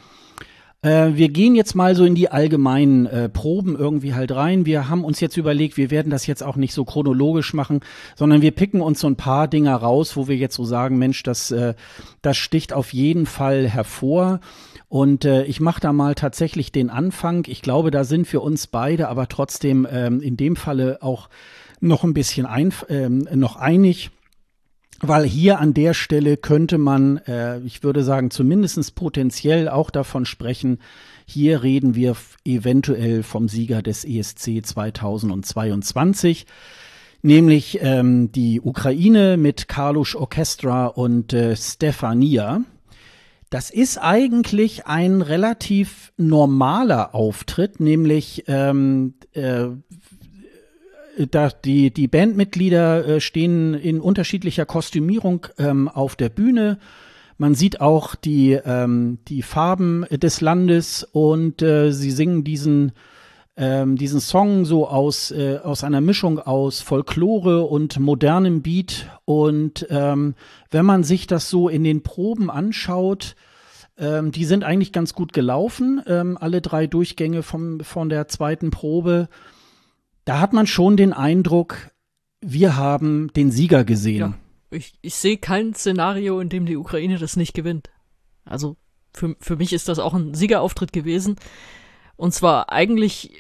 Äh, wir gehen jetzt mal so in die allgemeinen äh, Proben irgendwie halt rein. Wir haben uns jetzt überlegt, wir werden das jetzt auch nicht so chronologisch machen, sondern wir picken uns so ein paar Dinger raus, wo wir jetzt so sagen, Mensch, das, äh, das sticht auf jeden Fall hervor. Und äh, ich mache da mal tatsächlich den Anfang. Ich glaube, da sind wir uns beide, aber trotzdem ähm, in dem Falle auch noch ein bisschen ein, ähm, noch einig weil hier an der Stelle könnte man, äh, ich würde sagen, zumindestens potenziell auch davon sprechen, hier reden wir eventuell vom Sieger des ESC 2022, nämlich ähm, die Ukraine mit Karlusch Orchestra und äh, Stefania. Das ist eigentlich ein relativ normaler Auftritt, nämlich ähm, äh, da die, die Bandmitglieder äh, stehen in unterschiedlicher Kostümierung ähm, auf der Bühne. Man sieht auch die, ähm, die Farben des Landes und äh, sie singen diesen, ähm, diesen Song so aus, äh, aus einer Mischung aus Folklore und modernem Beat. Und ähm, wenn man sich das so in den Proben anschaut, ähm, die sind eigentlich ganz gut gelaufen, ähm, alle drei Durchgänge vom, von der zweiten Probe da hat man schon den Eindruck, wir haben den Sieger gesehen. Ja, ich, ich sehe kein Szenario, in dem die Ukraine das nicht gewinnt. Also für, für mich ist das auch ein Siegerauftritt gewesen. Und zwar eigentlich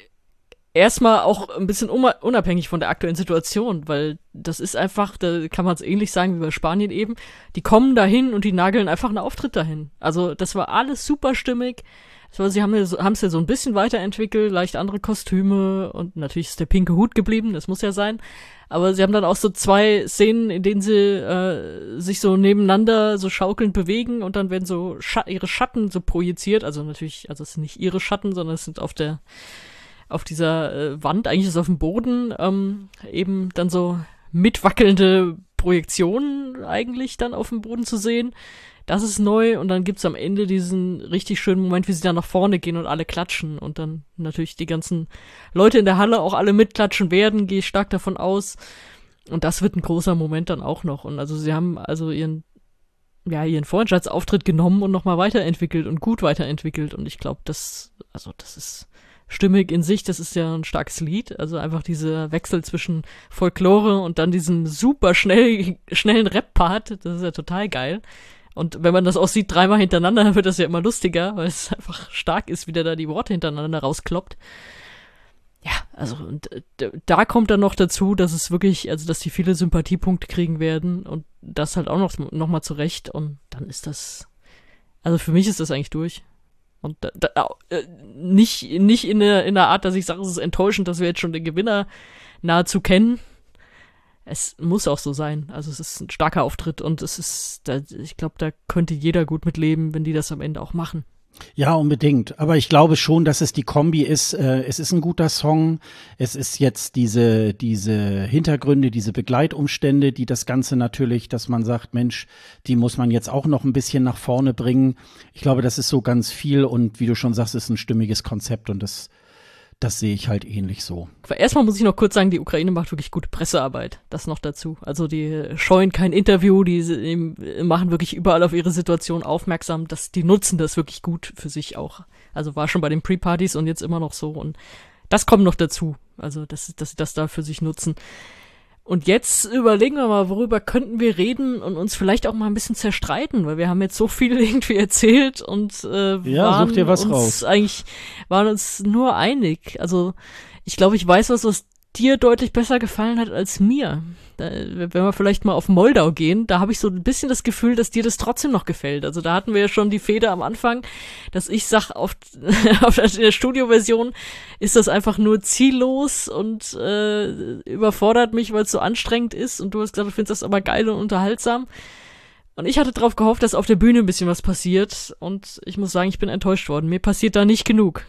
erstmal auch ein bisschen unabhängig von der aktuellen Situation, weil das ist einfach, da kann man es ähnlich sagen wie bei Spanien eben, die kommen dahin und die nageln einfach einen Auftritt dahin. Also das war alles super stimmig. So, sie haben es ja so ein bisschen weiterentwickelt, leicht andere Kostüme und natürlich ist der pinke Hut geblieben, das muss ja sein. Aber sie haben dann auch so zwei Szenen, in denen sie äh, sich so nebeneinander so schaukelnd bewegen und dann werden so Scha ihre Schatten so projiziert. Also natürlich, also es sind nicht ihre Schatten, sondern es sind auf der auf dieser äh, Wand, eigentlich ist es auf dem Boden, ähm, eben dann so mitwackelnde Projektionen eigentlich dann auf dem Boden zu sehen. Das ist neu und dann gibt's am Ende diesen richtig schönen Moment, wie sie dann nach vorne gehen und alle klatschen und dann natürlich die ganzen Leute in der Halle auch alle mitklatschen werden, gehe ich stark davon aus. Und das wird ein großer Moment dann auch noch. Und also sie haben also ihren, ja, ihren Freundschaftsauftritt genommen und nochmal weiterentwickelt und gut weiterentwickelt. Und ich glaube, das, also das ist stimmig in sich, das ist ja ein starkes Lied. Also einfach dieser Wechsel zwischen Folklore und dann diesem super schnell, schnellen Rap-Part, das ist ja total geil. Und wenn man das auch sieht, dreimal hintereinander, (laughs) dann wird das ja immer lustiger, weil es einfach stark ist, wie der da die Worte hintereinander rauskloppt. Ja, also und da kommt dann noch dazu, dass es wirklich, also dass die viele Sympathiepunkte kriegen werden und das halt auch noch, noch mal zurecht und dann ist das, also für mich ist das eigentlich durch. Und da, da, äh, nicht, nicht in der, in der Art, dass ich sage, es ist enttäuschend, dass wir jetzt schon den Gewinner nahezu kennen, es muss auch so sein. Also es ist ein starker Auftritt und es ist, da, ich glaube, da könnte jeder gut mitleben, wenn die das am Ende auch machen. Ja, unbedingt. Aber ich glaube schon, dass es die Kombi ist. Äh, es ist ein guter Song. Es ist jetzt diese, diese Hintergründe, diese Begleitumstände, die das Ganze natürlich, dass man sagt, Mensch, die muss man jetzt auch noch ein bisschen nach vorne bringen. Ich glaube, das ist so ganz viel und wie du schon sagst, ist ein stimmiges Konzept und das das sehe ich halt ähnlich so. Erstmal muss ich noch kurz sagen, die Ukraine macht wirklich gute Pressearbeit. Das noch dazu. Also die scheuen kein Interview, die machen wirklich überall auf ihre Situation aufmerksam. dass die nutzen das wirklich gut für sich auch. Also war schon bei den Pre-Partys und jetzt immer noch so. Und das kommt noch dazu. Also, dass, dass sie das da für sich nutzen. Und jetzt überlegen wir mal, worüber könnten wir reden und uns vielleicht auch mal ein bisschen zerstreiten, weil wir haben jetzt so viel (laughs) irgendwie erzählt und äh, ja, waren uns raus. eigentlich waren uns nur einig. Also ich glaube, ich weiß was, was dir deutlich besser gefallen hat als mir. Da, wenn wir vielleicht mal auf Moldau gehen, da habe ich so ein bisschen das Gefühl, dass dir das trotzdem noch gefällt. Also da hatten wir ja schon die Feder am Anfang, dass ich sag, auf, (laughs) auf in der Studioversion ist das einfach nur ziellos und äh, überfordert mich, weil es so anstrengend ist. Und du hast gesagt, du findest das aber geil und unterhaltsam. Und ich hatte darauf gehofft, dass auf der Bühne ein bisschen was passiert. Und ich muss sagen, ich bin enttäuscht worden. Mir passiert da nicht genug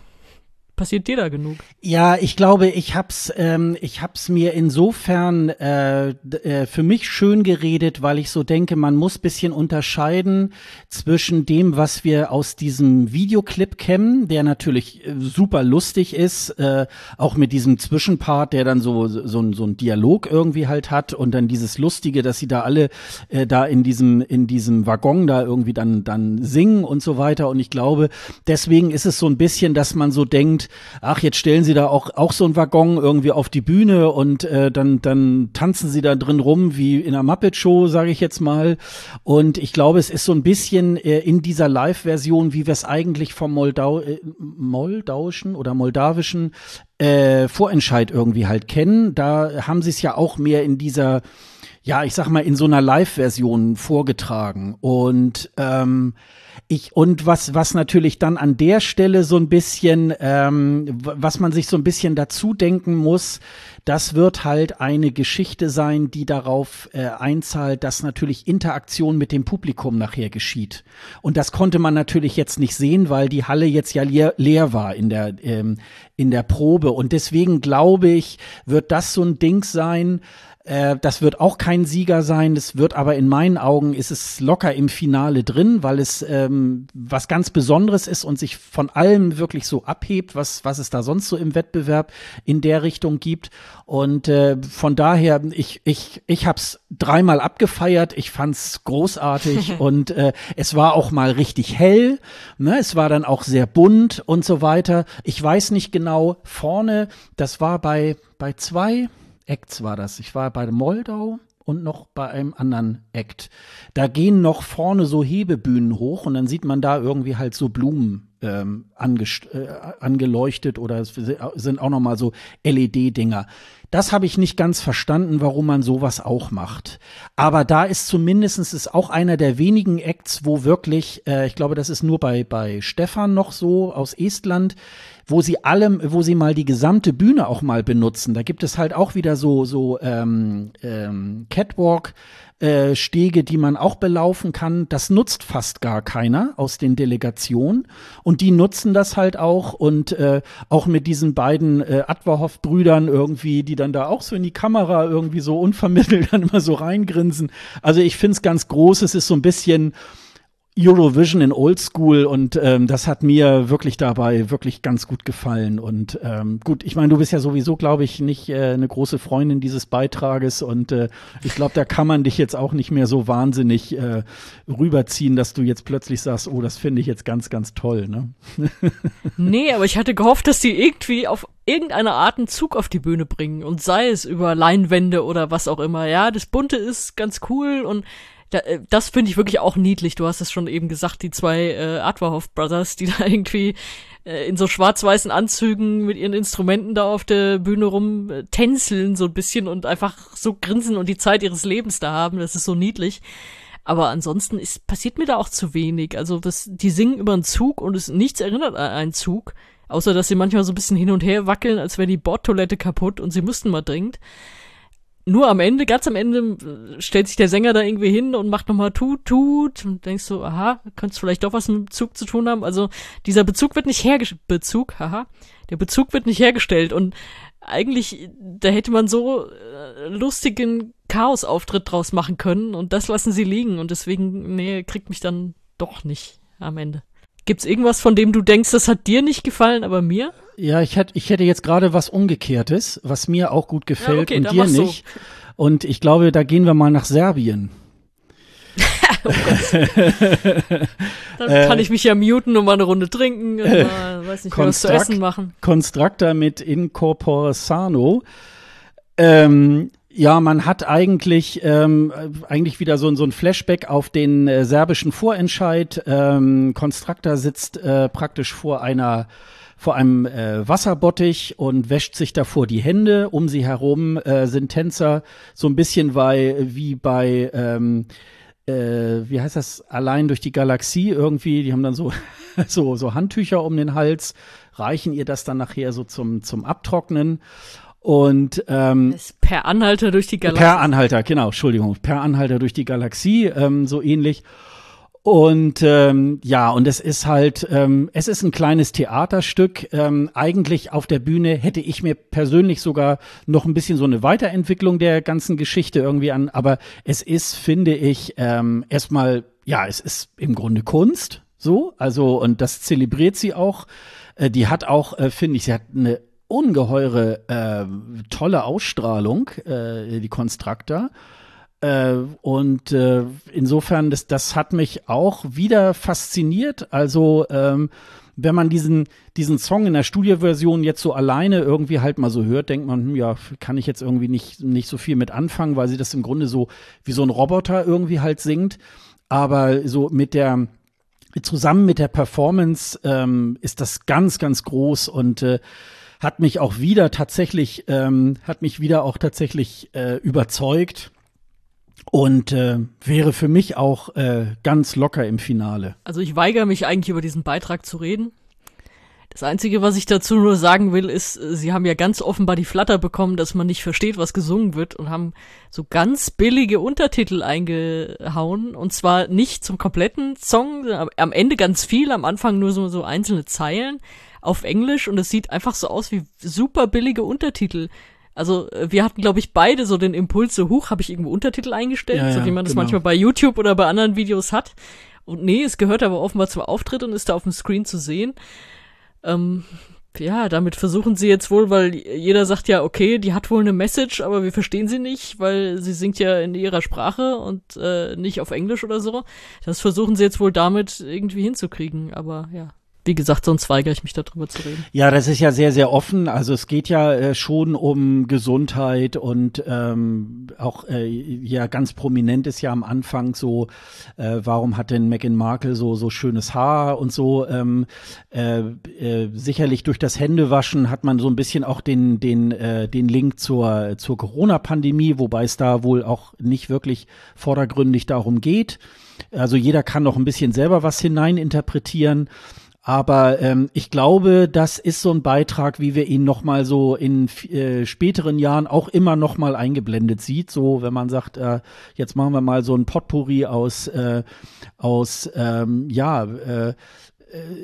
passiert dir da genug? Ja, ich glaube, ich hab's, ähm, ich hab's mir insofern äh, äh, für mich schön geredet, weil ich so denke, man muss bisschen unterscheiden zwischen dem, was wir aus diesem Videoclip kennen, der natürlich äh, super lustig ist, äh, auch mit diesem Zwischenpart, der dann so so, so ein Dialog irgendwie halt hat und dann dieses lustige, dass sie da alle äh, da in diesem in diesem Waggon da irgendwie dann dann singen und so weiter. Und ich glaube, deswegen ist es so ein bisschen, dass man so denkt ach, jetzt stellen sie da auch, auch so einen Waggon irgendwie auf die Bühne und äh, dann, dann tanzen sie da drin rum wie in einer Muppet-Show, sage ich jetzt mal. Und ich glaube, es ist so ein bisschen äh, in dieser Live-Version, wie wir es eigentlich vom Moldau äh, moldauischen oder moldawischen äh, Vorentscheid irgendwie halt kennen. Da haben sie es ja auch mehr in dieser ja, ich sag mal, in so einer Live-Version vorgetragen. Und ähm, ich, und was, was natürlich dann an der Stelle so ein bisschen, ähm, was man sich so ein bisschen dazu denken muss, das wird halt eine Geschichte sein, die darauf äh, einzahlt, dass natürlich Interaktion mit dem Publikum nachher geschieht. Und das konnte man natürlich jetzt nicht sehen, weil die Halle jetzt ja leer, leer war in der, ähm, in der Probe. Und deswegen glaube ich, wird das so ein Ding sein, äh, das wird auch kein Sieger sein. Das wird aber in meinen Augen ist es locker im Finale drin, weil es ähm, was ganz Besonderes ist und sich von allem wirklich so abhebt, was was es da sonst so im Wettbewerb in der Richtung gibt. Und äh, von daher, ich ich ich hab's dreimal abgefeiert. Ich fand's großartig (laughs) und äh, es war auch mal richtig hell. Ne? Es war dann auch sehr bunt und so weiter. Ich weiß nicht genau vorne. Das war bei bei zwei Acts war das. Ich war bei Moldau und noch bei einem anderen Act. Da gehen noch vorne so Hebebühnen hoch und dann sieht man da irgendwie halt so Blumen ähm, äh, angeleuchtet oder es sind auch noch mal so LED-Dinger. Das habe ich nicht ganz verstanden, warum man sowas auch macht. Aber da ist zumindestens ist auch einer der wenigen Acts, wo wirklich, äh, ich glaube, das ist nur bei, bei Stefan noch so aus Estland, wo sie allem, wo sie mal die gesamte Bühne auch mal benutzen. Da gibt es halt auch wieder so, so ähm, ähm, Catwalk. Äh, Stege, die man auch belaufen kann, das nutzt fast gar keiner aus den Delegationen. Und die nutzen das halt auch und äh, auch mit diesen beiden äh, Adverhoff-Brüdern irgendwie, die dann da auch so in die Kamera irgendwie so unvermittelt dann immer so reingrinsen. Also ich find's ganz groß, es ist so ein bisschen Eurovision in Oldschool und ähm, das hat mir wirklich dabei wirklich ganz gut gefallen. Und ähm, gut, ich meine, du bist ja sowieso, glaube ich, nicht äh, eine große Freundin dieses Beitrages und äh, ich glaube, da kann man dich jetzt auch nicht mehr so wahnsinnig äh, rüberziehen, dass du jetzt plötzlich sagst, oh, das finde ich jetzt ganz, ganz toll. Ne? (laughs) nee, aber ich hatte gehofft, dass die irgendwie auf irgendeine Art einen Zug auf die Bühne bringen und sei es über Leinwände oder was auch immer. Ja, das Bunte ist ganz cool und da, äh, das finde ich wirklich auch niedlich. Du hast es schon eben gesagt, die zwei äh, Adverhoff Brothers, die (laughs) da irgendwie äh, in so schwarz-weißen Anzügen mit ihren Instrumenten da auf der Bühne rum äh, so ein bisschen und einfach so grinsen und die Zeit ihres Lebens da haben. Das ist so niedlich. Aber ansonsten ist, passiert mir da auch zu wenig. Also das, die singen über einen Zug und es nichts erinnert an einen Zug. Außer dass sie manchmal so ein bisschen hin und her wackeln, als wäre die Bordtoilette kaputt und sie müssten mal dringend nur am Ende, ganz am Ende, stellt sich der Sänger da irgendwie hin und macht nochmal tut, tut und denkst so, aha, könnte vielleicht doch was mit Bezug zu tun haben. Also dieser Bezug wird nicht hergestellt, Bezug, haha, der Bezug wird nicht hergestellt und eigentlich, da hätte man so äh, lustigen Chaos-Auftritt draus machen können und das lassen sie liegen und deswegen, nee, kriegt mich dann doch nicht am Ende. Gibt's irgendwas, von dem du denkst, das hat dir nicht gefallen, aber mir? Ja, ich hätte, ich hätte jetzt gerade was Umgekehrtes, was mir auch gut gefällt ja, okay, und dir nicht. So. Und ich glaube, da gehen wir mal nach Serbien. oh (laughs) Dann kann äh, ich mich ja muten und mal eine Runde trinken und mal, (laughs) weiß nicht, was zu essen machen. Constructor mit Incorpore Sano. Ähm, Ja, man hat eigentlich ähm, eigentlich wieder so, so ein Flashback auf den äh, serbischen Vorentscheid. Ähm, Konstruktor sitzt äh, praktisch vor einer vor einem äh, Wasserbottich und wäscht sich davor die Hände. Um sie herum äh, sind Tänzer so ein bisschen bei, wie bei ähm, äh, wie heißt das, allein durch die Galaxie irgendwie, die haben dann so, (laughs) so, so Handtücher um den Hals, reichen ihr das dann nachher so zum, zum Abtrocknen. Und ähm, per Anhalter durch die Galaxie. Per Anhalter, genau, Entschuldigung, per Anhalter durch die Galaxie, ähm, so ähnlich. Und ähm, ja, und es ist halt, ähm, es ist ein kleines Theaterstück. Ähm, eigentlich auf der Bühne hätte ich mir persönlich sogar noch ein bisschen so eine Weiterentwicklung der ganzen Geschichte irgendwie an. Aber es ist, finde ich, ähm, erstmal, ja, es ist im Grunde Kunst. So, also, und das zelebriert sie auch. Äh, die hat auch, äh, finde ich, sie hat eine ungeheure äh, tolle Ausstrahlung, äh, die Konstrukta. Äh, und äh, insofern, das, das hat mich auch wieder fasziniert. Also ähm, wenn man diesen, diesen Song in der Studioversion jetzt so alleine irgendwie halt mal so hört, denkt man, hm, ja, kann ich jetzt irgendwie nicht, nicht so viel mit anfangen, weil sie das im Grunde so wie so ein Roboter irgendwie halt singt. Aber so mit der, zusammen mit der Performance ähm, ist das ganz, ganz groß und äh, hat mich auch wieder tatsächlich, ähm, hat mich wieder auch tatsächlich äh, überzeugt und äh, wäre für mich auch äh, ganz locker im Finale. Also ich weigere mich eigentlich über diesen Beitrag zu reden. Das Einzige, was ich dazu nur sagen will, ist, äh, sie haben ja ganz offenbar die Flatter bekommen, dass man nicht versteht, was gesungen wird und haben so ganz billige Untertitel eingehauen und zwar nicht zum kompletten Song, am Ende ganz viel, am Anfang nur so, so einzelne Zeilen auf Englisch und es sieht einfach so aus wie super billige Untertitel. Also äh, wir hatten, glaube ich, beide so den Impuls, so hoch, habe ich irgendwo Untertitel eingestellt, ja, so wie man das genau. manchmal bei YouTube oder bei anderen Videos hat. Und nee, es gehört aber offenbar zum Auftritt und ist da auf dem Screen zu sehen. Ähm, ja, damit versuchen sie jetzt wohl, weil jeder sagt ja, okay, die hat wohl eine Message, aber wir verstehen sie nicht, weil sie singt ja in ihrer Sprache und äh, nicht auf Englisch oder so. Das versuchen sie jetzt wohl damit irgendwie hinzukriegen, aber ja, wie gesagt, sonst weigere ich mich darüber zu reden. Ja, das ist ja sehr, sehr offen. Also es geht ja äh, schon um Gesundheit und ähm, auch äh, ja ganz prominent ist ja am Anfang so, äh, warum hat denn Meghan Markle so so schönes Haar und so. Ähm, äh, äh, sicherlich durch das Händewaschen hat man so ein bisschen auch den den äh, den Link zur zur Corona-Pandemie, wobei es da wohl auch nicht wirklich vordergründig darum geht. Also jeder kann noch ein bisschen selber was hineininterpretieren. Aber ähm, ich glaube, das ist so ein Beitrag, wie wir ihn noch mal so in äh, späteren Jahren auch immer noch mal eingeblendet sieht. So, wenn man sagt, äh, jetzt machen wir mal so ein Potpourri aus äh, aus ähm, ja äh,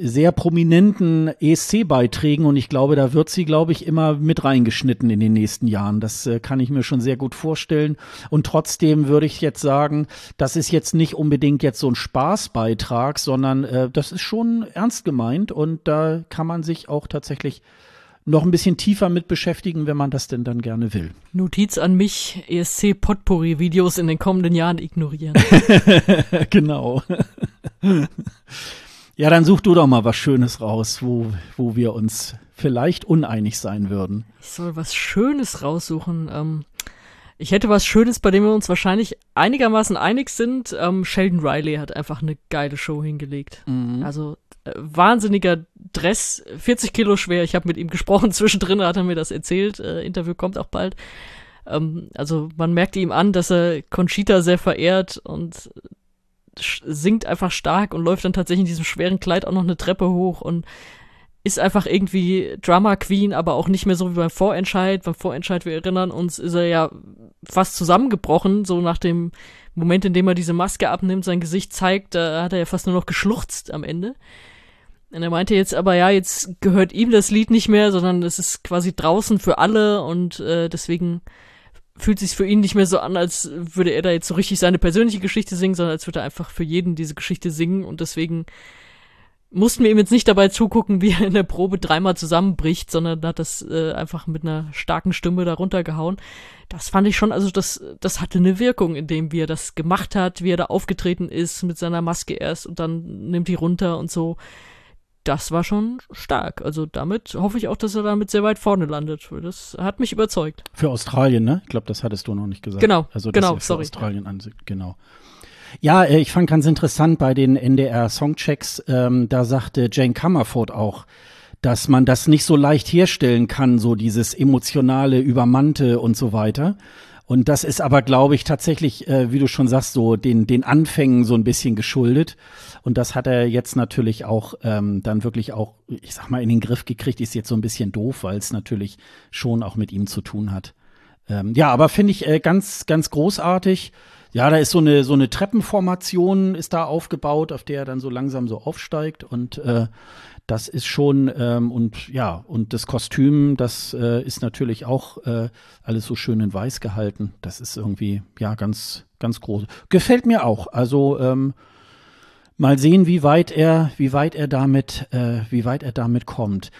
sehr prominenten ESC-Beiträgen und ich glaube, da wird sie, glaube ich, immer mit reingeschnitten in den nächsten Jahren. Das äh, kann ich mir schon sehr gut vorstellen. Und trotzdem würde ich jetzt sagen, das ist jetzt nicht unbedingt jetzt so ein Spaßbeitrag, sondern äh, das ist schon ernst gemeint und da kann man sich auch tatsächlich noch ein bisschen tiefer mit beschäftigen, wenn man das denn dann gerne will. Notiz an mich, ESC Potpourri Videos in den kommenden Jahren ignorieren. (laughs) genau. Ja, dann such du doch mal was Schönes raus, wo, wo wir uns vielleicht uneinig sein würden. Ich soll was Schönes raussuchen. Ähm, ich hätte was Schönes, bei dem wir uns wahrscheinlich einigermaßen einig sind. Ähm, Sheldon Riley hat einfach eine geile Show hingelegt. Mhm. Also äh, wahnsinniger Dress, 40 Kilo schwer. Ich habe mit ihm gesprochen (laughs) zwischendrin, hat er mir das erzählt. Äh, Interview kommt auch bald. Ähm, also man merkt ihm an, dass er Conchita sehr verehrt und singt einfach stark und läuft dann tatsächlich in diesem schweren Kleid auch noch eine Treppe hoch und ist einfach irgendwie Drama Queen, aber auch nicht mehr so wie beim Vorentscheid. Beim Vorentscheid, wir erinnern uns, ist er ja fast zusammengebrochen, so nach dem Moment, in dem er diese Maske abnimmt, sein Gesicht zeigt, da hat er ja fast nur noch geschluchzt am Ende. Und er meinte jetzt aber, ja, jetzt gehört ihm das Lied nicht mehr, sondern es ist quasi draußen für alle und äh, deswegen fühlt sich für ihn nicht mehr so an, als würde er da jetzt so richtig seine persönliche Geschichte singen, sondern als würde er einfach für jeden diese Geschichte singen und deswegen mussten wir ihm jetzt nicht dabei zugucken, wie er in der Probe dreimal zusammenbricht, sondern hat das äh, einfach mit einer starken Stimme darunter gehauen. Das fand ich schon, also das, das hatte eine Wirkung, in dem wie er das gemacht hat, wie er da aufgetreten ist mit seiner Maske erst und dann nimmt die runter und so das war schon stark. Also damit hoffe ich auch, dass er damit sehr weit vorne landet. Das hat mich überzeugt. Für Australien, ne? Ich glaube, das hattest du noch nicht gesagt. Genau, also, genau, für sorry. Australien ansieht, genau. Ja, äh, ich fand ganz interessant bei den NDR Songchecks, ähm, da sagte Jane Comerford auch, dass man das nicht so leicht herstellen kann, so dieses emotionale, übermannte und so weiter. Und das ist aber, glaube ich, tatsächlich, äh, wie du schon sagst, so den, den Anfängen so ein bisschen geschuldet. Und das hat er jetzt natürlich auch ähm, dann wirklich auch, ich sag mal, in den Griff gekriegt. Ist jetzt so ein bisschen doof, weil es natürlich schon auch mit ihm zu tun hat. Ähm, ja, aber finde ich äh, ganz, ganz großartig. Ja, da ist so eine so eine Treppenformation ist da aufgebaut, auf der er dann so langsam so aufsteigt und äh, das ist schon ähm, und ja und das Kostüm, das äh, ist natürlich auch äh, alles so schön in Weiß gehalten. Das ist irgendwie ja ganz ganz groß. Gefällt mir auch. Also ähm, mal sehen, wie weit er wie weit er damit äh, wie weit er damit kommt.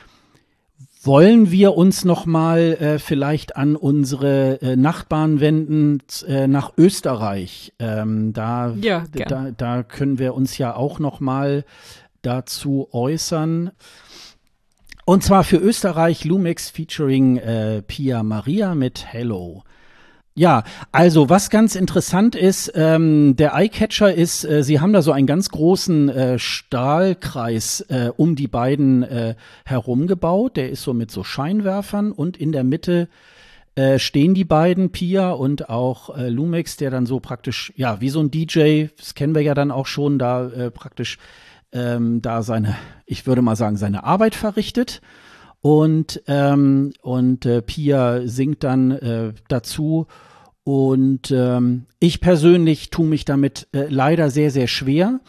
Wollen wir uns noch mal äh, vielleicht an unsere äh, Nachbarn wenden äh, nach Österreich? Ähm, da, Ja, da, da können wir uns ja auch noch mal dazu äußern. Und zwar für Österreich Lumix featuring äh, Pia Maria mit Hello. Ja, also was ganz interessant ist, ähm, der Eyecatcher ist, äh, sie haben da so einen ganz großen äh, Stahlkreis äh, um die beiden äh, herumgebaut. Der ist so mit so Scheinwerfern und in der Mitte äh, stehen die beiden, Pia und auch äh, Lumix, der dann so praktisch, ja, wie so ein DJ, das kennen wir ja dann auch schon, da äh, praktisch ähm, da seine, ich würde mal sagen, seine Arbeit verrichtet. Und, ähm, und äh, Pia singt dann äh, dazu. Und ähm, ich persönlich tue mich damit äh, leider sehr, sehr schwer,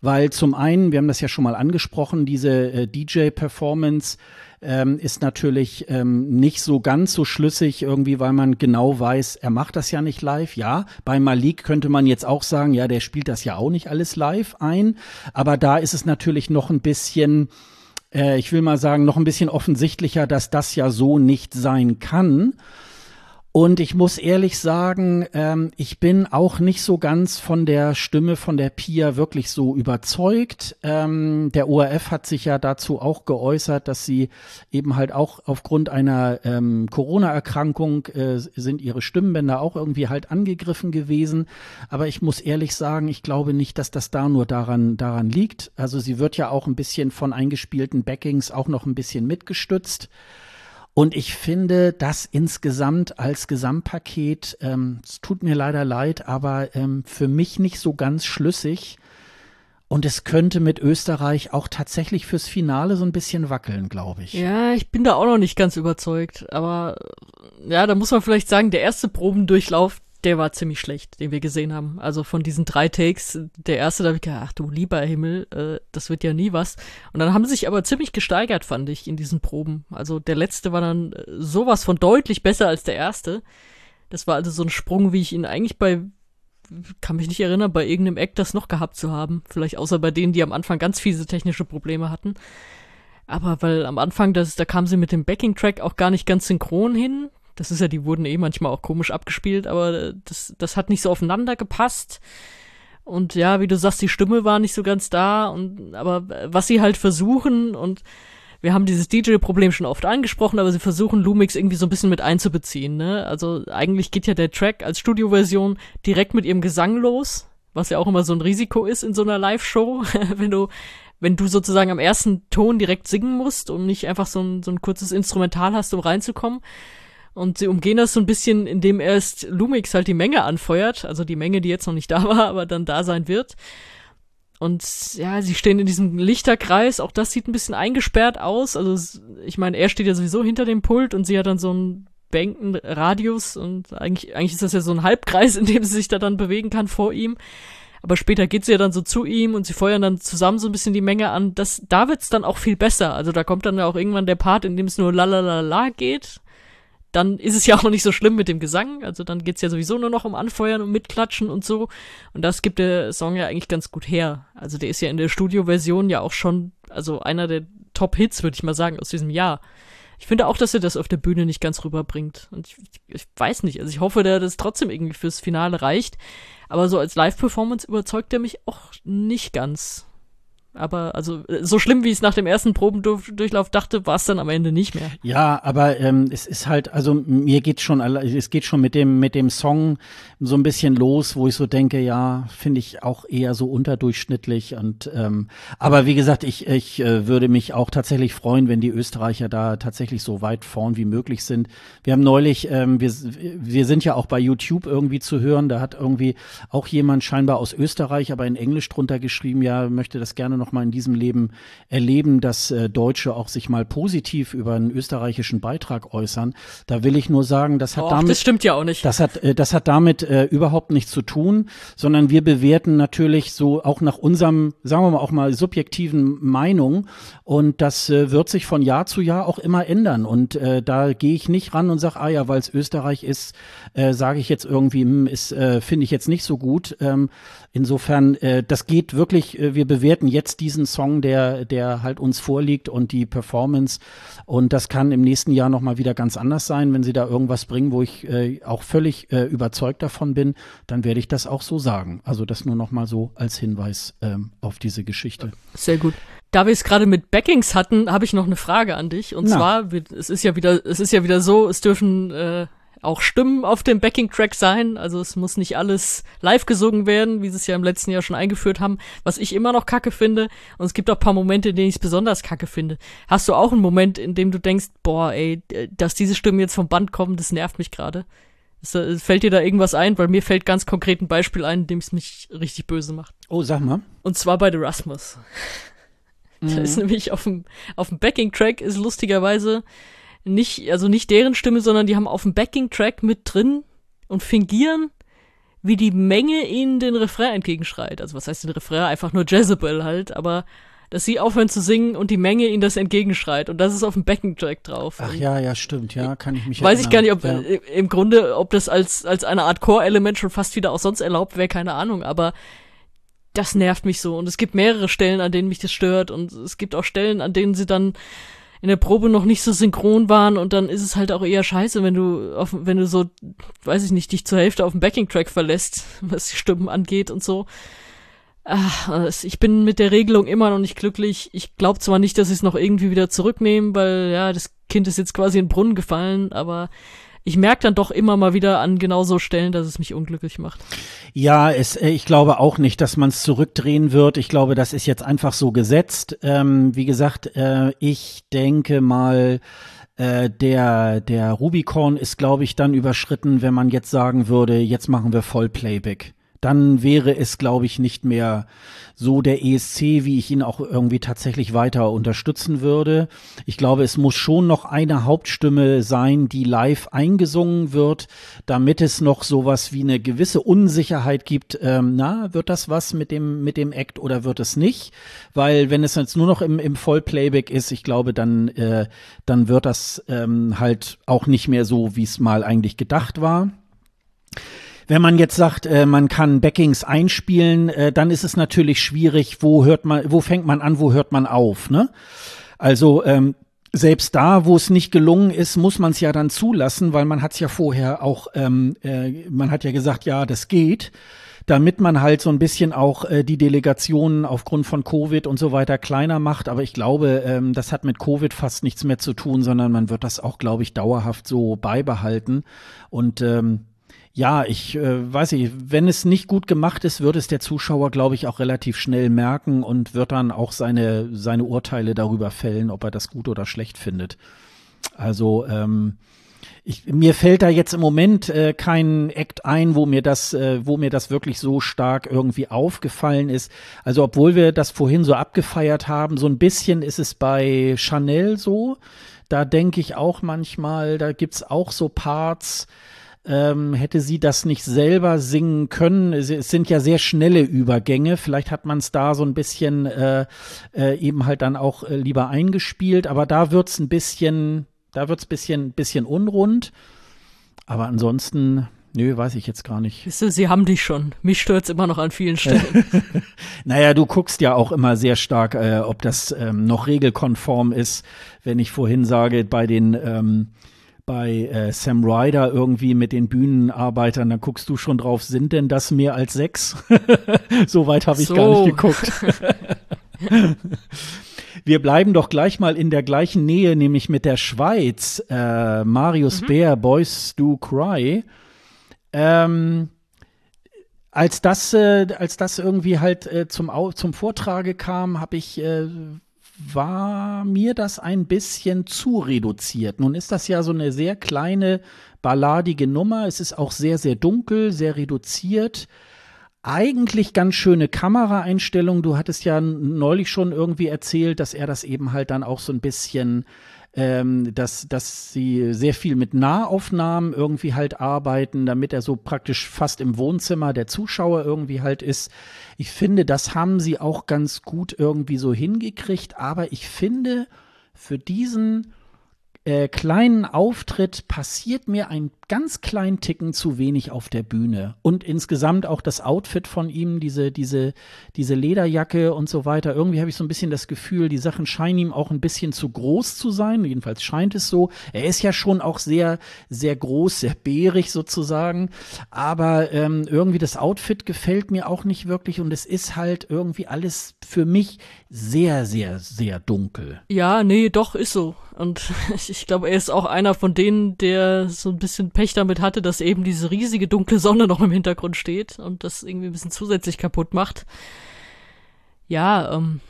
weil zum einen, wir haben das ja schon mal angesprochen, diese äh, DJ-Performance ähm, ist natürlich ähm, nicht so ganz so schlüssig irgendwie, weil man genau weiß, er macht das ja nicht live. Ja, bei Malik könnte man jetzt auch sagen, ja, der spielt das ja auch nicht alles live ein, aber da ist es natürlich noch ein bisschen äh, ich will mal sagen, noch ein bisschen offensichtlicher, dass das ja so nicht sein kann. Und ich muss ehrlich sagen, ähm, ich bin auch nicht so ganz von der Stimme von der Pia wirklich so überzeugt. Ähm, der ORF hat sich ja dazu auch geäußert, dass sie eben halt auch aufgrund einer ähm, Corona-Erkrankung äh, sind ihre Stimmbänder auch irgendwie halt angegriffen gewesen. Aber ich muss ehrlich sagen, ich glaube nicht, dass das da nur daran, daran liegt. Also sie wird ja auch ein bisschen von eingespielten Backings auch noch ein bisschen mitgestützt. Und ich finde das insgesamt als Gesamtpaket, ähm, es tut mir leider leid, aber ähm, für mich nicht so ganz schlüssig. Und es könnte mit Österreich auch tatsächlich fürs Finale so ein bisschen wackeln, glaube ich. Ja, ich bin da auch noch nicht ganz überzeugt. Aber ja, da muss man vielleicht sagen, der erste Probendurchlauf, der war ziemlich schlecht, den wir gesehen haben. Also von diesen drei Takes, der erste, da habe ich gedacht, ach du lieber Himmel, äh, das wird ja nie was. Und dann haben sie sich aber ziemlich gesteigert, fand ich, in diesen Proben. Also der letzte war dann äh, sowas von deutlich besser als der erste. Das war also so ein Sprung, wie ich ihn eigentlich bei, kann mich nicht erinnern, bei irgendeinem Act das noch gehabt zu haben. Vielleicht außer bei denen, die am Anfang ganz fiese technische Probleme hatten. Aber weil am Anfang, das, da kam sie mit dem Backing-Track auch gar nicht ganz synchron hin. Das ist ja, die wurden eh manchmal auch komisch abgespielt, aber das, das hat nicht so aufeinander gepasst. Und ja, wie du sagst, die Stimme war nicht so ganz da. Und aber was sie halt versuchen und wir haben dieses DJ-Problem schon oft angesprochen, aber sie versuchen Lumix irgendwie so ein bisschen mit einzubeziehen. Ne? Also eigentlich geht ja der Track als Studioversion direkt mit ihrem Gesang los, was ja auch immer so ein Risiko ist in so einer Live-Show, (laughs) wenn du wenn du sozusagen am ersten Ton direkt singen musst und nicht einfach so ein, so ein kurzes Instrumental hast, um reinzukommen. Und sie umgehen das so ein bisschen, indem erst Lumix halt die Menge anfeuert, also die Menge, die jetzt noch nicht da war, aber dann da sein wird. Und ja, sie stehen in diesem Lichterkreis, auch das sieht ein bisschen eingesperrt aus. Also ich meine, er steht ja sowieso hinter dem Pult und sie hat dann so einen Bänkenradius und eigentlich, eigentlich ist das ja so ein Halbkreis, in dem sie sich da dann bewegen kann vor ihm. Aber später geht sie ja dann so zu ihm und sie feuern dann zusammen so ein bisschen die Menge an. Das, da wird's dann auch viel besser. Also da kommt dann ja auch irgendwann der Part, in dem es nur la la la la geht dann ist es ja auch nicht so schlimm mit dem Gesang. Also dann geht's ja sowieso nur noch um Anfeuern und Mitklatschen und so. Und das gibt der Song ja eigentlich ganz gut her. Also der ist ja in der Studioversion ja auch schon, also einer der Top-Hits, würde ich mal sagen, aus diesem Jahr. Ich finde auch, dass er das auf der Bühne nicht ganz rüberbringt. Und ich, ich weiß nicht. Also ich hoffe, dass das trotzdem irgendwie fürs Finale reicht. Aber so als Live-Performance überzeugt er mich auch nicht ganz. Aber also so schlimm, wie ich es nach dem ersten Probendurchlauf dachte, war es dann am Ende nicht mehr. Ja, aber ähm, es ist halt, also mir geht schon, es geht schon mit dem mit dem Song so ein bisschen los, wo ich so denke, ja, finde ich auch eher so unterdurchschnittlich. Und ähm, aber wie gesagt, ich ich äh, würde mich auch tatsächlich freuen, wenn die Österreicher da tatsächlich so weit vorn wie möglich sind. Wir haben neulich, ähm, wir wir sind ja auch bei YouTube irgendwie zu hören. Da hat irgendwie auch jemand scheinbar aus Österreich, aber in Englisch drunter geschrieben, ja, möchte das gerne noch mal in diesem Leben erleben, dass äh, Deutsche auch sich mal positiv über einen österreichischen Beitrag äußern. Da will ich nur sagen, das hat Och, damit das stimmt ja auch nicht. Das hat äh, das hat damit äh, überhaupt nichts zu tun, sondern wir bewerten natürlich so auch nach unserem, sagen wir mal auch mal subjektiven Meinung und das äh, wird sich von Jahr zu Jahr auch immer ändern und äh, da gehe ich nicht ran und sage, ah ja, weil es Österreich ist, äh, sage ich jetzt irgendwie, hm, ist äh, finde ich jetzt nicht so gut. Ähm, insofern, äh, das geht wirklich. Äh, wir bewerten jetzt diesen Song, der der halt uns vorliegt und die Performance und das kann im nächsten Jahr noch mal wieder ganz anders sein, wenn sie da irgendwas bringen, wo ich äh, auch völlig äh, überzeugt davon bin, dann werde ich das auch so sagen. Also das nur noch mal so als Hinweis ähm, auf diese Geschichte. Sehr gut. Da wir es gerade mit Backings hatten, habe ich noch eine Frage an dich. Und Na. zwar, es ist ja wieder, es ist ja wieder so, es dürfen äh, auch Stimmen auf dem Backing-Track sein. Also es muss nicht alles live gesungen werden, wie sie es ja im letzten Jahr schon eingeführt haben, was ich immer noch kacke finde. Und es gibt auch paar Momente, in denen ich es besonders kacke finde. Hast du auch einen Moment, in dem du denkst, boah, ey, dass diese Stimmen jetzt vom Band kommen, das nervt mich gerade? Fällt dir da irgendwas ein? Weil mir fällt ganz konkret ein Beispiel ein, in dem es mich richtig böse macht. Oh, sag mal. Und zwar bei The Rasmus. (laughs) Mhm. Da ist nämlich auf dem, auf dem Backing-Track ist lustigerweise nicht, also nicht deren Stimme, sondern die haben auf dem Backing-Track mit drin und fingieren, wie die Menge ihnen den Refrain entgegenschreit. Also was heißt den Refrain? Einfach nur Jezebel halt, aber dass sie aufhören zu singen und die Menge ihnen das entgegenschreit. Und das ist auf dem Backing-Track drauf. Ach ja, ja, stimmt, ja, kann ich mich Weiß erinnern. ich gar nicht, ob ja. im Grunde, ob das als, als eine Art Core-Element schon fast wieder auch sonst erlaubt wäre, keine Ahnung, aber das nervt mich so. Und es gibt mehrere Stellen, an denen mich das stört. Und es gibt auch Stellen, an denen sie dann in der Probe noch nicht so synchron waren und dann ist es halt auch eher scheiße, wenn du auf, wenn du so, weiß ich nicht, dich zur Hälfte auf dem Backing-Track verlässt, (laughs) was die Stimmen angeht und so. Ach, ich bin mit der Regelung immer noch nicht glücklich. Ich glaube zwar nicht, dass sie es noch irgendwie wieder zurücknehmen, weil ja, das Kind ist jetzt quasi in den Brunnen gefallen, aber ich merke dann doch immer mal wieder an genau so Stellen, dass es mich unglücklich macht. Ja, es, äh, ich glaube auch nicht, dass man es zurückdrehen wird. Ich glaube, das ist jetzt einfach so gesetzt. Ähm, wie gesagt, äh, ich denke mal, äh, der, der Rubicon ist, glaube ich, dann überschritten, wenn man jetzt sagen würde, jetzt machen wir Vollplayback dann wäre es, glaube ich, nicht mehr so der ESC, wie ich ihn auch irgendwie tatsächlich weiter unterstützen würde. Ich glaube, es muss schon noch eine Hauptstimme sein, die live eingesungen wird, damit es noch sowas wie eine gewisse Unsicherheit gibt. Ähm, na, wird das was mit dem, mit dem Act oder wird es nicht? Weil wenn es jetzt nur noch im, im Vollplayback ist, ich glaube, dann, äh, dann wird das ähm, halt auch nicht mehr so, wie es mal eigentlich gedacht war. Wenn man jetzt sagt, äh, man kann Backings einspielen, äh, dann ist es natürlich schwierig, wo hört man, wo fängt man an, wo hört man auf, ne? Also ähm, selbst da, wo es nicht gelungen ist, muss man es ja dann zulassen, weil man hat es ja vorher auch, ähm, äh, man hat ja gesagt, ja, das geht, damit man halt so ein bisschen auch äh, die Delegationen aufgrund von Covid und so weiter kleiner macht. Aber ich glaube, ähm, das hat mit Covid fast nichts mehr zu tun, sondern man wird das auch, glaube ich, dauerhaft so beibehalten. Und ähm, ja, ich äh, weiß nicht, wenn es nicht gut gemacht ist, wird es der Zuschauer, glaube ich, auch relativ schnell merken und wird dann auch seine, seine Urteile darüber fällen, ob er das gut oder schlecht findet. Also ähm, ich, mir fällt da jetzt im Moment äh, kein Act ein, wo mir das, äh, wo mir das wirklich so stark irgendwie aufgefallen ist. Also obwohl wir das vorhin so abgefeiert haben, so ein bisschen ist es bei Chanel so. Da denke ich auch manchmal, da gibt's auch so Parts, ähm, hätte sie das nicht selber singen können. Es, sind ja sehr schnelle Übergänge. Vielleicht hat man es da so ein bisschen äh, äh, eben halt dann auch äh, lieber eingespielt. Aber da wird's ein bisschen, da wird's bisschen, bisschen unrund. Aber ansonsten, Nö, weiß ich jetzt gar nicht. Weißt du, sie haben dich schon. Mich stört's immer noch an vielen (laughs) Stellen. naja, du guckst ja auch immer sehr stark, äh, ob das ähm, noch regelkonform ist. Wenn ich vorhin sage, bei den ähm, bei äh, Sam Ryder irgendwie mit den Bühnenarbeitern, dann guckst du schon drauf, sind denn das mehr als sechs? (laughs) so weit habe ich so. gar nicht geguckt. (laughs) Wir bleiben doch gleich mal in der gleichen Nähe, nämlich mit der Schweiz. Äh, Marius mhm. Bär, Boys Do Cry. Ähm, als das, äh, als das irgendwie halt äh, zum, zum Vortrage kam, habe ich äh, war mir das ein bisschen zu reduziert. Nun ist das ja so eine sehr kleine, balladige Nummer. Es ist auch sehr, sehr dunkel, sehr reduziert. Eigentlich ganz schöne Kameraeinstellung. Du hattest ja neulich schon irgendwie erzählt, dass er das eben halt dann auch so ein bisschen ähm, dass, dass sie sehr viel mit Nahaufnahmen irgendwie halt arbeiten, damit er so praktisch fast im Wohnzimmer der Zuschauer irgendwie halt ist. Ich finde, das haben sie auch ganz gut irgendwie so hingekriegt, aber ich finde, für diesen äh, kleinen Auftritt passiert mir ein ganz kleinen Ticken zu wenig auf der Bühne. Und insgesamt auch das Outfit von ihm, diese, diese, diese Lederjacke und so weiter. Irgendwie habe ich so ein bisschen das Gefühl, die Sachen scheinen ihm auch ein bisschen zu groß zu sein. Jedenfalls scheint es so. Er ist ja schon auch sehr, sehr groß, sehr bärig sozusagen. Aber ähm, irgendwie das Outfit gefällt mir auch nicht wirklich und es ist halt irgendwie alles für mich sehr, sehr, sehr dunkel. Ja, nee, doch, ist so. Und (laughs) ich glaube, er ist auch einer von denen, der so ein bisschen Pech damit hatte, dass eben diese riesige dunkle Sonne noch im Hintergrund steht und das irgendwie ein bisschen zusätzlich kaputt macht. Ja, ähm,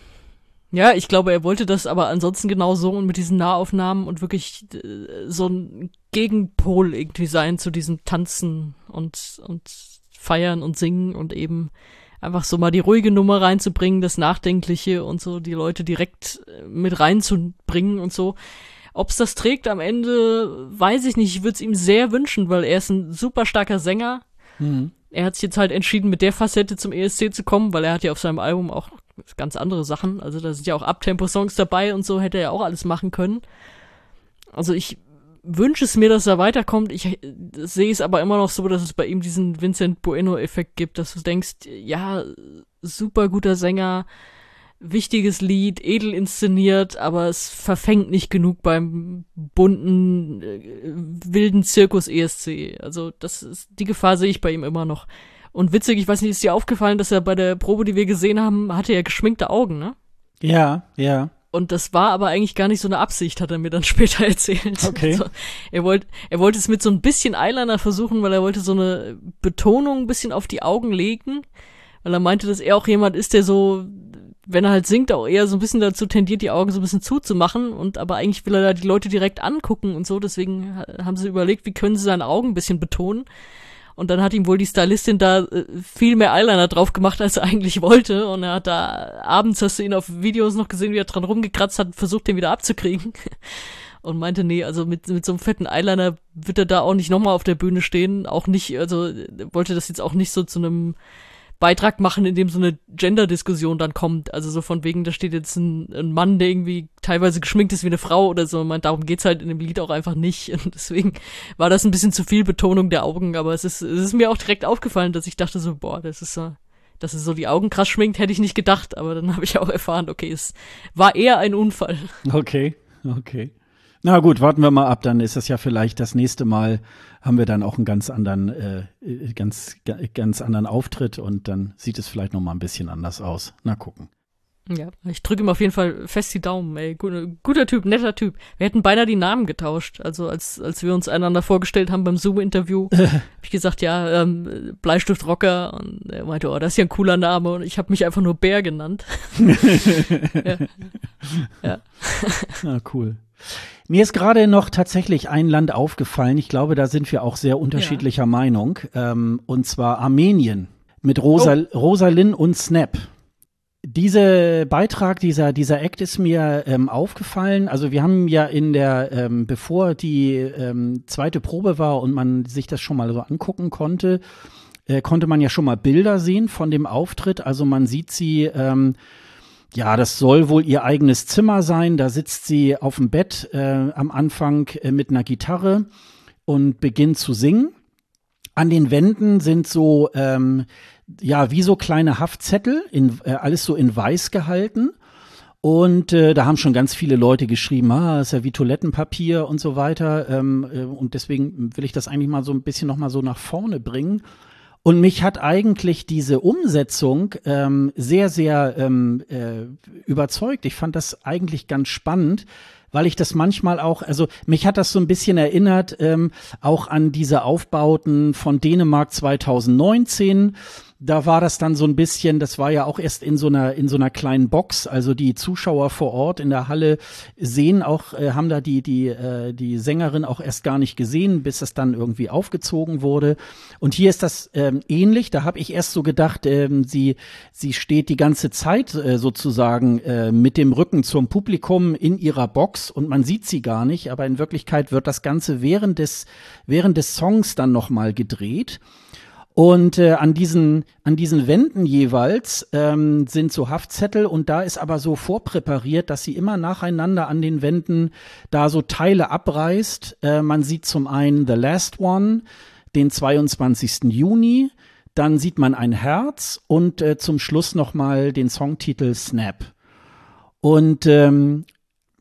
ja, ich glaube, er wollte das aber ansonsten genau so und mit diesen Nahaufnahmen und wirklich äh, so ein Gegenpol irgendwie sein zu diesem Tanzen und, und Feiern und Singen und eben einfach so mal die ruhige Nummer reinzubringen, das Nachdenkliche und so die Leute direkt äh, mit reinzubringen und so. Ob's das trägt am Ende, weiß ich nicht. Ich würde es ihm sehr wünschen, weil er ist ein super starker Sänger. Mhm. Er hat sich jetzt halt entschieden, mit der Facette zum ESC zu kommen, weil er hat ja auf seinem Album auch ganz andere Sachen. Also da sind ja auch Abtempo-Songs dabei und so hätte er ja auch alles machen können. Also ich wünsche es mir, dass er weiterkommt. Ich sehe es aber immer noch so, dass es bei ihm diesen Vincent Bueno-Effekt gibt, dass du denkst, ja, super guter Sänger, wichtiges Lied, edel inszeniert, aber es verfängt nicht genug beim bunten, äh, wilden Zirkus ESC. Also das ist, die Gefahr sehe ich bei ihm immer noch. Und witzig, ich weiß nicht, ist dir aufgefallen, dass er bei der Probe, die wir gesehen haben, hatte er geschminkte Augen, ne? Ja, ja. Und das war aber eigentlich gar nicht so eine Absicht, hat er mir dann (laughs) später erzählt. Okay. Also, er wollte, er wollte es mit so ein bisschen Eyeliner versuchen, weil er wollte so eine Betonung ein bisschen auf die Augen legen. Weil er meinte, dass er auch jemand ist, der so wenn er halt singt, auch eher so ein bisschen dazu tendiert, die Augen so ein bisschen zuzumachen und aber eigentlich will er da die Leute direkt angucken und so, deswegen haben sie überlegt, wie können sie seine Augen ein bisschen betonen. Und dann hat ihm wohl die Stylistin da äh, viel mehr Eyeliner drauf gemacht, als er eigentlich wollte. Und er hat da, abends hast du ihn auf Videos noch gesehen, wie er dran rumgekratzt hat, versucht, den wieder abzukriegen. (laughs) Und meinte, nee, also mit, mit so einem fetten Eyeliner wird er da auch nicht nochmal auf der Bühne stehen. Auch nicht, also wollte das jetzt auch nicht so zu einem Beitrag machen, in dem so eine Gender-Diskussion dann kommt. Also so von wegen, da steht jetzt ein, ein, Mann, der irgendwie teilweise geschminkt ist wie eine Frau oder so. Man, darum geht's halt in dem Lied auch einfach nicht. (laughs) Und deswegen war das ein bisschen zu viel Betonung der Augen. Aber es ist, es ist mir auch direkt aufgefallen, dass ich dachte so, boah, das ist so, dass es so die Augen krass schminkt, hätte ich nicht gedacht. Aber dann habe ich auch erfahren, okay, es war eher ein Unfall. Okay, okay. Na gut, warten wir mal ab, dann ist das ja vielleicht das nächste Mal haben wir dann auch einen ganz anderen, äh, ganz, ganz anderen Auftritt und dann sieht es vielleicht noch mal ein bisschen anders aus. Na gucken. Ja, ich drücke ihm auf jeden Fall fest die Daumen, ey. Guter, Typ, netter Typ. Wir hätten beinahe die Namen getauscht. Also als, als wir uns einander vorgestellt haben beim Zoom-Interview, (laughs) habe ich gesagt, ja, ähm, Bleistift Rocker. Und er meinte, oh, das ist ja ein cooler Name. Und ich habe mich einfach nur Bär genannt. (laughs) ja. ja. Ah, cool. Mir ist gerade noch tatsächlich ein Land aufgefallen. Ich glaube, da sind wir auch sehr unterschiedlicher ja. Meinung. Ähm, und zwar Armenien mit Rosa, oh. Rosalyn und Snap. Dieser Beitrag, dieser, dieser Act ist mir ähm, aufgefallen. Also wir haben ja in der, ähm, bevor die ähm, zweite Probe war und man sich das schon mal so angucken konnte, äh, konnte man ja schon mal Bilder sehen von dem Auftritt. Also man sieht sie ähm, ja, das soll wohl ihr eigenes Zimmer sein. Da sitzt sie auf dem Bett äh, am Anfang äh, mit einer Gitarre und beginnt zu singen. An den Wänden sind so, ähm, ja, wie so kleine Haftzettel, in, äh, alles so in weiß gehalten. Und äh, da haben schon ganz viele Leute geschrieben, ah, ist ja wie Toilettenpapier und so weiter. Ähm, äh, und deswegen will ich das eigentlich mal so ein bisschen noch mal so nach vorne bringen. Und mich hat eigentlich diese Umsetzung ähm, sehr, sehr ähm, äh, überzeugt. Ich fand das eigentlich ganz spannend weil ich das manchmal auch, also mich hat das so ein bisschen erinnert, ähm, auch an diese Aufbauten von Dänemark 2019 da war das dann so ein bisschen, das war ja auch erst in so einer in so einer kleinen Box, also die Zuschauer vor Ort in der Halle sehen auch äh, haben da die die äh, die Sängerin auch erst gar nicht gesehen, bis es dann irgendwie aufgezogen wurde. Und hier ist das ähm, ähnlich, da habe ich erst so gedacht, ähm, sie sie steht die ganze Zeit äh, sozusagen äh, mit dem Rücken zum Publikum in ihrer Box und man sieht sie gar nicht, aber in Wirklichkeit wird das ganze während des während des Songs dann noch mal gedreht. Und äh, an diesen an diesen Wänden jeweils ähm, sind so Haftzettel und da ist aber so vorpräpariert, dass sie immer nacheinander an den Wänden da so Teile abreißt. Äh, man sieht zum einen The Last One, den 22. Juni, dann sieht man ein Herz und äh, zum Schluss noch mal den Songtitel Snap. Und ähm,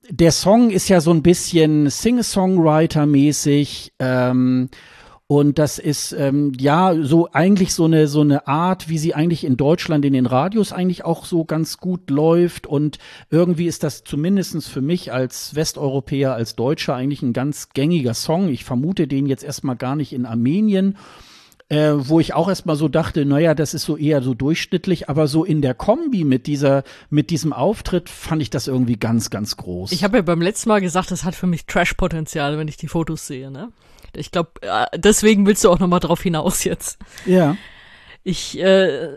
der Song ist ja so ein bisschen Singer-Songwriter-mäßig. Ähm, und das ist ähm, ja so eigentlich so eine so eine Art, wie sie eigentlich in Deutschland in den Radios eigentlich auch so ganz gut läuft. Und irgendwie ist das zumindestens für mich als Westeuropäer, als Deutscher eigentlich ein ganz gängiger Song. Ich vermute den jetzt erstmal gar nicht in Armenien. Äh, wo ich auch erstmal so dachte, naja, das ist so eher so durchschnittlich, aber so in der Kombi mit dieser, mit diesem Auftritt fand ich das irgendwie ganz, ganz groß. Ich habe ja beim letzten Mal gesagt, das hat für mich Trash-Potenzial, wenn ich die Fotos sehe, ne? Ich glaube, äh, deswegen willst du auch noch mal drauf hinaus jetzt. Ja. Ich, äh,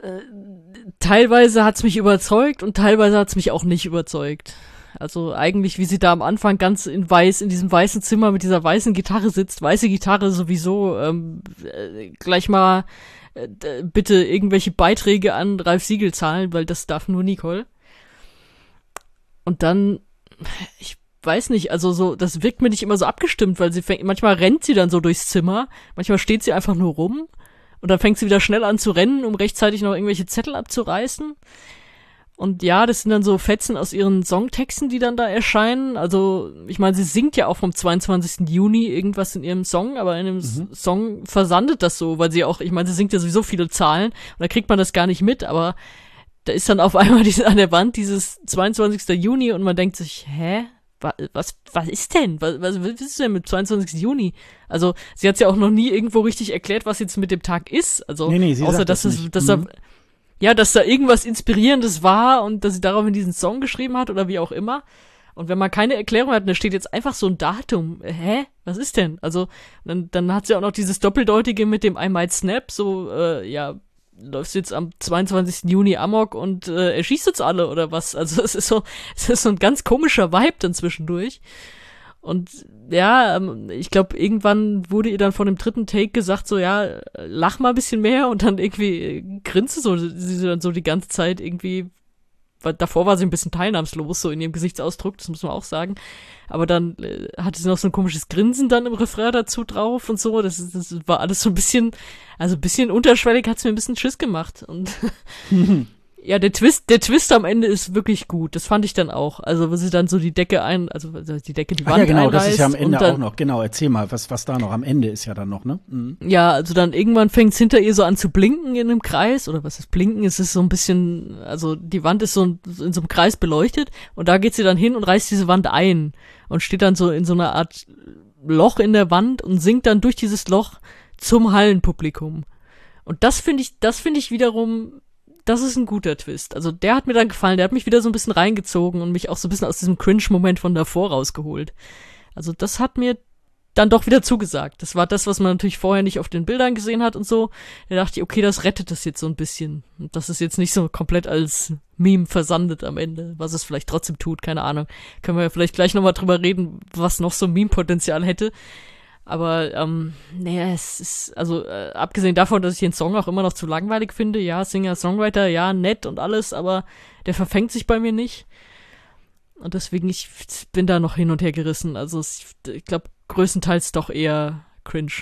teilweise hat's mich überzeugt und teilweise hat's mich auch nicht überzeugt. Also eigentlich, wie sie da am Anfang ganz in weiß, in diesem weißen Zimmer mit dieser weißen Gitarre sitzt, weiße Gitarre sowieso, ähm, äh, gleich mal äh, bitte irgendwelche Beiträge an Ralf Siegel zahlen, weil das darf nur Nicole. Und dann, ich weiß nicht, also so, das wirkt mir nicht immer so abgestimmt, weil sie fängt, manchmal rennt sie dann so durchs Zimmer, manchmal steht sie einfach nur rum und dann fängt sie wieder schnell an zu rennen, um rechtzeitig noch irgendwelche Zettel abzureißen. Und ja, das sind dann so Fetzen aus ihren Songtexten, die dann da erscheinen. Also, ich meine, sie singt ja auch vom 22. Juni irgendwas in ihrem Song, aber in dem mhm. Song versandet das so, weil sie auch, ich meine, sie singt ja sowieso viele Zahlen und da kriegt man das gar nicht mit, aber da ist dann auf (laughs) einmal diese, an der Wand dieses 22. Juni und man denkt sich, hä? Was, was ist denn? Was, was, was ist denn mit 22. Juni? Also, sie hat es ja auch noch nie irgendwo richtig erklärt, was jetzt mit dem Tag ist. Also, nee, nee, außer dass das es, dass mhm. da, ja, dass da irgendwas Inspirierendes war und dass sie daraufhin diesen Song geschrieben hat oder wie auch immer. Und wenn man keine Erklärung hat, da steht jetzt einfach so ein Datum. Hä? Was ist denn? Also, dann, dann hat sie auch noch dieses Doppeldeutige mit dem I might snap, so, äh, ja, läufst jetzt am 22. Juni Amok und äh, erschießt uns alle oder was? Also es ist so, (laughs) es ist so ein ganz komischer Vibe dann zwischendurch. Und ja, ähm, ich glaube, irgendwann wurde ihr dann von dem dritten Take gesagt, so ja, lach mal ein bisschen mehr und dann irgendwie äh, grinste so, sie dann so die ganze Zeit irgendwie davor war sie ein bisschen teilnahmslos, so in ihrem Gesichtsausdruck, das muss man auch sagen. Aber dann äh, hatte sie noch so ein komisches Grinsen dann im Refrain dazu drauf und so. Das, das war alles so ein bisschen, also ein bisschen unterschwellig hat's mir ein bisschen Schiss gemacht. Und (laughs) (laughs) Ja, der Twist, der Twist am Ende ist wirklich gut. Das fand ich dann auch. Also, wo sie dann so die Decke ein, also die Decke, die Wand Ach ja, genau, das ist ja am Ende dann, auch noch. Genau, erzähl mal, was, was da noch am Ende ist ja dann noch, ne? Mhm. Ja, also dann irgendwann fängt's hinter ihr so an zu blinken in einem Kreis. Oder was ist blinken? Es ist so ein bisschen, also die Wand ist so in, in so einem Kreis beleuchtet und da geht sie dann hin und reißt diese Wand ein und steht dann so in so einer Art Loch in der Wand und singt dann durch dieses Loch zum Hallenpublikum. Und das finde ich, das finde ich wiederum das ist ein guter Twist. Also der hat mir dann gefallen, der hat mich wieder so ein bisschen reingezogen und mich auch so ein bisschen aus diesem Cringe-Moment von davor rausgeholt. Also das hat mir dann doch wieder zugesagt. Das war das, was man natürlich vorher nicht auf den Bildern gesehen hat und so. Da dachte ich, okay, das rettet das jetzt so ein bisschen. Und das ist jetzt nicht so komplett als Meme versandet am Ende, was es vielleicht trotzdem tut, keine Ahnung. Können wir ja vielleicht gleich nochmal drüber reden, was noch so Meme-Potenzial hätte. Aber ähm, naja, es ist, also äh, abgesehen davon, dass ich den Song auch immer noch zu langweilig finde, ja, Singer-Songwriter, ja, nett und alles, aber der verfängt sich bei mir nicht. Und deswegen, ich bin da noch hin und her gerissen. Also ich, ich glaube, größtenteils doch eher cringe.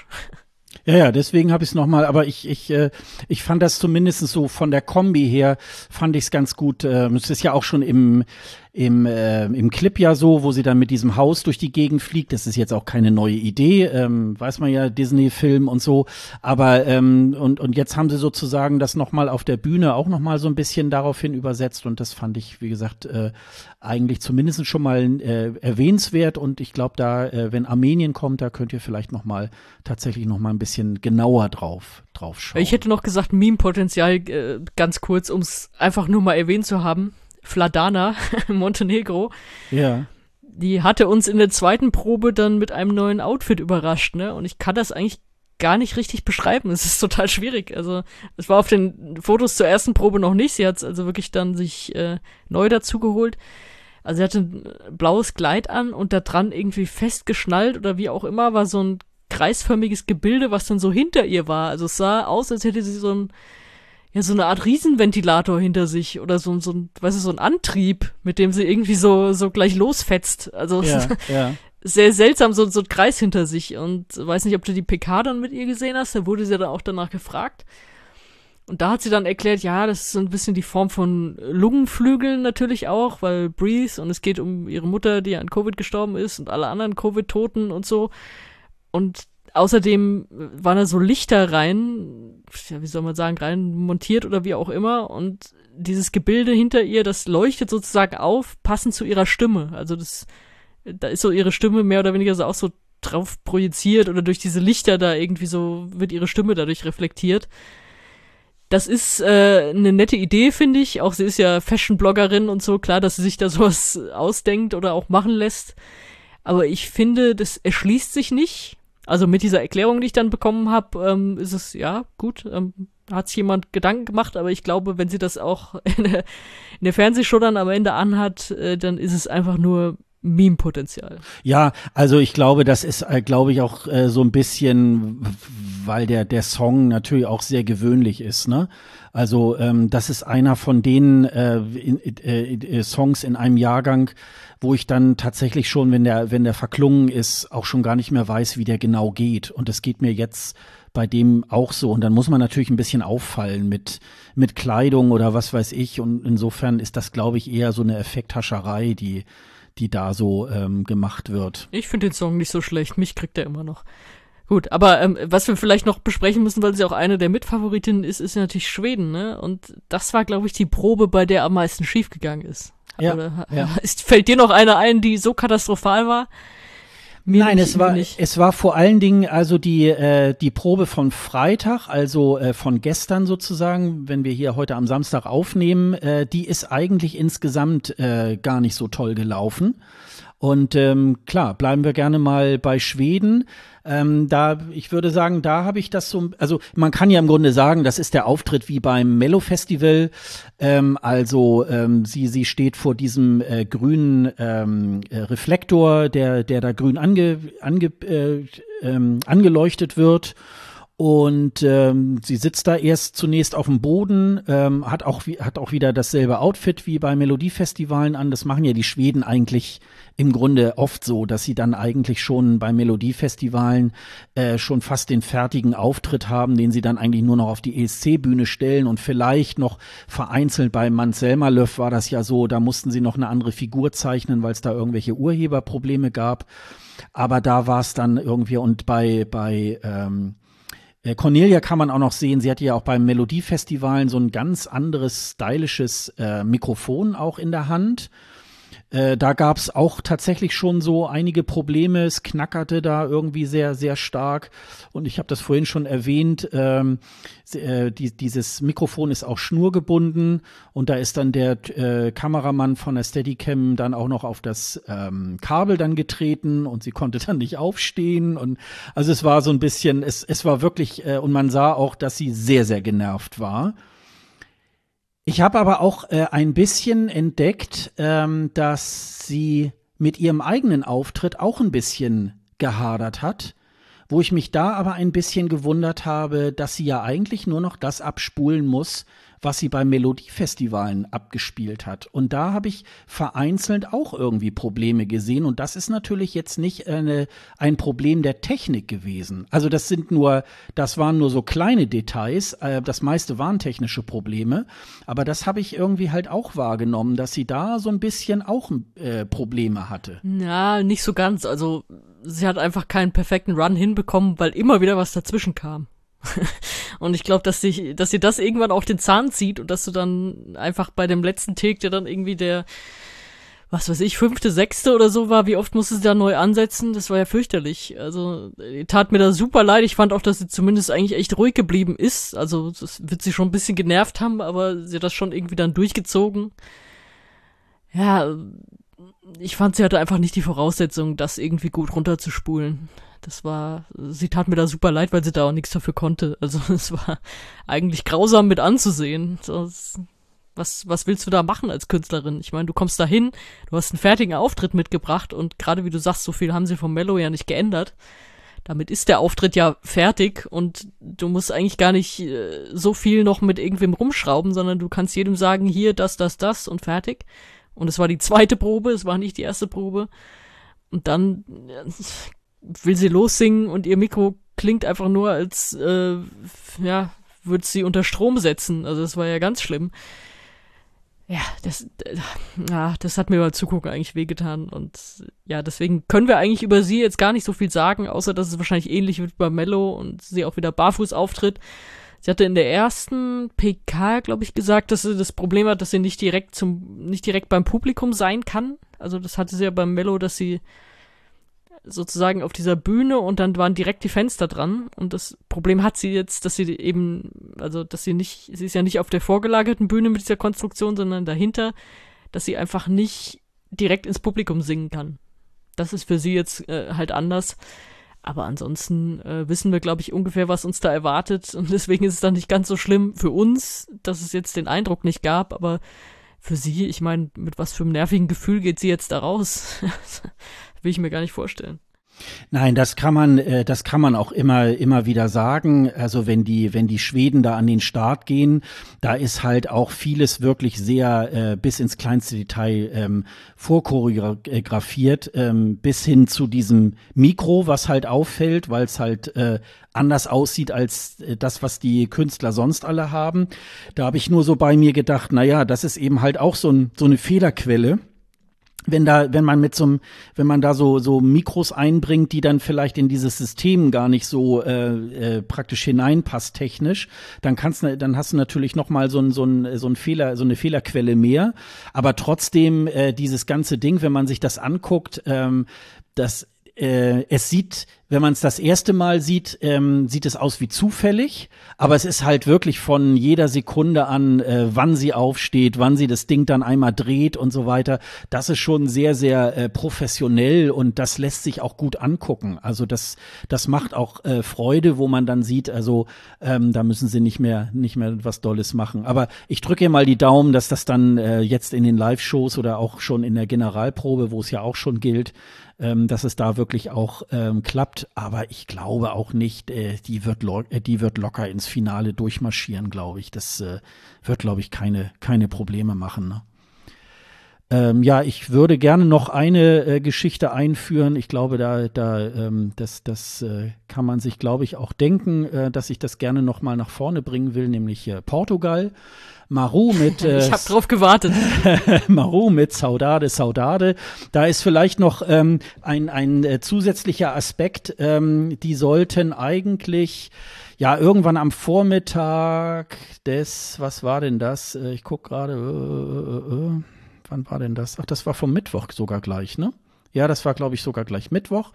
Ja, ja, deswegen habe ich es nochmal, aber ich, ich, äh, ich fand das zumindest so von der Kombi her, fand ich es ganz gut. Ähm, es ist ja auch schon im, im, äh, im Clip ja so, wo sie dann mit diesem Haus durch die Gegend fliegt. Das ist jetzt auch keine neue Idee, ähm, weiß man ja, Disney-Film und so. Aber ähm, und, und jetzt haben sie sozusagen das nochmal auf der Bühne auch nochmal so ein bisschen daraufhin übersetzt. Und das fand ich, wie gesagt, äh, eigentlich zumindest schon mal äh, erwähnenswert. Und ich glaube, da, äh, wenn Armenien kommt, da könnt ihr vielleicht nochmal tatsächlich nochmal ein bisschen genauer drauf, drauf schauen. Ich hätte noch gesagt, Meme-Potenzial, äh, ganz kurz, um es einfach nur mal erwähnt zu haben. Fladana, (laughs) Montenegro. Ja. Die hatte uns in der zweiten Probe dann mit einem neuen Outfit überrascht, ne? Und ich kann das eigentlich gar nicht richtig beschreiben. Es ist total schwierig. Also, es war auf den Fotos zur ersten Probe noch nicht. Sie hat es also wirklich dann sich äh, neu dazu geholt. Also, sie hatte ein blaues Kleid an und da dran irgendwie festgeschnallt oder wie auch immer war so ein kreisförmiges Gebilde, was dann so hinter ihr war. Also, es sah aus, als hätte sie so ein ja, so eine Art Riesenventilator hinter sich oder so, so ein, weißt du, so ein Antrieb, mit dem sie irgendwie so, so gleich losfetzt. Also ja, (laughs) ja. sehr seltsam, so, so ein Kreis hinter sich. Und weiß nicht, ob du die PK dann mit ihr gesehen hast, da wurde sie dann auch danach gefragt. Und da hat sie dann erklärt, ja, das ist so ein bisschen die Form von Lungenflügeln natürlich auch, weil Breathe und es geht um ihre Mutter, die an Covid gestorben ist und alle anderen Covid-Toten und so. Und außerdem waren da so Lichter rein, ja, wie soll man sagen, rein montiert oder wie auch immer. Und dieses Gebilde hinter ihr, das leuchtet sozusagen auf, passend zu ihrer Stimme. Also das, da ist so ihre Stimme mehr oder weniger so auch so drauf projiziert oder durch diese Lichter da irgendwie so wird ihre Stimme dadurch reflektiert. Das ist äh, eine nette Idee, finde ich. Auch sie ist ja Fashion-Bloggerin und so. Klar, dass sie sich da (laughs) sowas ausdenkt oder auch machen lässt. Aber ich finde, das erschließt sich nicht. Also mit dieser Erklärung, die ich dann bekommen habe, ähm, ist es, ja, gut, ähm, hat sich jemand Gedanken gemacht, aber ich glaube, wenn sie das auch (laughs) in der, in der Fernsehshow dann am Ende anhat, äh, dann ist es einfach nur Meme-Potenzial. Ja, also ich glaube, das ist, äh, glaube ich, auch äh, so ein bisschen, weil der, der Song natürlich auch sehr gewöhnlich ist, ne? Also ähm, das ist einer von den äh, in, äh, äh, Songs in einem Jahrgang, wo ich dann tatsächlich schon, wenn der, wenn der verklungen ist, auch schon gar nicht mehr weiß, wie der genau geht. Und das geht mir jetzt bei dem auch so. Und dann muss man natürlich ein bisschen auffallen mit, mit Kleidung oder was weiß ich. Und insofern ist das, glaube ich, eher so eine Effekthascherei, die, die da so ähm, gemacht wird. Ich finde den Song nicht so schlecht. Mich kriegt er immer noch. Gut, aber ähm, was wir vielleicht noch besprechen müssen, weil sie auch eine der Mitfavoritinnen ist, ist natürlich Schweden, ne? Und das war, glaube ich, die Probe, bei der am meisten schiefgegangen ist. Ja, Oder, ja. Ist, fällt dir noch eine ein, die so katastrophal war? Mir Nein, es war nicht. es war vor allen Dingen also die äh, die Probe von Freitag, also äh, von gestern sozusagen, wenn wir hier heute am Samstag aufnehmen, äh, die ist eigentlich insgesamt äh, gar nicht so toll gelaufen. Und ähm, klar, bleiben wir gerne mal bei Schweden. Ähm, da, ich würde sagen, da habe ich das so, also man kann ja im Grunde sagen, das ist der Auftritt wie beim Mello Festival. Ähm, also ähm, sie, sie steht vor diesem äh, grünen ähm, äh, Reflektor, der, der da grün ange, ange, äh, ähm, angeleuchtet wird. Und ähm, sie sitzt da erst zunächst auf dem Boden, ähm, hat, auch, hat auch wieder dasselbe Outfit wie bei Melodiefestivalen an. Das machen ja die Schweden eigentlich im Grunde oft so, dass sie dann eigentlich schon bei Melodiefestivalen äh, schon fast den fertigen Auftritt haben, den sie dann eigentlich nur noch auf die ESC-Bühne stellen und vielleicht noch vereinzelt bei Manselmerlöff war das ja so, da mussten sie noch eine andere Figur zeichnen, weil es da irgendwelche Urheberprobleme gab. Aber da war es dann irgendwie und bei, bei ähm, äh, Cornelia kann man auch noch sehen, sie hatte ja auch beim Melodiefestivalen so ein ganz anderes stylisches äh, Mikrofon auch in der Hand. Äh, da gab es auch tatsächlich schon so einige Probleme. Es knackerte da irgendwie sehr, sehr stark. Und ich habe das vorhin schon erwähnt, ähm, äh, die, dieses Mikrofon ist auch schnurgebunden und da ist dann der äh, Kameramann von der Steadicam dann auch noch auf das ähm, Kabel dann getreten und sie konnte (laughs) dann nicht aufstehen. Und also es war so ein bisschen, es, es war wirklich, äh, und man sah auch, dass sie sehr, sehr genervt war. Ich habe aber auch äh, ein bisschen entdeckt, ähm, dass sie mit ihrem eigenen Auftritt auch ein bisschen gehadert hat, wo ich mich da aber ein bisschen gewundert habe, dass sie ja eigentlich nur noch das abspulen muss, was sie bei Melodiefestivalen abgespielt hat. Und da habe ich vereinzelt auch irgendwie Probleme gesehen. Und das ist natürlich jetzt nicht eine, ein Problem der Technik gewesen. Also das sind nur, das waren nur so kleine Details. Äh, das meiste waren technische Probleme. Aber das habe ich irgendwie halt auch wahrgenommen, dass sie da so ein bisschen auch äh, Probleme hatte. Ja, nicht so ganz. Also sie hat einfach keinen perfekten Run hinbekommen, weil immer wieder was dazwischen kam. (laughs) und ich glaube, dass sich, dass dir das irgendwann auch den Zahn zieht und dass du dann einfach bei dem letzten Take, der dann irgendwie der, was weiß ich, fünfte, sechste oder so war, wie oft musste sie da neu ansetzen? Das war ja fürchterlich. Also, tat mir da super leid. Ich fand auch, dass sie zumindest eigentlich echt ruhig geblieben ist. Also, das wird sie schon ein bisschen genervt haben, aber sie hat das schon irgendwie dann durchgezogen. Ja, ich fand, sie hatte einfach nicht die Voraussetzung, das irgendwie gut runterzuspulen. Das war, sie tat mir da super leid, weil sie da auch nichts dafür konnte. Also (laughs) es war eigentlich grausam mit anzusehen. Das, was, was willst du da machen als Künstlerin? Ich meine, du kommst da hin, du hast einen fertigen Auftritt mitgebracht und gerade wie du sagst, so viel haben sie vom Mello ja nicht geändert. Damit ist der Auftritt ja fertig und du musst eigentlich gar nicht äh, so viel noch mit irgendwem rumschrauben, sondern du kannst jedem sagen, hier, das, das, das und fertig. Und es war die zweite Probe, es war nicht die erste Probe. Und dann will sie lossingen und ihr Mikro klingt einfach nur, als äh, ja, würde sie unter Strom setzen. Also das war ja ganz schlimm. Ja, das, äh, ja, das hat mir beim Zugucken eigentlich wehgetan. Und ja, deswegen können wir eigentlich über sie jetzt gar nicht so viel sagen, außer dass es wahrscheinlich ähnlich wird bei Mello und sie auch wieder barfuß auftritt. Sie hatte in der ersten PK, glaube ich, gesagt, dass sie das Problem hat, dass sie nicht direkt zum, nicht direkt beim Publikum sein kann. Also das hatte sie ja beim Mello, dass sie sozusagen auf dieser Bühne und dann waren direkt die Fenster dran. Und das Problem hat sie jetzt, dass sie eben, also dass sie nicht, sie ist ja nicht auf der vorgelagerten Bühne mit dieser Konstruktion, sondern dahinter, dass sie einfach nicht direkt ins Publikum singen kann. Das ist für sie jetzt äh, halt anders. Aber ansonsten äh, wissen wir, glaube ich, ungefähr, was uns da erwartet. (laughs) Und deswegen ist es dann nicht ganz so schlimm für uns, dass es jetzt den Eindruck nicht gab. Aber für sie, ich meine, mit was für einem nervigen Gefühl geht sie jetzt da raus? (laughs) Will ich mir gar nicht vorstellen. Nein, das kann man, äh, das kann man auch immer, immer wieder sagen. Also wenn die, wenn die Schweden da an den Start gehen, da ist halt auch vieles wirklich sehr äh, bis ins kleinste Detail ähm, vorchoreografiert, ähm, bis hin zu diesem Mikro, was halt auffällt, weil es halt äh, anders aussieht als äh, das, was die Künstler sonst alle haben. Da habe ich nur so bei mir gedacht, na ja, das ist eben halt auch so, ein, so eine Fehlerquelle wenn da, wenn man mit so einem, wenn man da so so Mikros einbringt, die dann vielleicht in dieses System gar nicht so äh, äh, praktisch hineinpasst technisch, dann kannst du, dann hast du natürlich noch mal so ein so ein so ein Fehler, so eine Fehlerquelle mehr. Aber trotzdem äh, dieses ganze Ding, wenn man sich das anguckt, ähm, das äh, es sieht, wenn man es das erste Mal sieht, ähm, sieht es aus wie zufällig, aber es ist halt wirklich von jeder Sekunde an, äh, wann sie aufsteht, wann sie das Ding dann einmal dreht und so weiter. Das ist schon sehr, sehr äh, professionell und das lässt sich auch gut angucken. Also das, das macht auch äh, Freude, wo man dann sieht, also ähm, da müssen sie nicht mehr, nicht mehr was Dolles machen. Aber ich drücke mal die Daumen, dass das dann äh, jetzt in den Live-Shows oder auch schon in der Generalprobe, wo es ja auch schon gilt, ähm, dass es da wirklich auch ähm, klappt. Aber ich glaube auch nicht, äh, die, wird äh, die wird locker ins Finale durchmarschieren, glaube ich. Das äh, wird, glaube ich, keine, keine Probleme machen. Ne? Ähm, ja, ich würde gerne noch eine äh, Geschichte einführen. Ich glaube, da, da, ähm, das, das äh, kann man sich, glaube ich, auch denken, äh, dass ich das gerne noch mal nach vorne bringen will, nämlich äh, Portugal. Maru mit. (laughs) Äh, ich habe drauf gewartet. (laughs) Maru mit Saudade, Saudade. Da ist vielleicht noch ähm, ein, ein äh, zusätzlicher Aspekt. Ähm, die sollten eigentlich ja irgendwann am Vormittag des, was war denn das? Äh, ich guck gerade. Äh, äh, äh, wann war denn das? Ach, das war vom Mittwoch sogar gleich, ne? Ja, das war, glaube ich, sogar gleich Mittwoch.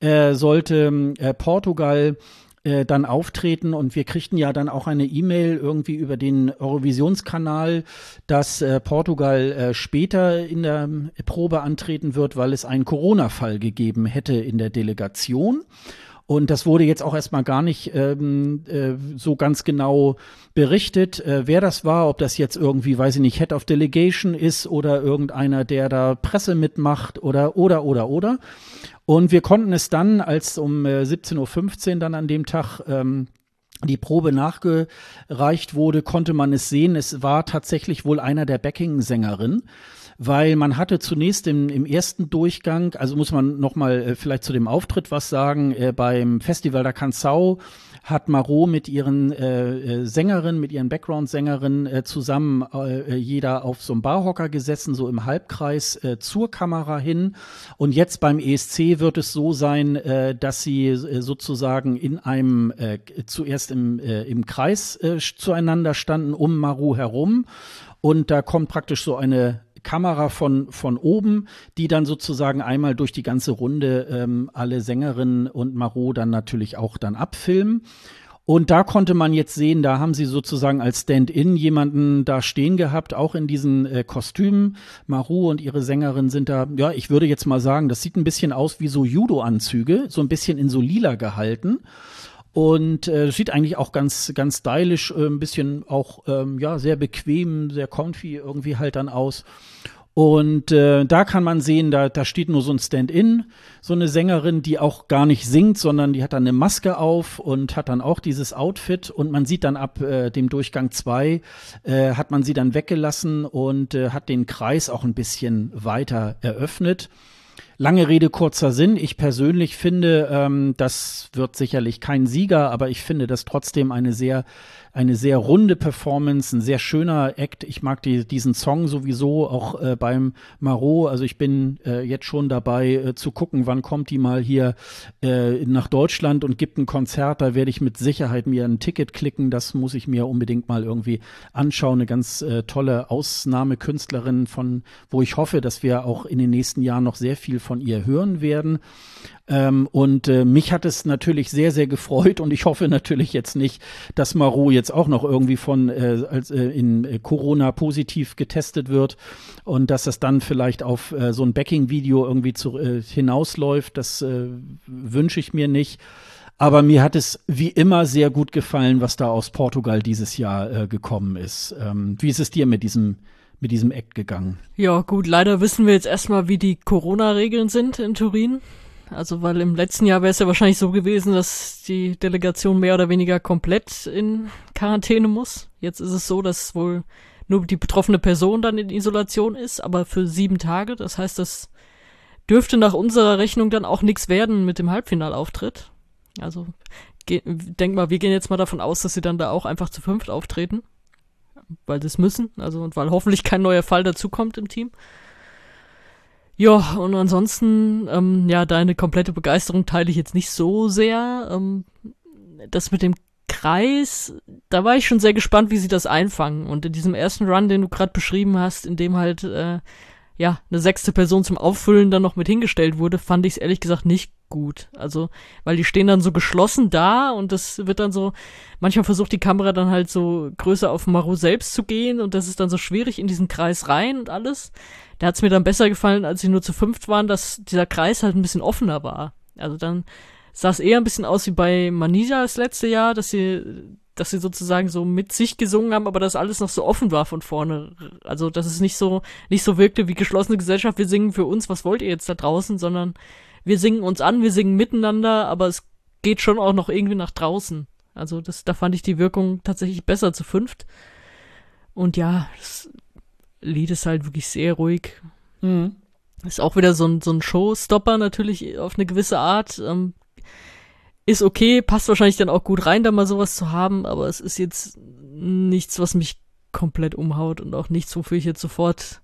Äh, sollte äh, Portugal äh, dann auftreten und wir kriegten ja dann auch eine E-Mail irgendwie über den Eurovisionskanal, dass äh, Portugal äh, später in der Probe antreten wird, weil es einen Corona-Fall gegeben hätte in der Delegation. Und das wurde jetzt auch erstmal gar nicht ähm, äh, so ganz genau berichtet, äh, wer das war, ob das jetzt irgendwie, weiß ich nicht, Head of Delegation ist oder irgendeiner, der da Presse mitmacht oder, oder, oder, oder. Und wir konnten es dann, als um äh, 17.15 Uhr dann an dem Tag ähm, die Probe nachgereicht wurde, konnte man es sehen. Es war tatsächlich wohl einer der Backing-Sängerinnen weil man hatte zunächst im, im ersten Durchgang, also muss man nochmal äh, vielleicht zu dem Auftritt was sagen, äh, beim Festival der Canção hat Marot mit ihren äh, äh, Sängerinnen, mit ihren Background-Sängerinnen äh, zusammen äh, jeder auf so einem Barhocker gesessen, so im Halbkreis äh, zur Kamera hin. Und jetzt beim ESC wird es so sein, äh, dass sie äh, sozusagen in einem äh, zuerst im, äh, im Kreis äh, zueinander standen, um Marot herum. Und da kommt praktisch so eine Kamera von, von oben, die dann sozusagen einmal durch die ganze Runde ähm, alle Sängerinnen und Marot dann natürlich auch dann abfilmen. Und da konnte man jetzt sehen, da haben sie sozusagen als Stand-in jemanden da stehen gehabt, auch in diesen äh, Kostümen. Maru und ihre Sängerin sind da, ja, ich würde jetzt mal sagen, das sieht ein bisschen aus wie so Judo-Anzüge, so ein bisschen in so lila gehalten. Und äh, sieht eigentlich auch ganz, ganz stylisch, äh, ein bisschen auch, ähm, ja, sehr bequem, sehr comfy irgendwie halt dann aus. Und äh, da kann man sehen, da, da steht nur so ein Stand-in, so eine Sängerin, die auch gar nicht singt, sondern die hat dann eine Maske auf und hat dann auch dieses Outfit. Und man sieht dann ab äh, dem Durchgang zwei äh, hat man sie dann weggelassen und äh, hat den Kreis auch ein bisschen weiter eröffnet. Lange Rede, kurzer Sinn. Ich persönlich finde, ähm, das wird sicherlich kein Sieger, aber ich finde das trotzdem eine sehr eine sehr runde Performance, ein sehr schöner Act. Ich mag die, diesen Song sowieso auch äh, beim Marot. Also ich bin äh, jetzt schon dabei äh, zu gucken, wann kommt die mal hier äh, nach Deutschland und gibt ein Konzert. Da werde ich mit Sicherheit mir ein Ticket klicken. Das muss ich mir unbedingt mal irgendwie anschauen. Eine ganz äh, tolle Ausnahmekünstlerin von, wo ich hoffe, dass wir auch in den nächsten Jahren noch sehr viel von ihr hören werden. Ähm, und äh, mich hat es natürlich sehr, sehr gefreut und ich hoffe natürlich jetzt nicht, dass Marot jetzt auch noch irgendwie von äh, als, äh, in äh, Corona positiv getestet wird und dass das dann vielleicht auf äh, so ein Backing-Video irgendwie zu, äh, hinausläuft. Das äh, wünsche ich mir nicht. Aber mir hat es wie immer sehr gut gefallen, was da aus Portugal dieses Jahr äh, gekommen ist. Ähm, wie ist es dir mit diesem mit diesem Act gegangen? Ja, gut, leider wissen wir jetzt erstmal, wie die Corona-Regeln sind in Turin. Also, weil im letzten Jahr wäre es ja wahrscheinlich so gewesen, dass die Delegation mehr oder weniger komplett in Quarantäne muss. Jetzt ist es so, dass wohl nur die betroffene Person dann in Isolation ist, aber für sieben Tage. Das heißt, das dürfte nach unserer Rechnung dann auch nichts werden mit dem Halbfinalauftritt. Also, denk mal, wir gehen jetzt mal davon aus, dass sie dann da auch einfach zu fünft auftreten. Weil sie es müssen, also und weil hoffentlich kein neuer Fall dazukommt im Team. Ja, und ansonsten, ähm, ja, deine komplette Begeisterung teile ich jetzt nicht so sehr. Ähm, das mit dem Kreis, da war ich schon sehr gespannt, wie sie das einfangen. Und in diesem ersten Run, den du gerade beschrieben hast, in dem halt, äh, ja, eine sechste Person zum Auffüllen dann noch mit hingestellt wurde, fand ich es ehrlich gesagt nicht gut. Also, weil die stehen dann so geschlossen da und das wird dann so, manchmal versucht die Kamera dann halt so größer auf Maru selbst zu gehen und das ist dann so schwierig in diesen Kreis rein und alles. Da hat's mir dann besser gefallen, als sie nur zu fünft waren, dass dieser Kreis halt ein bisschen offener war. Also dann sah es eher ein bisschen aus wie bei Manija das letzte Jahr, dass sie, dass sie sozusagen so mit sich gesungen haben, aber dass alles noch so offen war von vorne. Also, dass es nicht so, nicht so wirkte wie geschlossene Gesellschaft, wir singen für uns, was wollt ihr jetzt da draußen, sondern wir singen uns an, wir singen miteinander, aber es geht schon auch noch irgendwie nach draußen. Also, das, da fand ich die Wirkung tatsächlich besser zu fünft. Und ja, das Lied ist halt wirklich sehr ruhig. Mhm. Ist auch wieder so ein, so ein Showstopper natürlich auf eine gewisse Art. Ähm, ist okay, passt wahrscheinlich dann auch gut rein, da mal sowas zu haben, aber es ist jetzt nichts, was mich komplett umhaut und auch nichts, wofür ich jetzt sofort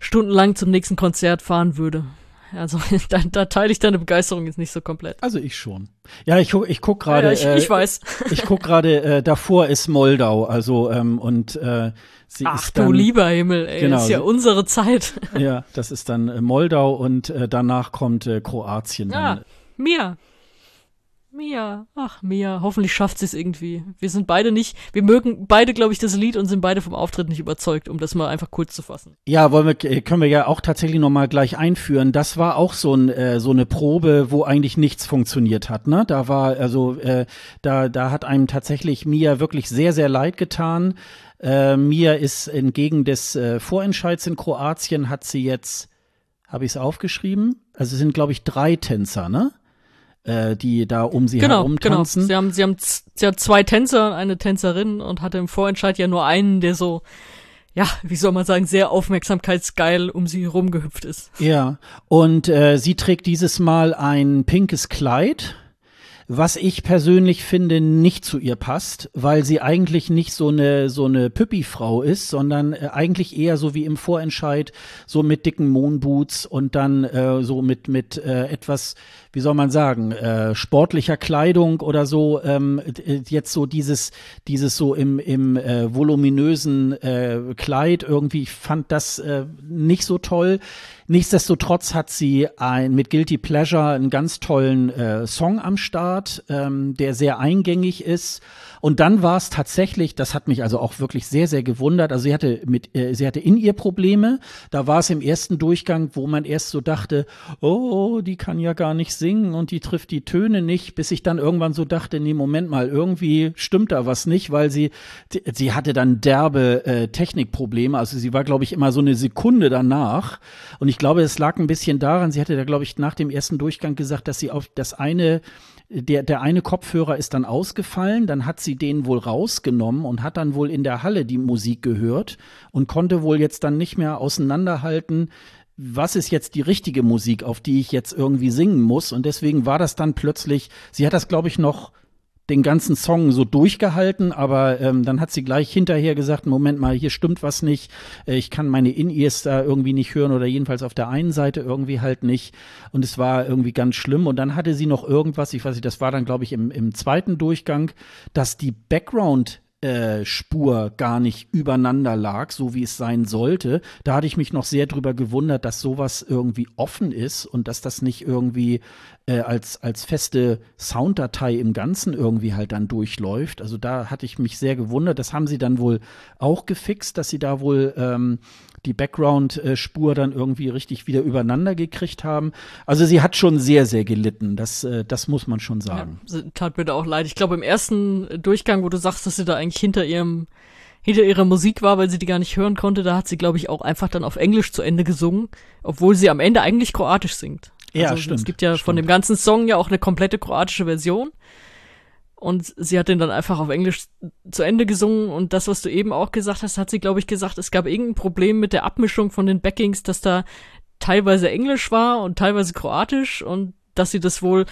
stundenlang zum nächsten Konzert fahren würde. Also (laughs) da, da teile ich deine Begeisterung jetzt nicht so komplett. Also ich schon. Ja, ich guck, ich guck gerade. Ja, ich, äh, ich weiß. ich guck gerade. Äh, davor ist Moldau, also ähm, und äh, sie Ach ist dann, du lieber Himmel, ey, genau, das ist ja unsere Zeit. ja, das ist dann äh, Moldau und äh, danach kommt äh, Kroatien. Ja, dann. mir. Mia, ach Mia, hoffentlich schafft sie es irgendwie. Wir sind beide nicht, wir mögen beide, glaube ich, das Lied und sind beide vom Auftritt nicht überzeugt, um das mal einfach kurz zu fassen. Ja, wollen wir, äh, können wir ja auch tatsächlich noch mal gleich einführen. Das war auch so, ein, äh, so eine Probe, wo eigentlich nichts funktioniert hat. Ne? Da war also, äh, da, da hat einem tatsächlich Mia wirklich sehr, sehr leid getan. Äh, Mia ist entgegen des äh, Vorentscheids in Kroatien hat sie jetzt, habe ich es aufgeschrieben? Also es sind glaube ich drei Tänzer, ne? Äh, die da um sie genau, herum genau. tanzen. Sie haben, sie haben, sie hat zwei Tänzer und eine Tänzerin und hatte im Vorentscheid ja nur einen, der so, ja, wie soll man sagen, sehr aufmerksamkeitsgeil um sie herumgehüpft ist. Ja, und äh, sie trägt dieses Mal ein pinkes Kleid was ich persönlich finde nicht zu ihr passt, weil sie eigentlich nicht so eine so eine Püppi-Frau ist, sondern äh, eigentlich eher so wie im Vorentscheid, so mit dicken Moonboots und dann äh, so mit mit äh, etwas, wie soll man sagen, äh, sportlicher Kleidung oder so. Ähm, äh, jetzt so dieses dieses so im im äh, voluminösen äh, Kleid irgendwie. Ich fand das äh, nicht so toll. Nichtsdestotrotz hat sie ein, mit Guilty Pleasure einen ganz tollen äh, Song am Start, ähm, der sehr eingängig ist. Und dann war es tatsächlich, das hat mich also auch wirklich sehr, sehr gewundert. Also sie hatte mit, äh, sie hatte in ihr Probleme. Da war es im ersten Durchgang, wo man erst so dachte, oh, die kann ja gar nicht singen und die trifft die Töne nicht, bis ich dann irgendwann so dachte, nee, Moment mal, irgendwie stimmt da was nicht, weil sie, sie hatte dann derbe äh, Technikprobleme. Also sie war, glaube ich, immer so eine Sekunde danach. Und ich glaube, es lag ein bisschen daran, sie hatte da, glaube ich, nach dem ersten Durchgang gesagt, dass sie auf das eine der, der eine Kopfhörer ist dann ausgefallen, dann hat sie den wohl rausgenommen und hat dann wohl in der Halle die Musik gehört und konnte wohl jetzt dann nicht mehr auseinanderhalten, was ist jetzt die richtige Musik, auf die ich jetzt irgendwie singen muss. Und deswegen war das dann plötzlich, sie hat das, glaube ich, noch den ganzen Song so durchgehalten, aber ähm, dann hat sie gleich hinterher gesagt, Moment mal, hier stimmt was nicht, äh, ich kann meine In-Ears da irgendwie nicht hören oder jedenfalls auf der einen Seite irgendwie halt nicht. Und es war irgendwie ganz schlimm. Und dann hatte sie noch irgendwas, ich weiß nicht, das war dann glaube ich im, im zweiten Durchgang, dass die Background äh, Spur gar nicht übereinander lag, so wie es sein sollte. Da hatte ich mich noch sehr drüber gewundert, dass sowas irgendwie offen ist und dass das nicht irgendwie äh, als, als feste Sounddatei im Ganzen irgendwie halt dann durchläuft. Also da hatte ich mich sehr gewundert. Das haben sie dann wohl auch gefixt, dass sie da wohl ähm, die Background-Spur dann irgendwie richtig wieder übereinander gekriegt haben. Also sie hat schon sehr, sehr gelitten. Das, äh, das muss man schon sagen. Ja, tat mir da auch leid. Ich glaube, im ersten Durchgang, wo du sagst, dass sie da eigentlich hinter ihrem hinter ihrer Musik war, weil sie die gar nicht hören konnte, da hat sie, glaube ich, auch einfach dann auf Englisch zu Ende gesungen, obwohl sie am Ende eigentlich kroatisch singt. Also, ja, stimmt. Es gibt ja stimmt. von dem ganzen Song ja auch eine komplette kroatische Version. Und sie hat den dann einfach auf Englisch zu Ende gesungen. Und das, was du eben auch gesagt hast, hat sie, glaube ich, gesagt, es gab irgendein Problem mit der Abmischung von den Backings, dass da teilweise Englisch war und teilweise Kroatisch und dass sie das wohl,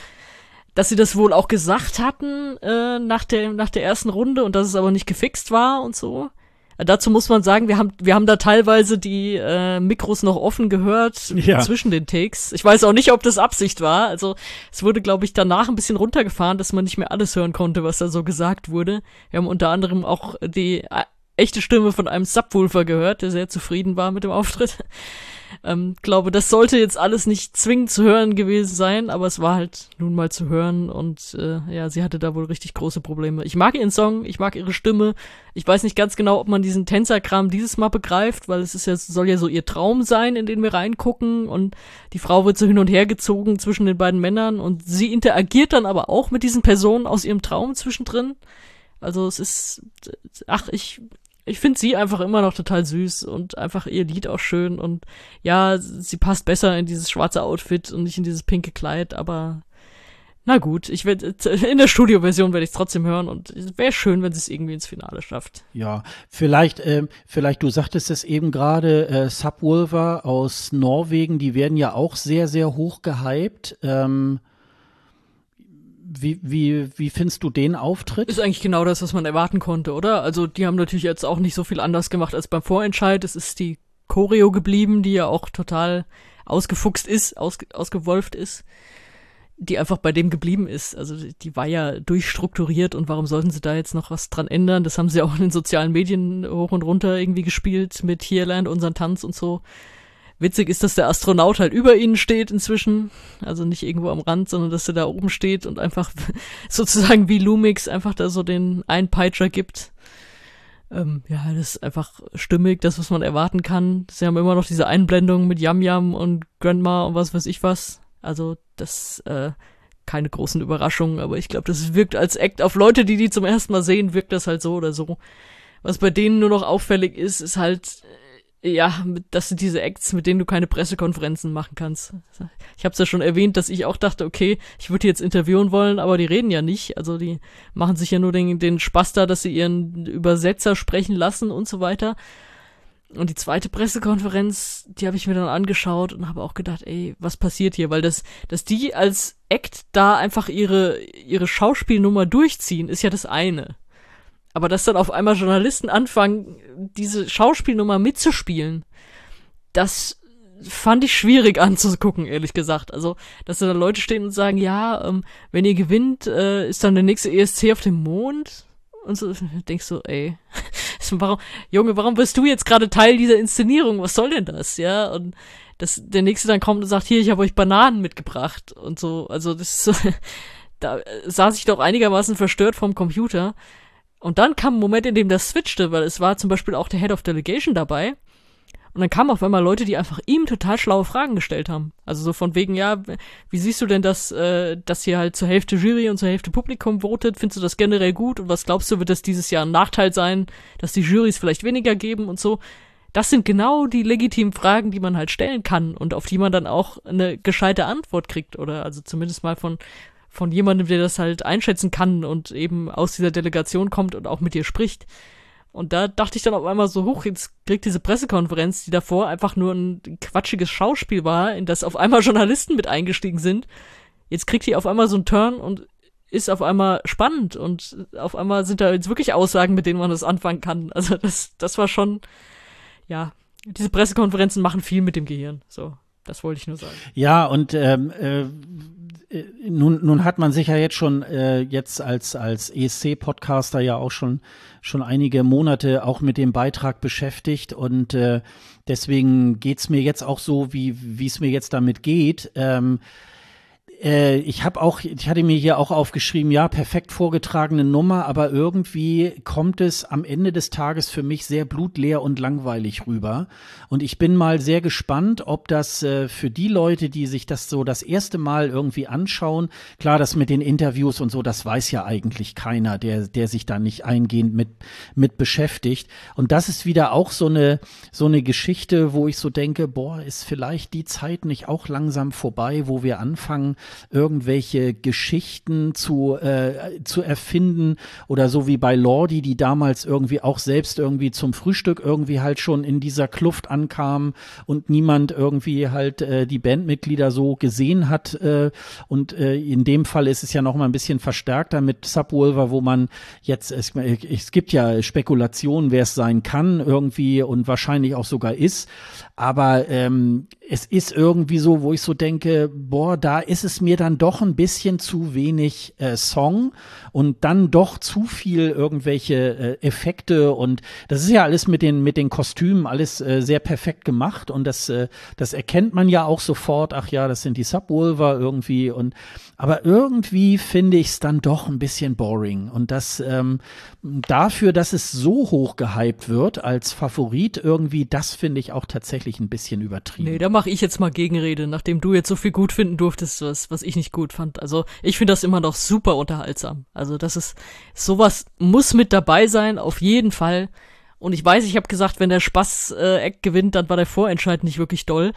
dass sie das wohl auch gesagt hatten äh, nach der nach der ersten Runde und dass es aber nicht gefixt war und so. Dazu muss man sagen, wir haben, wir haben da teilweise die äh, Mikros noch offen gehört ja. zwischen den Takes. Ich weiß auch nicht, ob das Absicht war. Also es wurde, glaube ich, danach ein bisschen runtergefahren, dass man nicht mehr alles hören konnte, was da so gesagt wurde. Wir haben unter anderem auch die äh, echte Stimme von einem Subwoofer gehört, der sehr zufrieden war mit dem Auftritt. Ähm, glaube, das sollte jetzt alles nicht zwingend zu hören gewesen sein, aber es war halt nun mal zu hören und äh, ja, sie hatte da wohl richtig große Probleme. Ich mag ihren Song, ich mag ihre Stimme. Ich weiß nicht ganz genau, ob man diesen Tänzerkram dieses Mal begreift, weil es ist ja, soll ja so ihr Traum sein, in den wir reingucken und die Frau wird so hin und her gezogen zwischen den beiden Männern und sie interagiert dann aber auch mit diesen Personen aus ihrem Traum zwischendrin. Also es ist, ach, ich, ich finde sie einfach immer noch total süß und einfach ihr Lied auch schön und ja, sie passt besser in dieses schwarze Outfit und nicht in dieses pinke Kleid, aber na gut, ich werde (laughs) in der Studioversion werde ich es trotzdem hören und es wäre schön, wenn sie es irgendwie ins Finale schafft. Ja, vielleicht, äh, vielleicht du sagtest es eben gerade, äh, Subwoofer aus Norwegen, die werden ja auch sehr, sehr hoch gehypt. Ähm, wie, wie, wie findest du den Auftritt? Ist eigentlich genau das, was man erwarten konnte, oder? Also die haben natürlich jetzt auch nicht so viel anders gemacht als beim Vorentscheid. Es ist die Choreo geblieben, die ja auch total ausgefuchst ist, ausge, ausgewolft ist, die einfach bei dem geblieben ist. Also die war ja durchstrukturiert und warum sollten sie da jetzt noch was dran ändern? Das haben sie auch in den sozialen Medien hoch und runter irgendwie gespielt mit Hierland, unseren Tanz und so Witzig ist, dass der Astronaut halt über ihnen steht inzwischen. Also nicht irgendwo am Rand, sondern dass er da oben steht und einfach (laughs) sozusagen wie Lumix einfach da so den Einpeitscher gibt. Ähm, ja, das ist einfach stimmig, das, was man erwarten kann. Sie haben immer noch diese Einblendung mit Yam Yam und Grandma und was weiß ich was. Also, das, äh, keine großen Überraschungen, aber ich glaube, das wirkt als Act auf Leute, die die zum ersten Mal sehen, wirkt das halt so oder so. Was bei denen nur noch auffällig ist, ist halt, ja, dass du diese Acts, mit denen du keine Pressekonferenzen machen kannst. Ich habe es ja schon erwähnt, dass ich auch dachte, okay, ich würde jetzt interviewen wollen, aber die reden ja nicht. Also die machen sich ja nur den, den Spaß da, dass sie ihren Übersetzer sprechen lassen und so weiter. Und die zweite Pressekonferenz, die habe ich mir dann angeschaut und habe auch gedacht, ey, was passiert hier? Weil das, dass die als Act da einfach ihre, ihre Schauspielnummer durchziehen, ist ja das eine. Aber dass dann auf einmal Journalisten anfangen, diese Schauspielnummer mitzuspielen, das fand ich schwierig (laughs) anzugucken, ehrlich gesagt. Also, dass da Leute stehen und sagen, ja, ähm, wenn ihr gewinnt, äh, ist dann der nächste ESC auf dem Mond. Und so (laughs) denkst du, ey, (laughs) warum, Junge, warum bist du jetzt gerade Teil dieser Inszenierung? Was soll denn das? Ja, und dass der nächste dann kommt und sagt, hier, ich habe euch Bananen mitgebracht und so. Also, das ist so, da saß ich doch einigermaßen verstört vom Computer. Und dann kam ein Moment, in dem das switchte, weil es war zum Beispiel auch der Head of Delegation dabei. Und dann kamen auf einmal Leute, die einfach ihm total schlaue Fragen gestellt haben. Also so von wegen, ja, wie siehst du denn das, äh, dass hier halt zur Hälfte Jury und zur Hälfte Publikum votet? Findest du das generell gut? Und was glaubst du, wird das dieses Jahr ein Nachteil sein, dass die Jurys vielleicht weniger geben und so? Das sind genau die legitimen Fragen, die man halt stellen kann und auf die man dann auch eine gescheite Antwort kriegt oder also zumindest mal von von jemandem, der das halt einschätzen kann und eben aus dieser Delegation kommt und auch mit dir spricht. Und da dachte ich dann auf einmal so, hoch, jetzt kriegt diese Pressekonferenz, die davor einfach nur ein quatschiges Schauspiel war, in das auf einmal (laughs) Journalisten mit eingestiegen sind. Jetzt kriegt die auf einmal so einen Turn und ist auf einmal spannend und auf einmal sind da jetzt wirklich Aussagen, mit denen man das anfangen kann. (laughs) Also das, das war schon, ja, diese Pressekonferenzen machen viel mit dem Gehirn. So, das wollte ich nur sagen. Ja, und ähm, äh, äh, nun, nun hat man sich ja jetzt schon äh, jetzt als als ESC-Podcaster ja auch schon schon einige Monate auch mit dem Beitrag beschäftigt und äh, deswegen geht's mir jetzt auch so, wie wie es mir jetzt damit geht. Ähm, äh, ich habe auch, ich hatte mir hier auch aufgeschrieben, ja, perfekt vorgetragene Nummer, aber irgendwie kommt es am Ende des Tages für mich sehr blutleer und langweilig rüber. Und ich bin mal sehr gespannt, ob das äh, für die Leute, die sich das so das erste Mal irgendwie anschauen, klar, das mit den Interviews und so, das weiß ja eigentlich keiner, der, der sich da nicht eingehend mit, mit beschäftigt. Und das ist wieder auch so eine, so eine Geschichte, wo ich so denke, boah, ist vielleicht die Zeit nicht auch langsam vorbei, wo wir anfangen, irgendwelche Geschichten zu, äh, zu erfinden oder so wie bei Lordi, die damals irgendwie auch selbst irgendwie zum Frühstück irgendwie halt schon in dieser Kluft ankam und niemand irgendwie halt äh, die Bandmitglieder so gesehen hat äh, und äh, in dem Fall ist es ja noch mal ein bisschen verstärkter mit Subwolver, wo man jetzt es, es gibt ja Spekulationen, wer es sein kann irgendwie und wahrscheinlich auch sogar ist, aber ähm, es ist irgendwie so, wo ich so denke, boah, da ist es mir dann doch ein bisschen zu wenig äh, Song und dann doch zu viel irgendwelche äh, Effekte. Und das ist ja alles mit den mit den Kostümen alles äh, sehr perfekt gemacht. Und das äh, das erkennt man ja auch sofort. Ach ja, das sind die Subwolver irgendwie. Und aber irgendwie finde ich es dann doch ein bisschen boring und das ähm, dafür, dass es so hoch gehypt wird als Favorit irgendwie, das finde ich auch tatsächlich ein bisschen übertrieben. Nee, da mache ich jetzt mal Gegenrede, nachdem du jetzt so viel gut finden durftest, was, was ich nicht gut fand. Also ich finde das immer noch super unterhaltsam. Also das ist, sowas muss mit dabei sein, auf jeden Fall. Und ich weiß, ich habe gesagt, wenn der Spaß-Act äh, gewinnt, dann war der Vorentscheid nicht wirklich doll.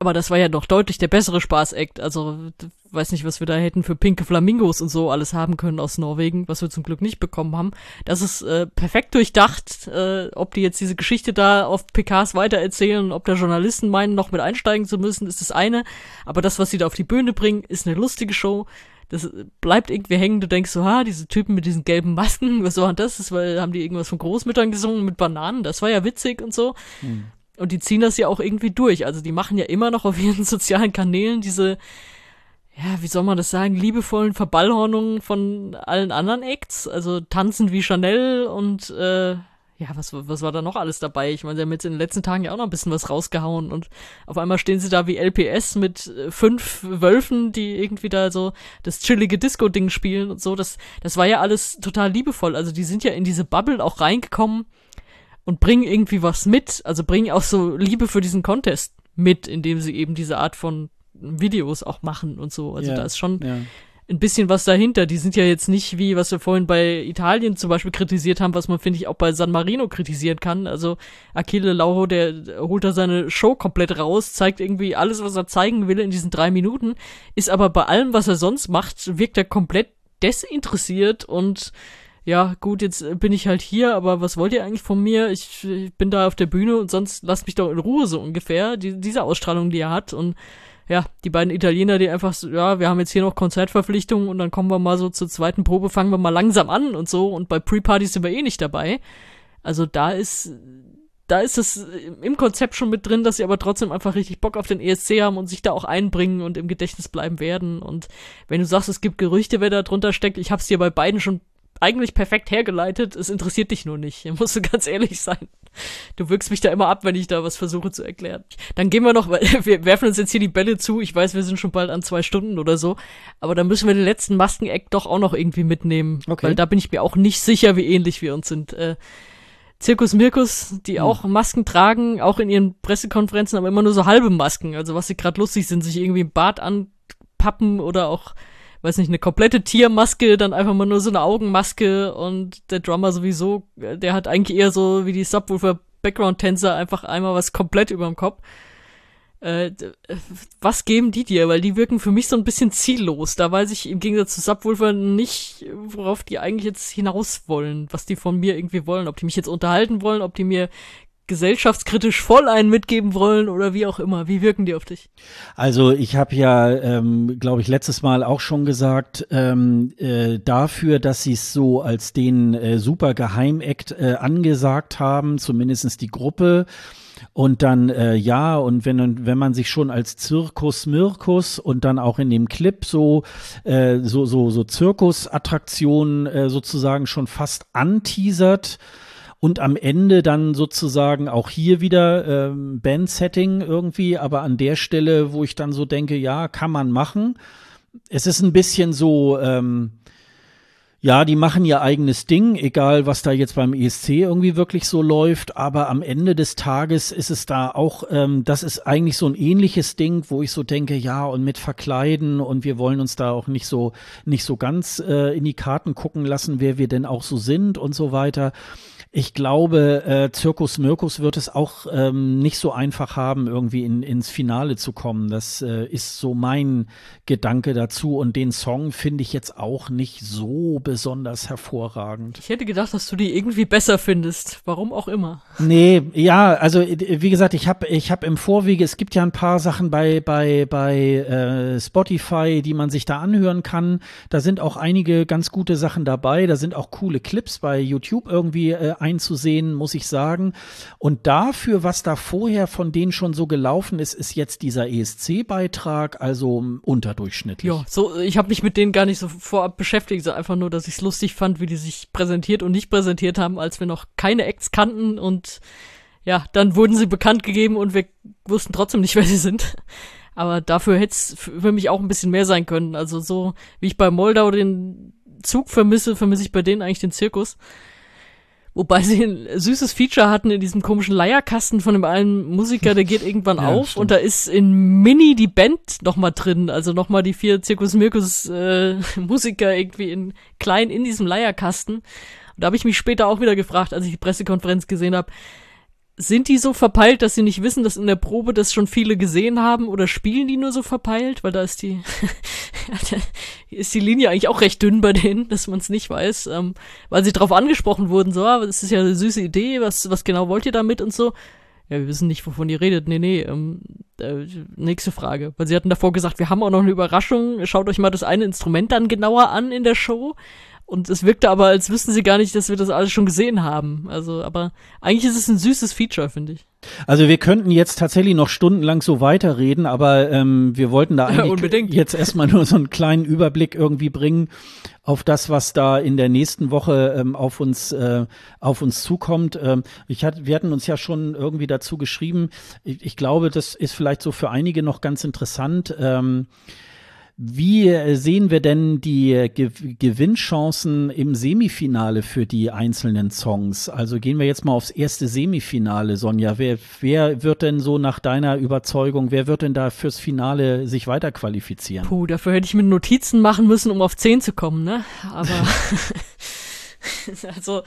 Aber das war ja doch deutlich der bessere Spaß-Act. Also, weiß nicht, was wir da hätten für pinke Flamingos und so alles haben können aus Norwegen, was wir zum Glück nicht bekommen haben. Das ist äh, perfekt durchdacht, äh, ob die jetzt diese Geschichte da auf PKs weitererzählen, ob da Journalisten meinen, noch mit einsteigen zu müssen, ist das eine. Aber das, was sie da auf die Bühne bringen, ist eine lustige Show. Das bleibt irgendwie hängen. Du denkst so, ha, diese Typen mit diesen gelben Masken, (laughs) was war das? das war, haben die irgendwas von Großmüttern gesungen mit Bananen? Das war ja witzig und so. Hm. Und die ziehen das ja auch irgendwie durch. Also die machen ja immer noch auf ihren (laughs) sozialen Kanälen diese, ja, wie soll man das sagen, liebevollen Verballhornungen von allen anderen Acts. Also tanzen wie Chanel und äh, ja, was, was war da noch alles dabei? Ich meine, sie haben jetzt in den letzten Tagen ja auch noch ein bisschen was rausgehauen und auf einmal stehen sie da wie LPS mit äh, fünf Wölfen, die irgendwie da so das chillige Disco-Ding spielen und so. Das, das war ja alles total liebevoll. Also die sind ja in diese Bubble auch reingekommen und bringen irgendwie was mit. Also bringen auch so Liebe für diesen Contest mit, indem sie eben diese Art von Videos auch machen und so. Also ja, da ist schon ja ein bisschen was dahinter. Die sind ja jetzt nicht wie, was wir vorhin bei Italien zum Beispiel kritisiert haben, was man, finde ich, auch bei San Marino kritisieren kann. Also Achille Lauro, der holt da seine Show komplett raus, zeigt irgendwie alles, was er zeigen will in diesen drei Minuten, ist aber bei allem, was er sonst macht, wirkt er komplett desinteressiert und ja, gut, jetzt bin ich halt hier, aber was wollt ihr eigentlich von mir? Ich, ich bin da auf der Bühne und sonst lasst mich doch in Ruhe so ungefähr. Die, diese Ausstrahlung, die er hat und ja, die beiden Italiener, die einfach so, ja, wir haben jetzt hier noch Konzertverpflichtungen und dann kommen wir mal so zur zweiten Probe, fangen wir mal langsam an und so und bei Pre-Partys sind wir eh nicht dabei. Also da ist, da ist es im Konzept schon mit drin, dass sie aber trotzdem einfach richtig Bock auf den ESC haben und sich da auch einbringen und im Gedächtnis bleiben werden. Und wenn du sagst, es gibt Gerüchte, wer da drunter steckt, ich hab's dir bei beiden schon eigentlich perfekt hergeleitet, es interessiert dich nur nicht. (laughs) Musst du ganz ehrlich sein. Du wirkst mich da immer ab, wenn ich da was versuche zu erklären. Dann gehen wir noch, (laughs) wir werfen uns jetzt hier die Bälle zu. Ich weiß, wir sind schon bald an zwei Stunden oder so. Aber dann müssen wir den letzten Maskeneck doch auch noch irgendwie mitnehmen. Okay. Weil da bin ich mir auch nicht sicher, wie ähnlich wir uns sind. Äh, Zirkus Mirkus, die hm. auch Masken tragen, auch in ihren Pressekonferenzen, aber immer nur so halbe Masken. Also was sie gerade lustig sind, sich irgendwie im Bart anpappen oder auch weiß nicht, eine komplette Tiermaske, dann einfach mal nur so eine Augenmaske und der Drummer sowieso, der hat eigentlich eher so wie die Subwoofer Background-Tänzer einfach einmal was komplett überm Kopf. Äh, was geben die dir? Weil die wirken für mich so ein bisschen ziellos. Da weiß ich im Gegensatz zu Subwoofer nicht, worauf die eigentlich jetzt hinaus wollen, was die von mir irgendwie wollen. Ob die mich jetzt unterhalten wollen, ob die mir gesellschaftskritisch voll einen mitgeben wollen oder wie auch immer. Wie wirken die auf dich? Also ich habe ja, ähm, glaube ich, letztes Mal auch schon gesagt, ähm, äh, dafür, dass sie es so als den äh, super Geheimakt äh, angesagt haben, zumindestens die Gruppe. Und dann, äh, ja, und wenn, wenn man sich schon als Zirkus Mirkus und dann auch in dem Clip so, äh, so, so, so Zirkusattraktionen äh, sozusagen schon fast anteasert, und am Ende dann sozusagen auch hier wieder ähm, Band-Setting irgendwie, aber an der Stelle, wo ich dann so denke, ja, kann man machen. Es ist ein bisschen so, ähm, ja, die machen ihr eigenes Ding, egal was da jetzt beim ESC irgendwie wirklich so läuft, aber am Ende des Tages ist es da auch, ähm, das ist eigentlich so ein ähnliches Ding, wo ich so denke, ja, und mit Verkleiden und wir wollen uns da auch nicht so, nicht so ganz äh, in die Karten gucken lassen, wer wir denn auch so sind und so weiter. Ich glaube, äh, Zirkus Mirkus wird es auch ähm, nicht so einfach haben, irgendwie in, ins Finale zu kommen. Das äh, ist so mein Gedanke dazu. Und den Song finde ich jetzt auch nicht so besonders hervorragend. Ich hätte gedacht, dass du die irgendwie besser findest. Warum auch immer. Nee, ja, also wie gesagt, ich habe ich hab im Vorwege, es gibt ja ein paar Sachen bei, bei, bei äh, Spotify, die man sich da anhören kann. Da sind auch einige ganz gute Sachen dabei. Da sind auch coole Clips bei YouTube irgendwie äh, einzusehen, muss ich sagen. Und dafür, was da vorher von denen schon so gelaufen ist, ist jetzt dieser ESC-Beitrag also unterdurchschnittlich. Ja, so, ich habe mich mit denen gar nicht so vorab beschäftigt, so einfach nur, dass ich es lustig fand, wie die sich präsentiert und nicht präsentiert haben, als wir noch keine Acts kannten und ja, dann wurden sie bekannt gegeben und wir wussten trotzdem nicht, (laughs) wer sie sind. Aber dafür hätte es für mich auch ein bisschen mehr sein können. Also so, wie ich bei Moldau den Zug vermisse, vermisse ich bei denen eigentlich den Zirkus. Wobei sie ein süßes Feature hatten in diesem komischen Leierkasten von dem einen Musiker, der geht irgendwann (laughs) ja, auf stimmt. und da ist in Mini die Band nochmal drin, also nochmal die vier Zirkus Mirkus äh, (laughs) Musiker irgendwie in klein in diesem Leierkasten. Und da habe ich mich später auch wieder gefragt, als ich die Pressekonferenz gesehen habe, sind die so verpeilt, dass sie nicht wissen, dass in der Probe das schon viele gesehen haben oder spielen die nur so verpeilt? Weil da ist die, (laughs) ist die Linie eigentlich auch recht dünn bei denen, dass man es nicht weiß, ähm, weil sie darauf angesprochen wurden, so, ah, das ist ja eine süße Idee, was, was genau wollt ihr damit und so. Ja, wir wissen nicht, wovon ihr redet. Nee, nee, ähm, äh, nächste Frage. Weil sie hatten davor gesagt, wir haben auch noch eine Überraschung. Schaut euch mal das eine Instrument dann genauer an in der Show. Und es wirkte aber, als wüssten sie gar nicht, dass wir das alles schon gesehen haben. Also, aber eigentlich ist es ein süßes Feature, finde ich. Also wir könnten jetzt tatsächlich noch stundenlang so weiterreden, aber ähm, wir wollten da (laughs) eigentlich ja, jetzt erstmal nur so einen kleinen Überblick irgendwie bringen auf das, was da in der nächsten Woche ähm, auf uns äh, auf uns zukommt. Ähm, ich hat, wir hatten uns ja schon irgendwie dazu geschrieben. Ich, ich glaube, das ist vielleicht so für einige noch ganz interessant. Ähm, wie sehen wir denn die Ge Gewinnchancen im Semifinale für die einzelnen Songs? Also gehen wir jetzt mal aufs erste Semifinale, Sonja. Wer, wer wird denn so nach deiner Überzeugung, wer wird denn da fürs Finale sich weiter qualifizieren? Puh, dafür hätte ich mir Notizen machen müssen, um auf 10 zu kommen, ne? Aber (laughs) (laughs) also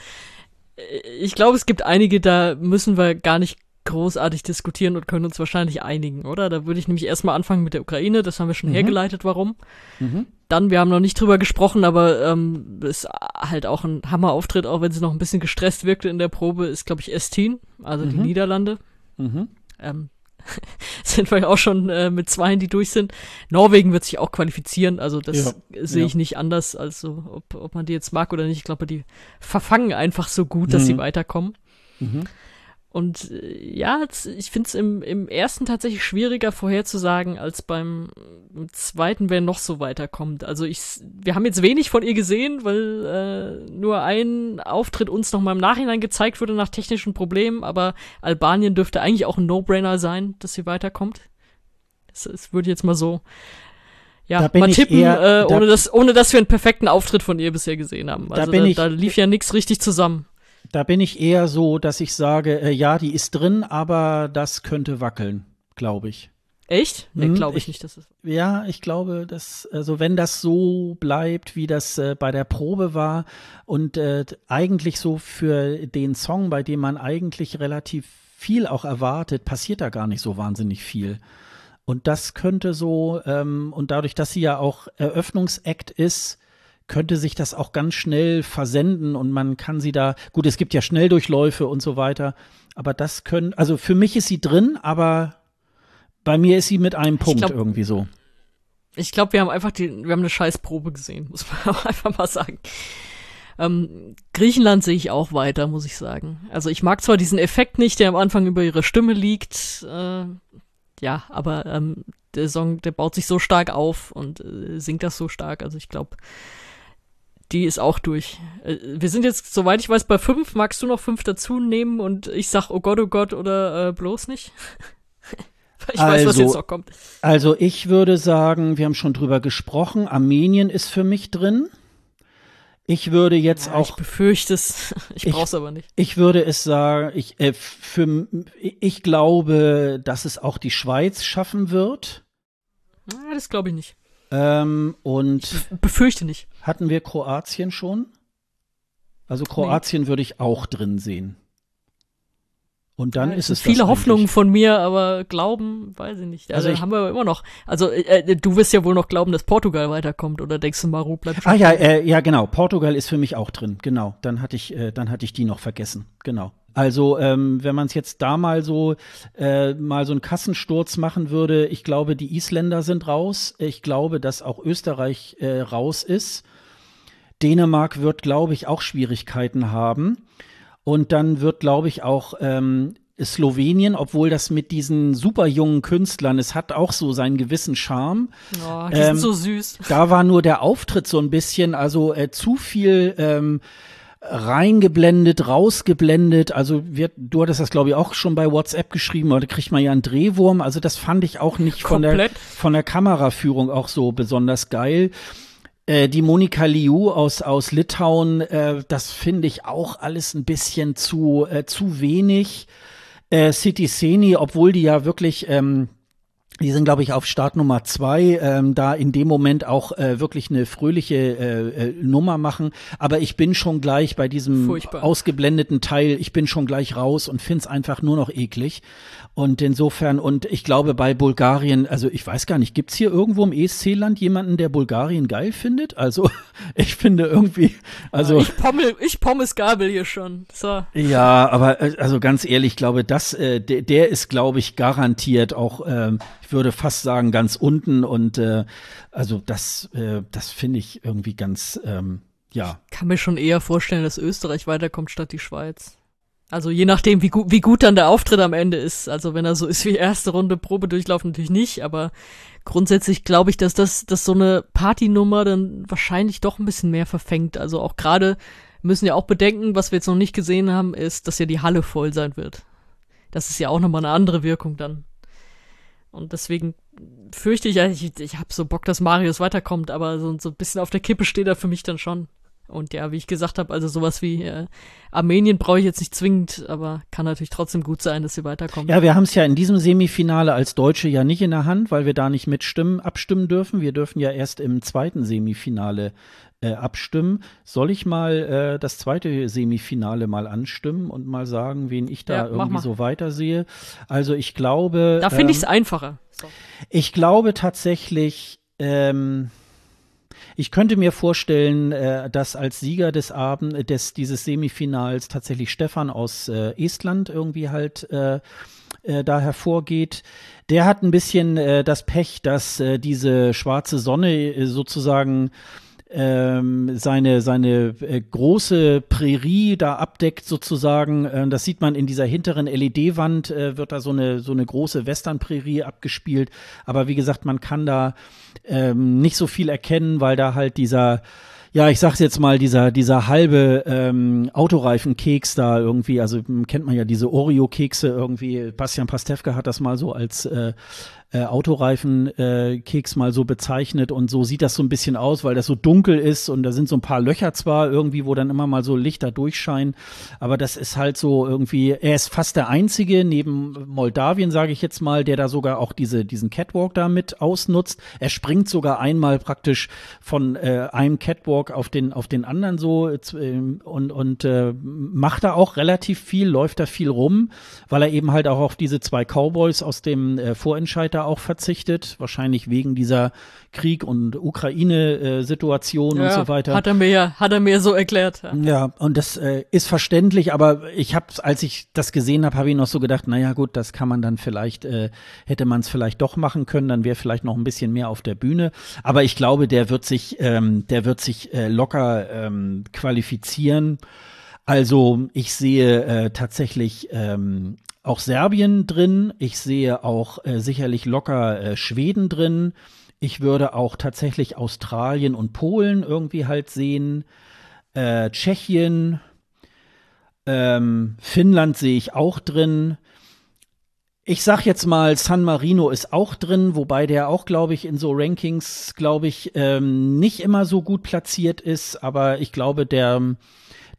ich glaube, es gibt einige, da müssen wir gar nicht großartig diskutieren und können uns wahrscheinlich einigen, oder? Da würde ich nämlich erstmal anfangen mit der Ukraine, das haben wir schon mhm. hergeleitet, warum. Mhm. Dann, wir haben noch nicht drüber gesprochen, aber ähm, ist halt auch ein Hammerauftritt, auch wenn sie noch ein bisschen gestresst wirkte in der Probe, ist, glaube ich, Estin, also mhm. die Niederlande. Mhm. Ähm, (laughs) sind wir auch schon äh, mit zwei, die durch sind. Norwegen wird sich auch qualifizieren, also das ja, sehe ich ja. nicht anders, also ob, ob man die jetzt mag oder nicht. Ich glaube, die verfangen einfach so gut, dass sie mhm. weiterkommen. Mhm. Und äh, ja, ich finde es im, im ersten tatsächlich schwieriger vorherzusagen als beim zweiten, wer noch so weiterkommt. Also ich, wir haben jetzt wenig von ihr gesehen, weil äh, nur ein Auftritt uns noch mal im Nachhinein gezeigt wurde nach technischen Problemen, aber Albanien dürfte eigentlich auch ein No-Brainer sein, dass sie weiterkommt. Das, das würde jetzt mal so ja, mal tippen, eher, äh, ohne, da, dass, ohne dass wir einen perfekten Auftritt von ihr bisher gesehen haben. Also da, da, ich, da lief ja nichts richtig zusammen. Da bin ich eher so, dass ich sage, äh, ja, die ist drin, aber das könnte wackeln, glaube ich. Echt? Nee, hm, glaube ich, ich, nicht, dass es. Ja, ich glaube, dass, also wenn das so bleibt, wie das äh, bei der Probe war und äh, eigentlich so für den Song, bei dem man eigentlich relativ viel auch erwartet, passiert da gar nicht so wahnsinnig viel. Und das könnte so, ähm, und dadurch, dass sie ja auch Eröffnungsakt ist, könnte sich das auch ganz schnell versenden und man kann sie da, gut, es gibt ja Schnelldurchläufe und so weiter, aber das können, also für mich ist sie drin, aber bei mir ist sie mit einem Punkt glaub, irgendwie so. Ich glaube, wir haben einfach die, wir haben eine Scheißprobe gesehen, (laughs) muss man einfach mal sagen. Ähm, Griechenland sehe ich auch weiter, muss ich sagen. Also ich mag zwar diesen Effekt nicht, der am Anfang über ihre Stimme liegt, äh, ja, aber ähm, der Song, der baut sich so stark auf und äh, singt das so stark. Also ich glaube, die ist auch durch. Äh, wir sind jetzt, soweit ich weiß, bei fünf. Magst du noch fünf dazu nehmen und ich sag, oh Gott, oh Gott oder äh, bloß nicht? (laughs) ich also, weiß, was jetzt also, noch kommt. Also ich würde sagen, wir haben schon drüber gesprochen. Armenien ist für mich drin. Ich würde jetzt ja, auch. Ich befürchte es. (laughs) Ich, ich brauch's aber nicht. Ich würde es sagen, ich, äh, für, ich glaube, dass es auch die Schweiz schaffen wird. Ja, das glaube ich nicht. Ähm, und ich befürchte nicht. Hatten wir Kroatien schon? Also Kroatien nee. würde ich auch drin sehen. Und dann ja, ist es viele Hoffnungen von mir, aber glauben, weiß ich nicht. Also, also ich, haben wir immer noch. Also äh, du wirst ja wohl noch glauben, dass Portugal weiterkommt oder denkst du Maru bleibt? Ah ja, äh, ja genau. Portugal ist für mich auch drin. Genau. Dann hatte ich, äh, dann hatte ich die noch vergessen. Genau. Also ähm, wenn man es jetzt da mal so äh, mal so einen Kassensturz machen würde, ich glaube, die Isländer sind raus. Ich glaube, dass auch Österreich äh, raus ist. Dänemark wird, glaube ich, auch Schwierigkeiten haben. Und dann wird, glaube ich, auch ähm, Slowenien, obwohl das mit diesen super jungen Künstlern, es hat auch so seinen gewissen Charme. Oh, die ähm, sind so süß. Da war nur der Auftritt so ein bisschen, also äh, zu viel ähm, reingeblendet, rausgeblendet. Also wir, du hattest das, glaube ich, auch schon bei WhatsApp geschrieben, oder kriegt man ja einen Drehwurm. Also das fand ich auch nicht von der, von der Kameraführung auch so besonders geil. Äh, die Monika Liu aus, aus Litauen, äh, das finde ich auch alles ein bisschen zu, äh, zu wenig. Äh, City Seni, obwohl die ja wirklich ähm, die sind, glaube ich, auf Start Nummer zwei, ähm, da in dem Moment auch äh, wirklich eine fröhliche äh, äh, Nummer machen. Aber ich bin schon gleich bei diesem Furchtbar. ausgeblendeten Teil, ich bin schon gleich raus und find's einfach nur noch eklig. Und insofern, und ich glaube bei Bulgarien, also ich weiß gar nicht, gibt's hier irgendwo im ESC-Land jemanden, der Bulgarien geil findet? Also (laughs) ich finde irgendwie, also. Ja, ich pommel, ich pommes Gabel hier schon. So. Ja, aber äh, also ganz ehrlich, ich glaube, das, äh, der, der ist, glaube ich, garantiert auch, ähm, ich würde fast sagen, ganz unten. Und äh, also das, äh, das finde ich irgendwie ganz, ähm, ja. Ich kann mir schon eher vorstellen, dass Österreich weiterkommt statt die Schweiz. Also je nachdem, wie gut, wie gut dann der Auftritt am Ende ist. Also wenn er so ist wie erste Runde Probe durchlaufen, natürlich nicht, aber grundsätzlich glaube ich, dass das, dass so eine Partynummer dann wahrscheinlich doch ein bisschen mehr verfängt. Also auch gerade müssen ja auch bedenken, was wir jetzt noch nicht gesehen haben, ist, dass ja die Halle voll sein wird. Das ist ja auch nochmal eine andere Wirkung dann. Und deswegen fürchte ich, ich, ich habe so Bock, dass Marius weiterkommt, aber so, so ein bisschen auf der Kippe steht er für mich dann schon. Und ja, wie ich gesagt habe, also sowas wie äh, Armenien brauche ich jetzt nicht zwingend, aber kann natürlich trotzdem gut sein, dass sie weiterkommen. Ja, wir haben es ja in diesem Semifinale als Deutsche ja nicht in der Hand, weil wir da nicht mitstimmen, abstimmen dürfen. Wir dürfen ja erst im zweiten Semifinale äh, abstimmen. Soll ich mal äh, das zweite Semifinale mal anstimmen und mal sagen, wen ich da ja, irgendwie so weitersehe? Also ich glaube. Da finde ähm, ich es einfacher. So. Ich glaube tatsächlich, ähm, ich könnte mir vorstellen, äh, dass als Sieger des Abend des dieses Semifinals tatsächlich Stefan aus äh, Estland irgendwie halt äh, äh, da hervorgeht. Der hat ein bisschen äh, das Pech, dass äh, diese schwarze Sonne äh, sozusagen ähm, seine, seine äh, große Prärie da abdeckt sozusagen. Äh, das sieht man in dieser hinteren LED-Wand, äh, wird da so eine, so eine große Western-Prärie abgespielt. Aber wie gesagt, man kann da ähm, nicht so viel erkennen, weil da halt dieser ja, ich sag's jetzt mal, dieser, dieser halbe ähm, Autoreifenkeks da irgendwie, also kennt man ja diese Oreo-Kekse irgendwie, Bastian Pastewka hat das mal so als äh, äh, Autoreifenkeks äh, mal so bezeichnet und so sieht das so ein bisschen aus, weil das so dunkel ist und da sind so ein paar Löcher zwar irgendwie, wo dann immer mal so Lichter durchscheinen, aber das ist halt so irgendwie, er ist fast der einzige neben Moldawien, sage ich jetzt mal, der da sogar auch diese, diesen Catwalk da mit ausnutzt. Er springt sogar einmal praktisch von äh, einem Catwalk auf den, auf den anderen so äh, und, und äh, macht da auch relativ viel, läuft da viel rum, weil er eben halt auch auf diese zwei Cowboys aus dem äh, Vorentscheid auch verzichtet, wahrscheinlich wegen dieser Krieg- und Ukraine-Situation ja, und so weiter. Hat er mir ja, hat er mir so erklärt. Ja, ja und das äh, ist verständlich, aber ich habe, als ich das gesehen habe, habe ich noch so gedacht, naja gut, das kann man dann vielleicht, äh, hätte man es vielleicht doch machen können, dann wäre vielleicht noch ein bisschen mehr auf der Bühne. Aber ich glaube, der wird sich, ähm, der wird sich äh, locker ähm, qualifizieren. Also ich sehe äh, tatsächlich ähm, auch Serbien drin. Ich sehe auch äh, sicherlich locker äh, Schweden drin. Ich würde auch tatsächlich Australien und Polen irgendwie halt sehen. Äh, Tschechien, ähm, Finnland sehe ich auch drin. Ich sag jetzt mal, San Marino ist auch drin, wobei der auch, glaube ich, in so Rankings, glaube ich, ähm, nicht immer so gut platziert ist. Aber ich glaube, der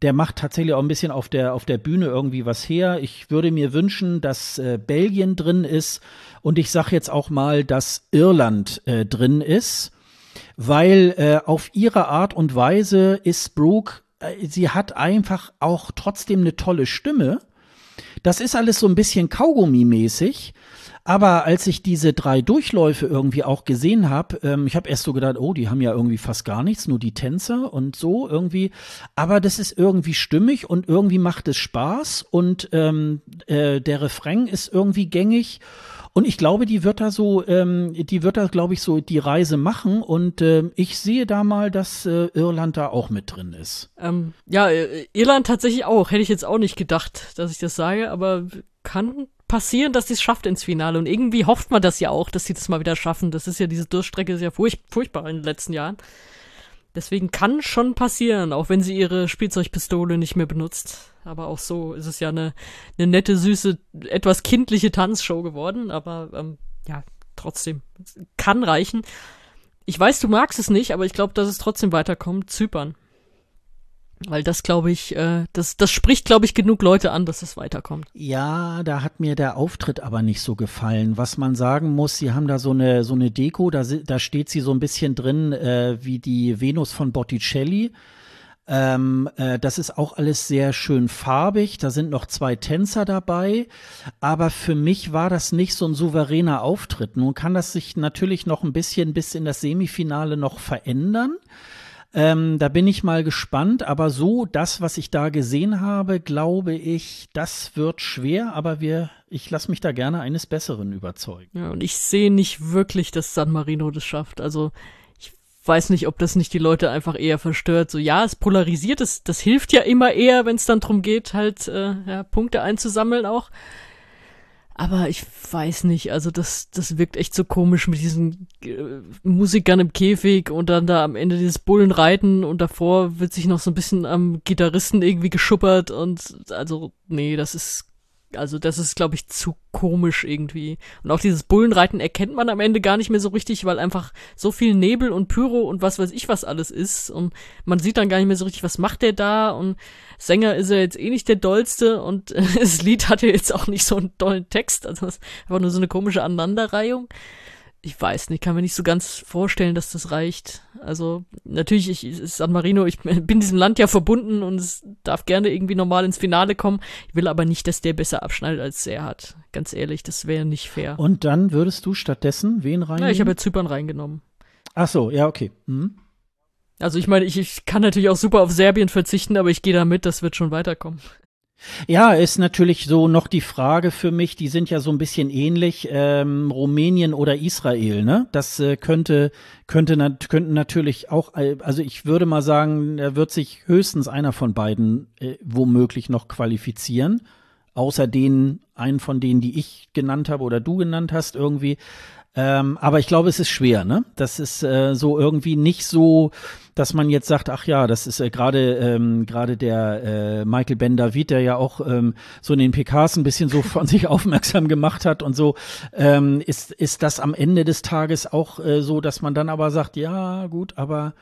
der macht tatsächlich auch ein bisschen auf der, auf der Bühne irgendwie was her. Ich würde mir wünschen, dass äh, Belgien drin ist und ich sage jetzt auch mal, dass Irland äh, drin ist, weil äh, auf ihre Art und Weise ist Brooke, äh, sie hat einfach auch trotzdem eine tolle Stimme. Das ist alles so ein bisschen Kaugummi-mäßig. Aber als ich diese drei Durchläufe irgendwie auch gesehen habe, ähm, ich habe erst so gedacht, oh, die haben ja irgendwie fast gar nichts, nur die Tänzer und so irgendwie. Aber das ist irgendwie stimmig und irgendwie macht es Spaß und ähm, äh, der Refrain ist irgendwie gängig. Und ich glaube, die wird da so, ähm, die wird da, glaube ich, so die Reise machen. Und äh, ich sehe da mal, dass äh, Irland da auch mit drin ist. Ähm, ja, äh, Irland tatsächlich auch. Hätte ich jetzt auch nicht gedacht, dass ich das sage, aber kann passieren, dass sie es schafft ins Finale. Und irgendwie hofft man das ja auch, dass sie das mal wieder schaffen. Das ist ja, diese Durchstrecke ist ja furch furchtbar in den letzten Jahren. Deswegen kann schon passieren, auch wenn sie ihre Spielzeugpistole nicht mehr benutzt. Aber auch so ist es ja eine, eine nette, süße, etwas kindliche Tanzshow geworden. Aber ähm, ja, trotzdem, kann reichen. Ich weiß, du magst es nicht, aber ich glaube, dass es trotzdem weiterkommt. Zypern. Weil das, glaube ich, äh, das, das spricht, glaube ich, genug Leute an, dass es weiterkommt. Ja, da hat mir der Auftritt aber nicht so gefallen. Was man sagen muss, sie haben da so eine, so eine Deko, da, da steht sie so ein bisschen drin äh, wie die Venus von Botticelli. Ähm, äh, das ist auch alles sehr schön farbig. Da sind noch zwei Tänzer dabei. Aber für mich war das nicht so ein souveräner Auftritt. Nun kann das sich natürlich noch ein bisschen bis in das Semifinale noch verändern. Ähm, da bin ich mal gespannt, aber so das, was ich da gesehen habe, glaube ich, das wird schwer, aber wir, ich lasse mich da gerne eines Besseren überzeugen. Ja, und ich sehe nicht wirklich, dass San Marino das schafft. Also ich weiß nicht, ob das nicht die Leute einfach eher verstört. So, ja, es polarisiert, das, das hilft ja immer eher, wenn es dann drum geht, halt äh, ja, Punkte einzusammeln auch. Aber ich weiß nicht, also das, das wirkt echt so komisch mit diesen äh, Musikern im Käfig und dann da am Ende dieses Bullenreiten und davor wird sich noch so ein bisschen am Gitarristen irgendwie geschuppert und also, nee, das ist also das ist, glaube ich, zu komisch irgendwie. Und auch dieses Bullenreiten erkennt man am Ende gar nicht mehr so richtig, weil einfach so viel Nebel und Pyro und was weiß ich was alles ist. Und man sieht dann gar nicht mehr so richtig, was macht der da. Und Sänger ist er jetzt eh nicht der dollste und (laughs) das Lied hat ja jetzt auch nicht so einen tollen Text. Also es einfach nur so eine komische Aneinanderreihung ich weiß nicht, kann mir nicht so ganz vorstellen, dass das reicht. Also natürlich, ich, San Marino, ich (laughs) bin diesem Land ja verbunden und es darf gerne irgendwie normal ins Finale kommen. Ich will aber nicht, dass der besser abschneidet, als er hat. Ganz ehrlich, das wäre nicht fair. Und dann würdest du stattdessen wen reinnehmen? Ja, ich habe ja Zypern reingenommen. Ach so, ja, okay. Mhm. Also ich meine, ich, ich kann natürlich auch super auf Serbien verzichten, aber ich gehe da mit, das wird schon weiterkommen. Ja, ist natürlich so noch die Frage für mich, die sind ja so ein bisschen ähnlich, ähm, Rumänien oder Israel, ne? Das äh, könnte, könnte nat könnten natürlich auch, äh, also ich würde mal sagen, da wird sich höchstens einer von beiden äh, womöglich noch qualifizieren. Außer den, einen von denen, die ich genannt habe oder du genannt hast, irgendwie. Ähm, aber ich glaube, es ist schwer, ne? Das ist äh, so irgendwie nicht so, dass man jetzt sagt, ach ja, das ist äh, gerade ähm, gerade der äh, Michael Ben David, der ja auch ähm, so in den PKs ein bisschen so (laughs) von sich aufmerksam gemacht hat und so, ähm, ist ist das am Ende des Tages auch äh, so, dass man dann aber sagt, ja gut, aber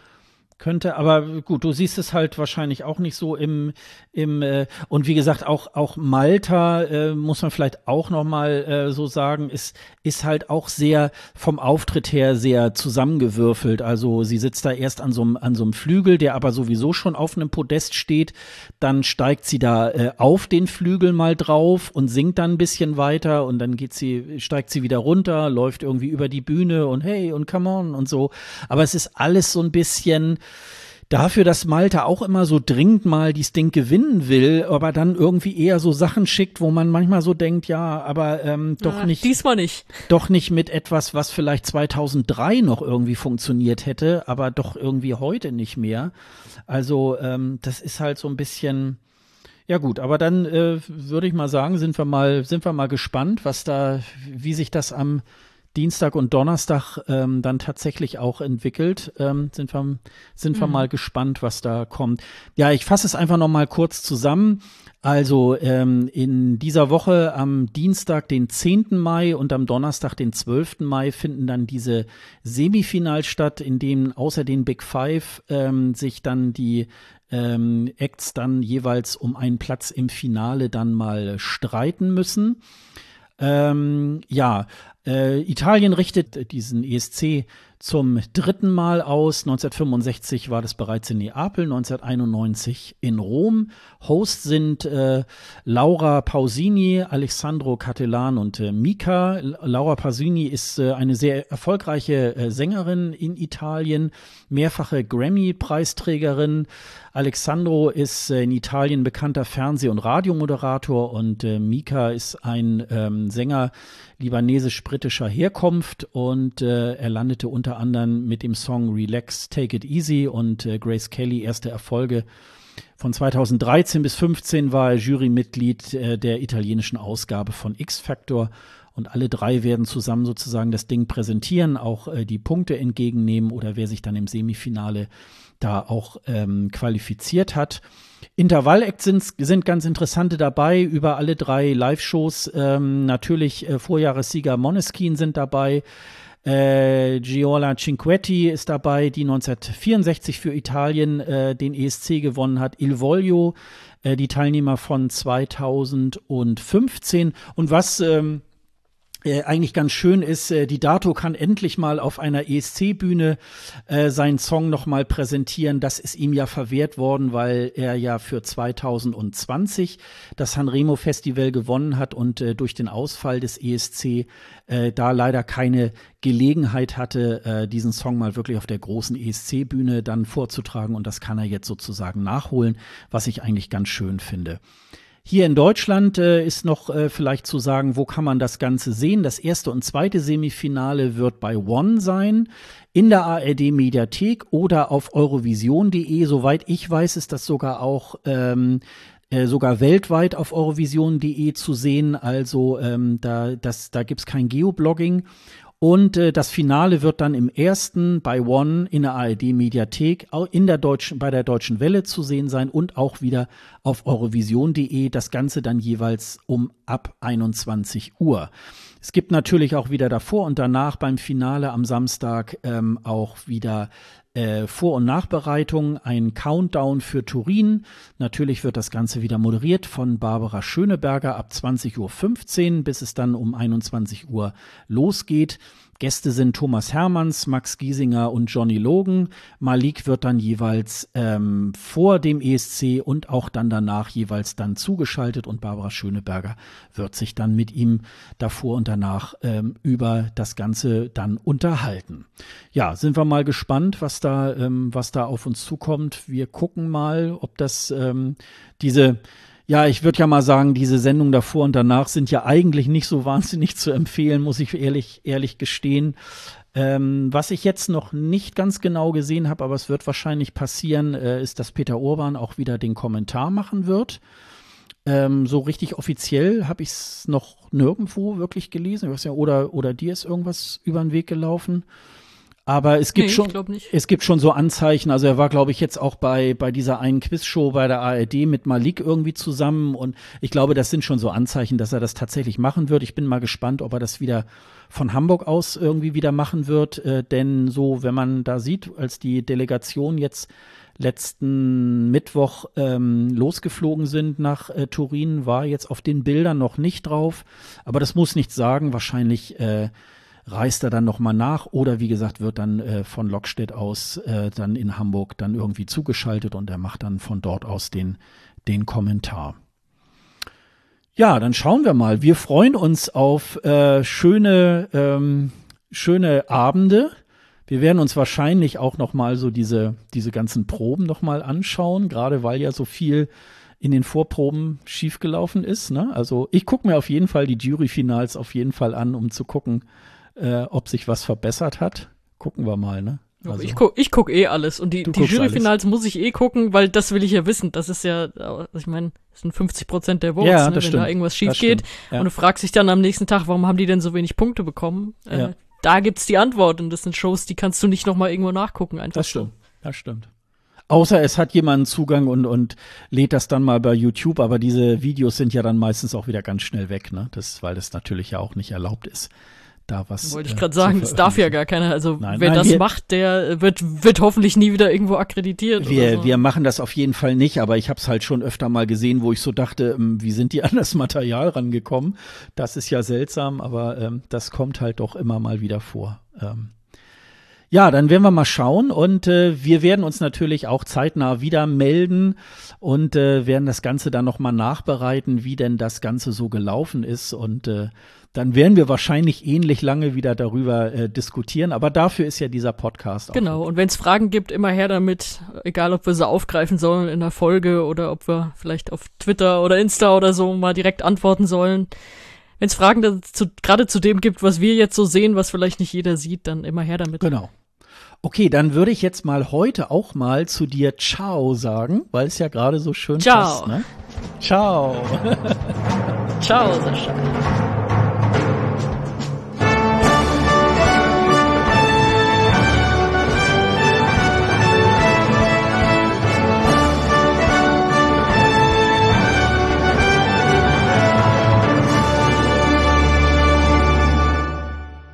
könnte, aber gut, du siehst es halt wahrscheinlich auch nicht so im, im äh, und wie gesagt, auch, auch Malta, äh, muss man vielleicht auch nochmal äh, so sagen, ist, ist halt auch sehr vom Auftritt her sehr zusammengewürfelt. Also sie sitzt da erst an so einem an so einem Flügel, der aber sowieso schon auf einem Podest steht. Dann steigt sie da äh, auf den Flügel mal drauf und singt dann ein bisschen weiter und dann geht sie, steigt sie wieder runter, läuft irgendwie über die Bühne und hey und come on und so. Aber es ist alles so ein bisschen dafür, dass Malta auch immer so dringend mal dieses Ding gewinnen will, aber dann irgendwie eher so Sachen schickt, wo man manchmal so denkt, ja, aber ähm, doch ja, nicht. Diesmal nicht. Doch nicht mit etwas, was vielleicht 2003 noch irgendwie funktioniert hätte, aber doch irgendwie heute nicht mehr. Also ähm, das ist halt so ein bisschen. Ja gut, aber dann äh, würde ich mal sagen, sind wir mal, sind wir mal gespannt, was da, wie sich das am Dienstag und Donnerstag ähm, dann tatsächlich auch entwickelt. Ähm, sind wir, sind wir mhm. mal gespannt, was da kommt. Ja, ich fasse es einfach noch mal kurz zusammen. Also ähm, in dieser Woche am Dienstag, den 10. Mai und am Donnerstag, den 12. Mai, finden dann diese Semifinals statt, in denen außer den Big Five ähm, sich dann die ähm, Acts dann jeweils um einen Platz im Finale dann mal streiten müssen. Ähm, ja, äh, Italien richtet diesen ESC zum dritten Mal aus. 1965 war das bereits in Neapel, 1991 in Rom. Host sind äh, Laura Pausini, Alessandro Cattelan und äh, Mika. Laura Pausini ist äh, eine sehr erfolgreiche äh, Sängerin in Italien, mehrfache Grammy-Preisträgerin. Alexandro ist äh, in Italien bekannter Fernseh- und Radiomoderator und äh, Mika ist ein ähm, Sänger libanesisch-britischer Herkunft und äh, er landete unter anderem mit dem Song Relax, Take It Easy und äh, Grace Kelly erste Erfolge. Von 2013 bis 2015 war er Jurymitglied äh, der italienischen Ausgabe von X Factor und alle drei werden zusammen sozusagen das Ding präsentieren, auch äh, die Punkte entgegennehmen oder wer sich dann im Semifinale da auch ähm, qualifiziert hat. Intervall-Acts sind, sind ganz interessante dabei über alle drei Live-Shows. Ähm, natürlich äh, Vorjahressieger Moneskin sind dabei. Äh, Giola Cinquetti ist dabei, die 1964 für Italien äh, den ESC gewonnen hat. Il Voglio, äh, die Teilnehmer von 2015. Und was ähm, äh, eigentlich ganz schön ist, äh, die Dato kann endlich mal auf einer ESC-Bühne äh, seinen Song nochmal präsentieren. Das ist ihm ja verwehrt worden, weil er ja für 2020 das Sanremo Festival gewonnen hat und äh, durch den Ausfall des ESC äh, da leider keine Gelegenheit hatte, äh, diesen Song mal wirklich auf der großen ESC-Bühne dann vorzutragen. Und das kann er jetzt sozusagen nachholen, was ich eigentlich ganz schön finde. Hier in Deutschland äh, ist noch äh, vielleicht zu sagen, wo kann man das Ganze sehen. Das erste und zweite Semifinale wird bei One sein, in der ARD Mediathek oder auf eurovision.de. Soweit ich weiß, ist das sogar auch ähm, äh, sogar weltweit auf eurovision.de zu sehen. Also ähm, da, das, da gibt's kein Geoblogging. Und äh, das Finale wird dann im ersten bei One in der ARD Mediathek in der deutschen bei der deutschen Welle zu sehen sein und auch wieder auf eurovision.de. Das Ganze dann jeweils um ab 21 Uhr. Es gibt natürlich auch wieder davor und danach beim Finale am Samstag ähm, auch wieder äh, Vor- und Nachbereitung, ein Countdown für Turin. Natürlich wird das Ganze wieder moderiert von Barbara Schöneberger ab 20.15 Uhr, bis es dann um 21 Uhr losgeht. Gäste sind Thomas Hermanns, Max Giesinger und Johnny Logan. Malik wird dann jeweils ähm, vor dem ESC und auch dann danach jeweils dann zugeschaltet und Barbara Schöneberger wird sich dann mit ihm davor und danach ähm, über das Ganze dann unterhalten. Ja, sind wir mal gespannt, was da, ähm, was da auf uns zukommt. Wir gucken mal, ob das ähm, diese ja, ich würde ja mal sagen, diese Sendung davor und danach sind ja eigentlich nicht so wahnsinnig zu empfehlen, muss ich ehrlich, ehrlich gestehen. Ähm, was ich jetzt noch nicht ganz genau gesehen habe, aber es wird wahrscheinlich passieren, äh, ist, dass Peter Urban auch wieder den Kommentar machen wird. Ähm, so richtig offiziell habe ich es noch nirgendwo wirklich gelesen. Ich weiß ja, oder, oder dir ist irgendwas über den Weg gelaufen. Aber es gibt nee, schon, es gibt schon so Anzeichen. Also er war, glaube ich, jetzt auch bei bei dieser einen Quizshow bei der ARD mit Malik irgendwie zusammen. Und ich glaube, das sind schon so Anzeichen, dass er das tatsächlich machen wird. Ich bin mal gespannt, ob er das wieder von Hamburg aus irgendwie wieder machen wird. Äh, denn so, wenn man da sieht, als die Delegation jetzt letzten Mittwoch ähm, losgeflogen sind nach äh, Turin, war jetzt auf den Bildern noch nicht drauf. Aber das muss nichts sagen. Wahrscheinlich äh, reist er dann nochmal nach oder wie gesagt wird dann äh, von Lockstedt aus äh, dann in Hamburg dann irgendwie zugeschaltet und er macht dann von dort aus den, den Kommentar. Ja, dann schauen wir mal. Wir freuen uns auf äh, schöne, ähm, schöne Abende. Wir werden uns wahrscheinlich auch noch mal so diese, diese ganzen Proben noch mal anschauen, gerade weil ja so viel in den Vorproben schiefgelaufen ist. Ne? Also ich gucke mir auf jeden Fall die Juryfinals auf jeden Fall an, um zu gucken, äh, ob sich was verbessert hat. Gucken wir mal, ne? Also, ich guck, ich guck eh alles und die, die Juryfinals muss ich eh gucken, weil das will ich ja wissen. Das ist ja, also ich meine, das sind 50 Prozent der Votes, ja, ne, wenn stimmt. da irgendwas schief geht. Ja. Und du fragst dich dann am nächsten Tag, warum haben die denn so wenig Punkte bekommen? Äh, ja. Da gibt's die Antwort und das sind Shows, die kannst du nicht nochmal irgendwo nachgucken. Einfach das stimmt, das stimmt. Außer es hat jemand Zugang und, und lädt das dann mal bei YouTube, aber diese Videos sind ja dann meistens auch wieder ganz schnell weg, ne? Das, weil das natürlich ja auch nicht erlaubt ist da was. Wollte ich gerade äh, sagen, das darf ja gar keiner. Also nein, wer nein, das wir, macht, der wird, wird hoffentlich nie wieder irgendwo akkreditiert. Wir, so. wir machen das auf jeden Fall nicht, aber ich habe es halt schon öfter mal gesehen, wo ich so dachte, ähm, wie sind die an das Material rangekommen? Das ist ja seltsam, aber ähm, das kommt halt doch immer mal wieder vor. Ähm, ja, dann werden wir mal schauen und äh, wir werden uns natürlich auch zeitnah wieder melden und äh, werden das Ganze dann nochmal nachbereiten, wie denn das Ganze so gelaufen ist und äh, dann werden wir wahrscheinlich ähnlich lange wieder darüber äh, diskutieren. Aber dafür ist ja dieser Podcast auch. Genau, und wenn es Fragen gibt, immer her damit, egal ob wir sie aufgreifen sollen in der Folge oder ob wir vielleicht auf Twitter oder Insta oder so mal direkt antworten sollen. Wenn es Fragen dazu, gerade zu dem gibt, was wir jetzt so sehen, was vielleicht nicht jeder sieht, dann immer her damit. Genau. Okay, dann würde ich jetzt mal heute auch mal zu dir Ciao sagen, weil es ja gerade so schön Ciao. passt. Ne? Ciao. Ciao, Sascha.